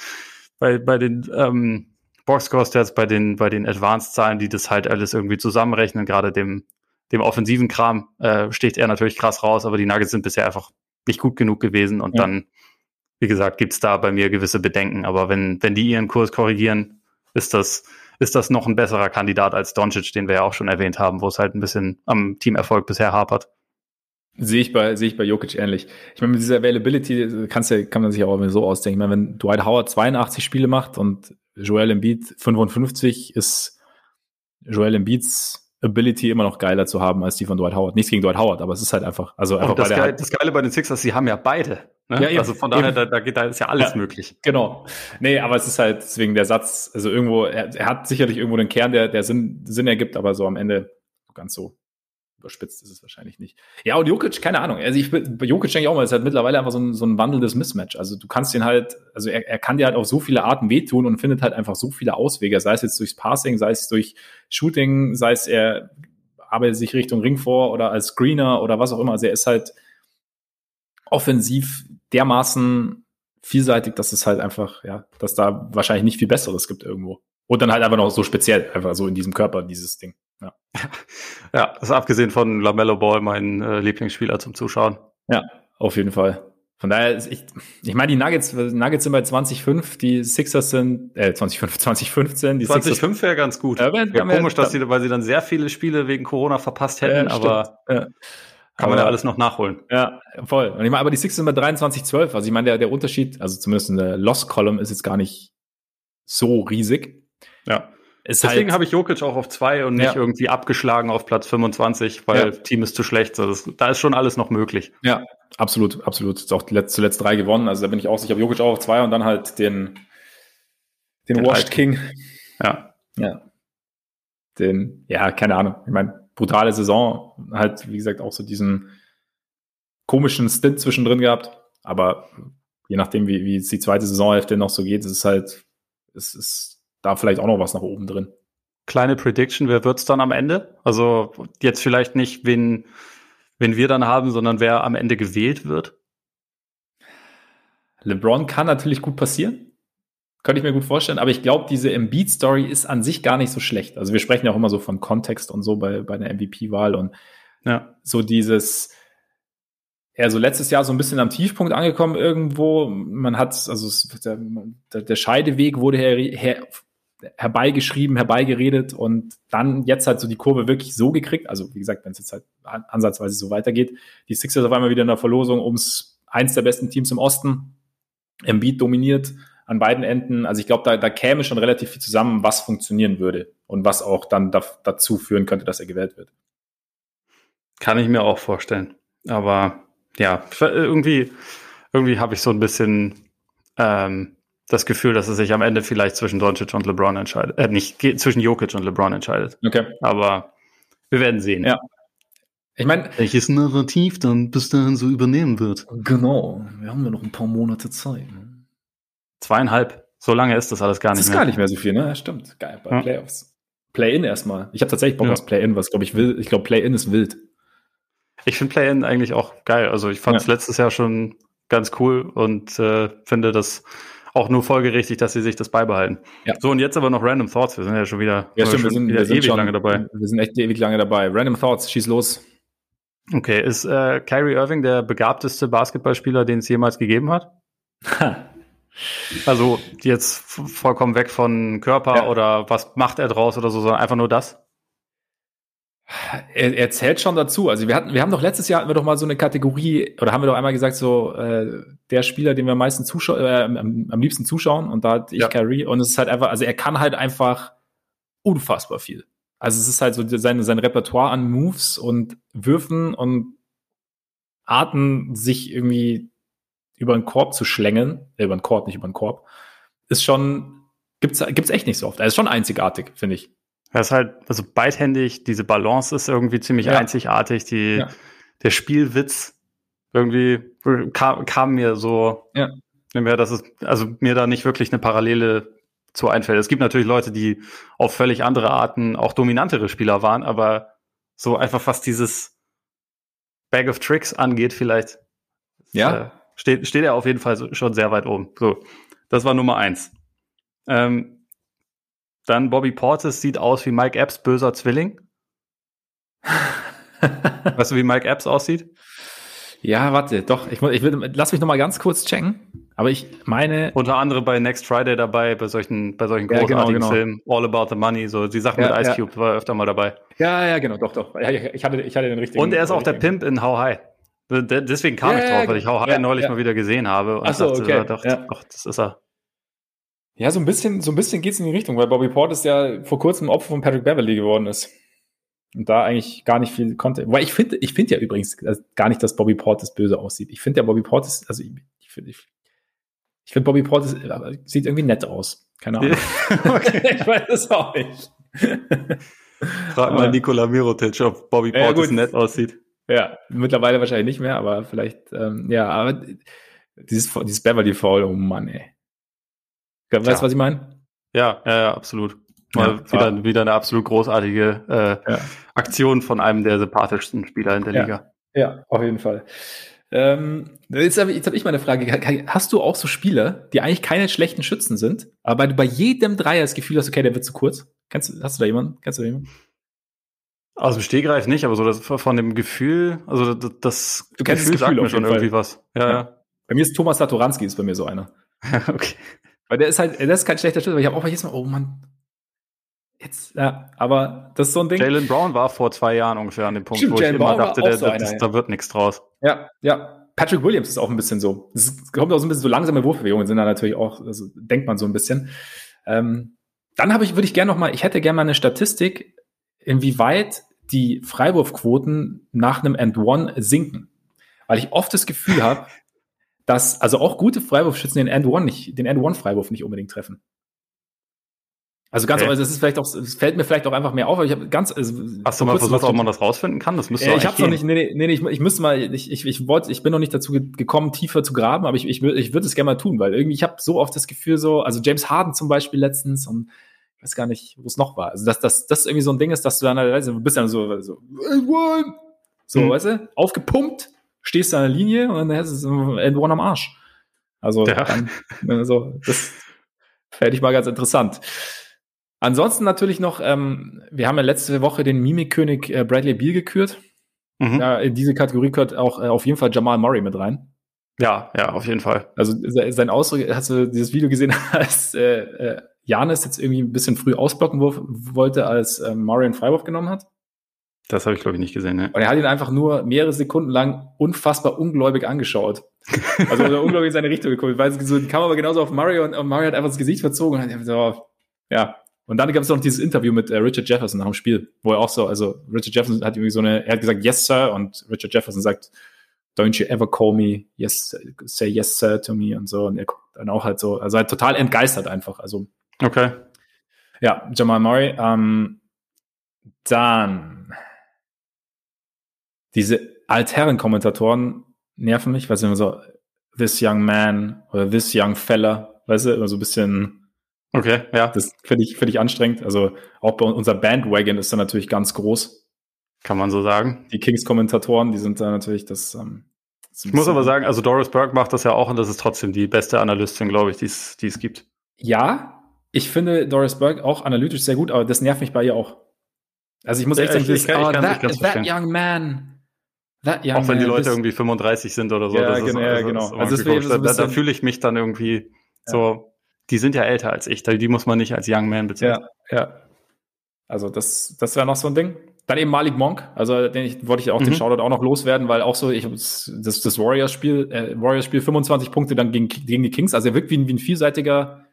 bei, bei den ähm, Boxscore-Stats, bei den, bei den Advanced-Zahlen, die das halt alles irgendwie zusammenrechnen, gerade dem, dem offensiven Kram, äh, sticht er natürlich krass raus, aber die Nuggets sind bisher einfach nicht gut genug gewesen und ja. dann, wie gesagt, gibt's da bei mir gewisse Bedenken. Aber wenn, wenn die ihren Kurs korrigieren, ist das, ist das noch ein besserer Kandidat als Doncic, den wir ja auch schon erwähnt haben, wo es halt ein bisschen am Teamerfolg bisher hapert. Sehe ich bei, sehe ich bei Jokic ähnlich. Ich meine, mit dieser Availability kannst ja, kann man sich auch so ausdenken. Ich meine, wenn Dwight Howard 82 Spiele macht und Joel Embiid 55 ist Joel Embiids Ability immer noch geiler zu haben als die von Dwight Howard. Nichts gegen Dwight Howard, aber es ist halt einfach, also einfach das, Geile, das Geile bei den Sixers, sie haben ja beide. Ne? Ja, eben, also von daher, da, da, da ist ja alles ja, möglich. Genau. Nee, aber es ist halt deswegen der Satz, also irgendwo, er, er hat sicherlich irgendwo einen Kern, der, der Sinn, Sinn ergibt, aber so am Ende ganz so überspitzt ist es wahrscheinlich nicht. Ja, und Jokic, keine Ahnung. Also ich bei Jokic denke ich auch mal, es ist halt mittlerweile einfach so ein, so ein wandelndes Mismatch. Also du kannst ihn halt, also er, er kann dir halt auf so viele Arten wehtun und findet halt einfach so viele Auswege, sei es jetzt durchs Passing, sei es durch Shooting, sei es er arbeitet sich Richtung Ring vor oder als Screener oder was auch immer. Also er ist halt offensiv dermaßen vielseitig, dass es halt einfach, ja, dass da wahrscheinlich nicht viel Besseres gibt irgendwo. Und dann halt einfach noch so speziell, einfach so in diesem Körper, dieses Ding. Ja, ja das ist abgesehen von LaMelo Ball mein äh, Lieblingsspieler zum Zuschauen. Ja, auf jeden Fall. Von daher, ich, ich meine, die Nuggets, Nuggets sind bei 2005, die Sixers sind, äh, 2005, 2015. Die 2005 wäre ganz gut. Äh, wäre komisch, dass sie, weil sie dann sehr viele Spiele wegen Corona verpasst hätten, äh, aber ja. kann man ja alles noch nachholen. Ja, voll. Und ich meine, aber die Sixers sind bei 23, 12. Also ich meine, der, der Unterschied, also zumindest in der Loss-Column ist jetzt gar nicht so riesig. Ja. Ist Deswegen halt, habe ich Jokic auch auf zwei und nicht ja. irgendwie abgeschlagen auf Platz 25, weil ja. Team ist zu schlecht. So, das, da ist schon alles noch möglich. Ja, absolut, absolut. Ist auch zuletzt, zuletzt drei gewonnen. Also da bin ich auch sicher. Jokic auch auf zwei und dann halt den, den, den Washed King. Ja. Ja. Den, ja, keine Ahnung. Ich meine, brutale Saison. Halt, wie gesagt, auch so diesen komischen Stint zwischendrin gehabt. Aber je nachdem, wie, wie die zweite Saisonhälfte noch so geht, ist es halt, es ist da vielleicht auch noch was nach oben drin. Kleine Prediction, wer wird's dann am Ende? Also jetzt vielleicht nicht, wen, wen wir dann haben, sondern wer am Ende gewählt wird? LeBron kann natürlich gut passieren. Könnte ich mir gut vorstellen, aber ich glaube, diese Embiid-Story ist an sich gar nicht so schlecht. Also wir sprechen ja auch immer so von Kontext und so bei, bei der MVP-Wahl und ja. so dieses, ja, so letztes Jahr so ein bisschen am Tiefpunkt angekommen irgendwo. Man hat, also der, der Scheideweg wurde her, her, herbeigeschrieben, herbeigeredet und dann jetzt halt so die Kurve wirklich so gekriegt. Also wie gesagt, wenn es jetzt halt ansatzweise so weitergeht, die Sixers auf einmal wieder in der Verlosung ums eins der besten Teams im Osten. Embiid dominiert an beiden Enden. Also ich glaube, da, da käme schon relativ viel zusammen, was funktionieren würde und was auch dann da, dazu führen könnte, dass er gewählt wird. Kann ich mir auch vorstellen. Aber ja, irgendwie, irgendwie habe ich so ein bisschen ähm, das Gefühl, dass es sich am Ende vielleicht zwischen Doncic und LeBron entscheidet. Äh, nicht zwischen Jokic und LeBron entscheidet. Okay. Aber wir werden sehen. Ja. Ich meine, welches Narrativ dann bis dahin so übernehmen wird. Genau. Wir haben ja noch ein paar Monate Zeit. Ne? Zweieinhalb. So lange ist das alles gar nicht mehr. Das ist gar nicht mehr so viel, ne? Stimmt. Geil, bei ja. Playoffs. Play-In erstmal. Ich habe tatsächlich Bock ja. aufs Play-In, was glaube ich will. Ich glaube, Play-In ist wild. Ich finde Play-In eigentlich auch geil. Also ich fand es ja. letztes Jahr schon ganz cool und äh, finde das auch nur folgerichtig, dass sie sich das beibehalten. Ja. So, und jetzt aber noch Random Thoughts. Wir sind ja schon wieder, ja, stimmt, wir sind, wir sind ewig schon, lange dabei. Wir sind echt ewig lange dabei. Random Thoughts, schieß los. Okay, ist äh, Kyrie Irving der begabteste Basketballspieler, den es jemals gegeben hat? Also jetzt vollkommen weg von Körper ja. oder was macht er draus oder so, sondern einfach nur das? Er, er zählt schon dazu. Also wir hatten, wir haben doch letztes Jahr hatten wir doch mal so eine Kategorie oder haben wir doch einmal gesagt so äh, der Spieler, den wir am meisten zuschauen, äh, am, am, liebsten zuschauen und da hatte ich ja. Carrie und es ist halt einfach, also er kann halt einfach unfassbar viel. Also es ist halt so sein, sein Repertoire an Moves und Würfen und Arten, sich irgendwie über einen Korb zu schlängeln, äh, über einen Korb, nicht über einen Korb, ist schon, gibt's, gibt's echt nicht so oft. Also ist schon einzigartig, finde ich. Das ist halt, also beidhändig, diese Balance ist irgendwie ziemlich ja. einzigartig, die, ja. der Spielwitz irgendwie kam, kam mir so, ja. mir, dass es, also mir da nicht wirklich eine Parallele zu einfällt. Es gibt natürlich Leute, die auf völlig andere Arten auch dominantere Spieler waren, aber so einfach was dieses Bag of Tricks angeht, vielleicht. Ja. Äh, steht, steht er auf jeden Fall schon sehr weit oben. So, das war Nummer eins. Ähm, dann Bobby Portis sieht aus wie Mike Epps böser Zwilling. weißt du, wie Mike Epps aussieht? Ja, warte, doch. Ich, ich will, lass mich noch mal ganz kurz checken. Aber ich meine. Unter anderem bei Next Friday dabei, bei solchen, bei solchen großartigen ja, genau, genau. Filmen. All About the Money, so die Sachen ja, mit Ice Cube ja. war öfter mal dabei. Ja, ja, genau, doch, doch. ich, hatte, ich hatte den richtigen. Und er ist auch der Pimp in How High. Deswegen kam ich drauf, weil ich How High neulich mal wieder gesehen habe und Ach so, dachte, okay. dachte ach, das ist er. Ja, so ein bisschen, so ein bisschen geht's in die Richtung, weil Bobby Portis ja vor kurzem Opfer von Patrick Beverly geworden ist. Und da eigentlich gar nicht viel konnte. Weil ich finde, ich finde ja übrigens gar nicht, dass Bobby Portis böse aussieht. Ich finde ja Bobby Portis, also ich, ich finde, ich, ich finde Bobby Portis äh, sieht irgendwie nett aus. Keine Ahnung. okay. ich weiß es auch nicht. Frag mal Nikola Mirotic, ob Bobby Portis ja, nett aussieht. Ja, mittlerweile wahrscheinlich nicht mehr, aber vielleicht, ähm, ja, aber dieses, dieses Beverly Fall, oh Mann, ey. Weißt du, was ich meine? Ja, ja, ja, absolut. Mal ja, wieder, wieder eine absolut großartige äh, ja. Aktion von einem der sympathischsten Spieler in der ja. Liga. Ja, auf jeden Fall. Ähm, jetzt habe hab ich mal eine Frage. Hast du auch so Spieler, die eigentlich keine schlechten Schützen sind, aber du bei jedem Dreier das Gefühl hast, okay, der wird zu kurz? Kennst, hast du da jemanden? Kennst du da jemanden? Aus dem Stegreif nicht, aber so das, von dem Gefühl, also das, das du kennst Gefühl, das Gefühl sagt mir schon irgendwie was. Ja, ja, ja. Bei mir ist Thomas Satoranski ist bei mir so einer. okay. Weil der ist halt, der ist kein schlechter Schütze, aber ich habe auch jedes Mal, oh Mann, jetzt, ja, aber das ist so ein Ding. Jalen Brown war vor zwei Jahren ungefähr an dem Punkt, Stimmt, wo Jalen ich immer Brown dachte, der, so einer, das, ja. da wird nichts draus. Ja, ja. Patrick Williams ist auch ein bisschen so. Es kommt auch so ein bisschen so langsame Wurfbewegungen sind da natürlich auch, also denkt man so ein bisschen. Ähm, dann habe ich, würde ich gerne noch mal, ich hätte gerne mal eine Statistik, inwieweit die Freiwurfquoten nach einem End One sinken. Weil ich oft das Gefühl habe, dass also auch gute Freiwurfschützen den End One nicht, den End One Freiwurf nicht unbedingt treffen. Also ganz, okay. also es ist vielleicht auch, es fällt mir vielleicht auch einfach mehr auf, aber ich habe ganz. Also, Hast du mal versucht, ob man das rausfinden kann? Das müsste äh, Ich habe noch nicht, nee, nee, nee, ich, ich müsste mal, ich, ich, ich wollte, ich bin noch nicht dazu gekommen, tiefer zu graben, aber ich, ich, ich würde es gerne mal tun, weil irgendwie ich habe so oft das Gefühl so, also James Harden zum Beispiel letztens und ich weiß gar nicht, wo es noch war. Also, dass das, das irgendwie so ein Ding ist, dass du dann, du bist dann so, so, so mhm. weißt du, aufgepumpt, stehst an der Linie und dann hast du End One am Arsch. Also, ja. dann, also, das, Fände ich mal ganz interessant. Ansonsten natürlich noch, ähm, wir haben ja letzte Woche den Mimikkönig äh, Bradley Beal gekürt. Mhm. Ja, in diese Kategorie gehört auch äh, auf jeden Fall Jamal Murray mit rein. Ja, ja, auf jeden Fall. Also sein Ausdruck, hast du dieses Video gesehen, als äh, äh, Janis jetzt irgendwie ein bisschen früh ausblocken wollte, als äh, Murray einen Freiwurf genommen hat? Das habe ich, glaube ich, nicht gesehen. Ne? Und er hat ihn einfach nur mehrere Sekunden lang unfassbar ungläubig angeschaut. Also ungläubig in seine Richtung geguckt. Weil so, die kam aber genauso auf Murray und, und Murray hat einfach das Gesicht verzogen und hat so, ja. Und dann gab es noch dieses Interview mit äh, Richard Jefferson nach dem Spiel, wo er auch so, also Richard Jefferson hat irgendwie so eine, er hat gesagt, yes, sir, und Richard Jefferson sagt, don't you ever call me, yes, say yes, sir to me und so. Und er guckt dann auch halt so, also halt total entgeistert einfach. Also. Okay. Ja, Jamal Murray. Ähm, dann diese Altherren-Kommentatoren nerven mich, weil sie immer so this young man oder this young fella, weißt du, immer so ein bisschen Okay, ja. Das finde ich, finde ich anstrengend. Also auch bei unser Bandwagon ist da natürlich ganz groß. Kann man so sagen. Die Kings-Kommentatoren, die sind da natürlich das. Ähm, ich muss aber sagen, also Doris Burke macht das ja auch und das ist trotzdem die beste Analystin, glaube ich, die es gibt. Ja, ich finde Doris Burke auch analytisch sehr gut, aber das nervt mich bei ihr auch. Also ich muss echt sagen, ich, ich, kann, oh, that, that young man. That young auch wenn die Leute das, irgendwie 35 sind oder so. Ja, genau, ist, also, genau. Also, so da, da fühle ich mich dann irgendwie ja. so, die sind ja älter als ich, die muss man nicht als Young Man bezeichnen. Ja, ja. Also das, das wäre noch so ein Ding. Dann eben Malik Monk, also den ich, wollte ich auch mhm. den Shoutout auch noch loswerden, weil auch so, ich das, das Warriors-Spiel, äh, Warriors-Spiel 25 Punkte dann gegen, gegen die Kings, also er wirkt wie ein, wie ein vielseitiger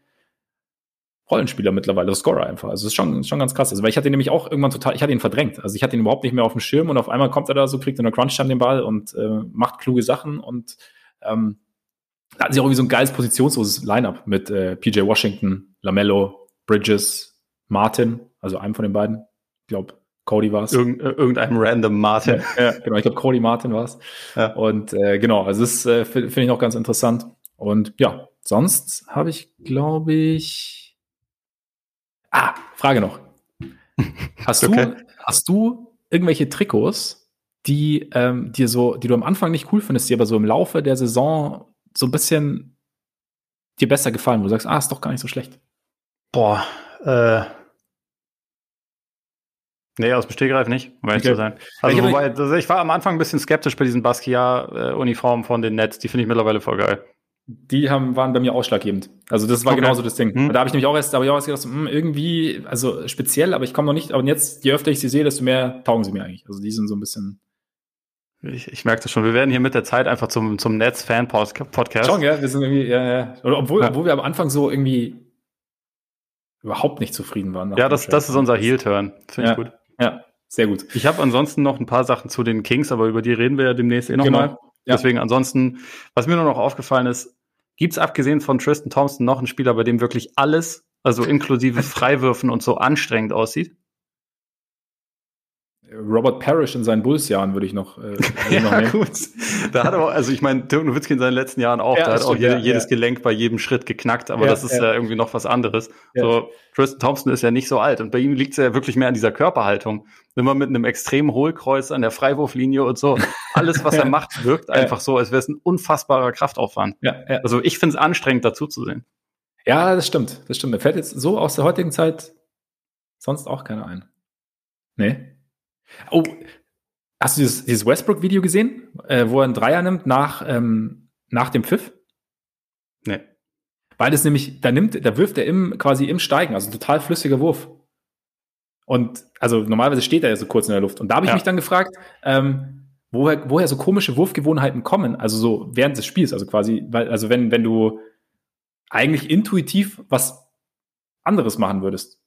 Rollenspieler mittlerweile, Scorer einfach. Also das ist schon, schon ganz krass. Also weil ich hatte ihn nämlich auch irgendwann total, ich hatte ihn verdrängt. Also ich hatte ihn überhaupt nicht mehr auf dem Schirm und auf einmal kommt er da so, kriegt in der Crunch-Time den Ball und äh, macht kluge Sachen und ähm, da hatten sie auch irgendwie so ein geiles positionsloses Lineup mit äh, PJ Washington, Lamello, Bridges, Martin, also einem von den beiden. Ich glaube, Cody war es. Irgend, äh, irgendeinem random Martin. Ja, ja genau, ich glaube, Cody Martin war es. Ja. Und äh, genau, also das äh, finde find ich auch ganz interessant. Und ja, sonst habe ich, glaube ich. Ah, Frage noch. Hast okay. du, hast du irgendwelche Trikots, die ähm, dir so, die du am Anfang nicht cool findest, die aber so im Laufe der Saison so ein bisschen dir besser gefallen, wo du sagst, ah, ist doch gar nicht so schlecht? Boah, äh. Nee, aus dem Stegreif nicht, um ehrlich okay. zu sein. Also, wobei, ich war am Anfang ein bisschen skeptisch bei diesen Basquiat-Uniformen von den Nets. Die finde ich mittlerweile voll geil. Die haben, waren bei mir ausschlaggebend. Also das war okay. genauso das Ding. Hm. Da habe ich nämlich auch erst, ich auch erst gedacht, mh, hm, irgendwie, also speziell, aber ich komme noch nicht, aber jetzt, je öfter ich sie sehe, desto mehr taugen sie mir eigentlich. Also die sind so ein bisschen ich, ich merke das schon. Wir werden hier mit der Zeit einfach zum, zum Netz-Fan-Podcast. Schon, ja. Wir sind irgendwie, ja, ja. Oder obwohl, ja. obwohl wir am Anfang so irgendwie überhaupt nicht zufrieden waren. Ja, das, das ist unser Heel-Turn. Finde ja. ich gut. Ja, sehr gut. Ich habe ansonsten noch ein paar Sachen zu den Kings, aber über die reden wir ja demnächst eh nochmal. Genau. Ja. Deswegen ansonsten, was mir nur noch aufgefallen ist, gibt's abgesehen von Tristan Thompson noch einen Spieler, bei dem wirklich alles, also inklusive Freiwürfen und so anstrengend aussieht? Robert Parrish in seinen Bulls-Jahren würde ich noch, äh, ja, noch nehmen. gut. Da hat er, also ich meine, Dirk Nowitzki in seinen letzten Jahren auch, ja, da hat auch jede, ja, jedes Gelenk bei jedem Schritt geknackt, aber das ist ja. irgendwie noch was anderes. So, Tristan Thompson ist ja nicht so alt und bei ihm liegt es ja wirklich mehr an dieser Körperhaltung. Immer mit einem extremen Hohlkreuz an der Freiwurflinie und so. Alles, was er macht, wirkt einfach so, als wäre es ein unfassbarer Kraftaufwand. Ja, Also ich finde es anstrengend, dazu zu sehen. Ja, das stimmt. Das stimmt. Mir fällt jetzt so aus der heutigen Zeit sonst auch keiner ein. Nee. Oh, hast du dieses, dieses Westbrook-Video gesehen, äh, wo er einen Dreier nimmt nach, ähm, nach dem Pfiff? Nee. Weil das nämlich, da nimmt, da wirft er im, quasi im Steigen, also total flüssiger Wurf. Und also normalerweise steht er ja so kurz in der Luft. Und da habe ich ja. mich dann gefragt, ähm, woher, woher so komische Wurfgewohnheiten kommen, also so während des Spiels, also quasi, weil, also wenn, wenn du eigentlich intuitiv was anderes machen würdest.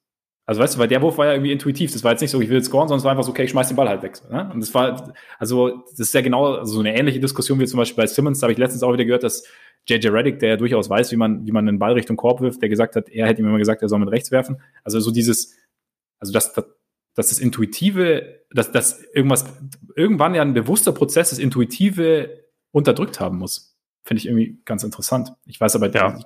Also weißt du, weil der Wurf war ja irgendwie intuitiv. Das war jetzt nicht so, ich will jetzt scoren, sondern es war einfach so, okay, ich schmeiß den Ball halt weg. Ne? Und das war, also das ist ja genau also so eine ähnliche Diskussion wie zum Beispiel bei Simmons. Da habe ich letztens auch wieder gehört, dass JJ Reddick, der ja durchaus weiß, wie man, wie man einen Ball Richtung Korb wirft, der gesagt hat, er hätte ihm immer gesagt, er soll mit rechts werfen. Also so dieses, also das, das, dass das Intuitive, dass, dass irgendwas, irgendwann ja ein bewusster Prozess das Intuitive unterdrückt haben muss. Finde ich irgendwie ganz interessant. Ich weiß aber, ja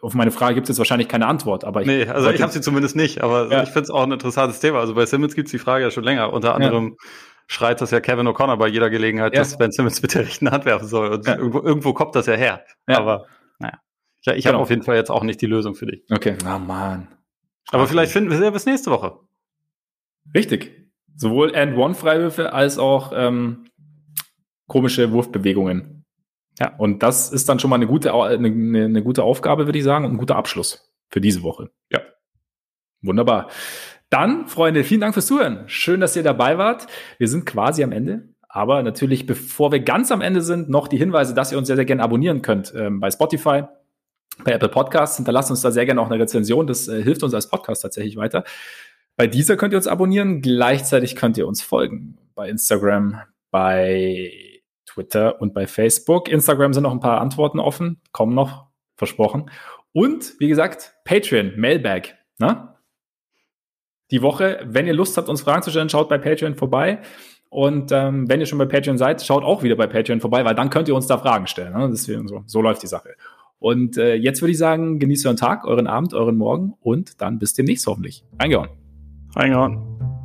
auf meine Frage gibt es jetzt wahrscheinlich keine Antwort, aber ich. Nee, also ich habe sie zumindest nicht, aber ja. ich finde es auch ein interessantes Thema. Also bei Simmons gibt es die Frage ja schon länger. Unter anderem ja. schreit das ja Kevin O'Connor bei jeder Gelegenheit, ja. dass Ben Simmons mit der rechten Hand werfen soll. Und irgendwo, irgendwo kommt das ja her. Aber naja. Ja, ich habe auf jeden Fall jetzt auch nicht die Lösung für dich. Okay. Na, oh, man. Aber vielleicht finden wir sie ja bis nächste Woche. Richtig. Sowohl End-One-Freiwürfe als auch ähm, komische Wurfbewegungen. Ja, und das ist dann schon mal eine gute, eine, eine gute Aufgabe, würde ich sagen, und ein guter Abschluss für diese Woche. Ja. Wunderbar. Dann, Freunde, vielen Dank fürs Zuhören. Schön, dass ihr dabei wart. Wir sind quasi am Ende. Aber natürlich, bevor wir ganz am Ende sind, noch die Hinweise, dass ihr uns sehr, sehr gerne abonnieren könnt ähm, bei Spotify, bei Apple Podcasts. Hinterlasst uns da sehr gerne auch eine Rezension. Das äh, hilft uns als Podcast tatsächlich weiter. Bei dieser könnt ihr uns abonnieren. Gleichzeitig könnt ihr uns folgen. Bei Instagram, bei Twitter und bei Facebook. Instagram sind noch ein paar Antworten offen. Kommen noch. Versprochen. Und, wie gesagt, Patreon, Mailbag. Ne? Die Woche, wenn ihr Lust habt, uns Fragen zu stellen, schaut bei Patreon vorbei. Und ähm, wenn ihr schon bei Patreon seid, schaut auch wieder bei Patreon vorbei, weil dann könnt ihr uns da Fragen stellen. Ne? Deswegen so, so läuft die Sache. Und äh, jetzt würde ich sagen, genießt euren Tag, euren Abend, euren Morgen und dann bis demnächst hoffentlich. Reingehauen. Reingehauen.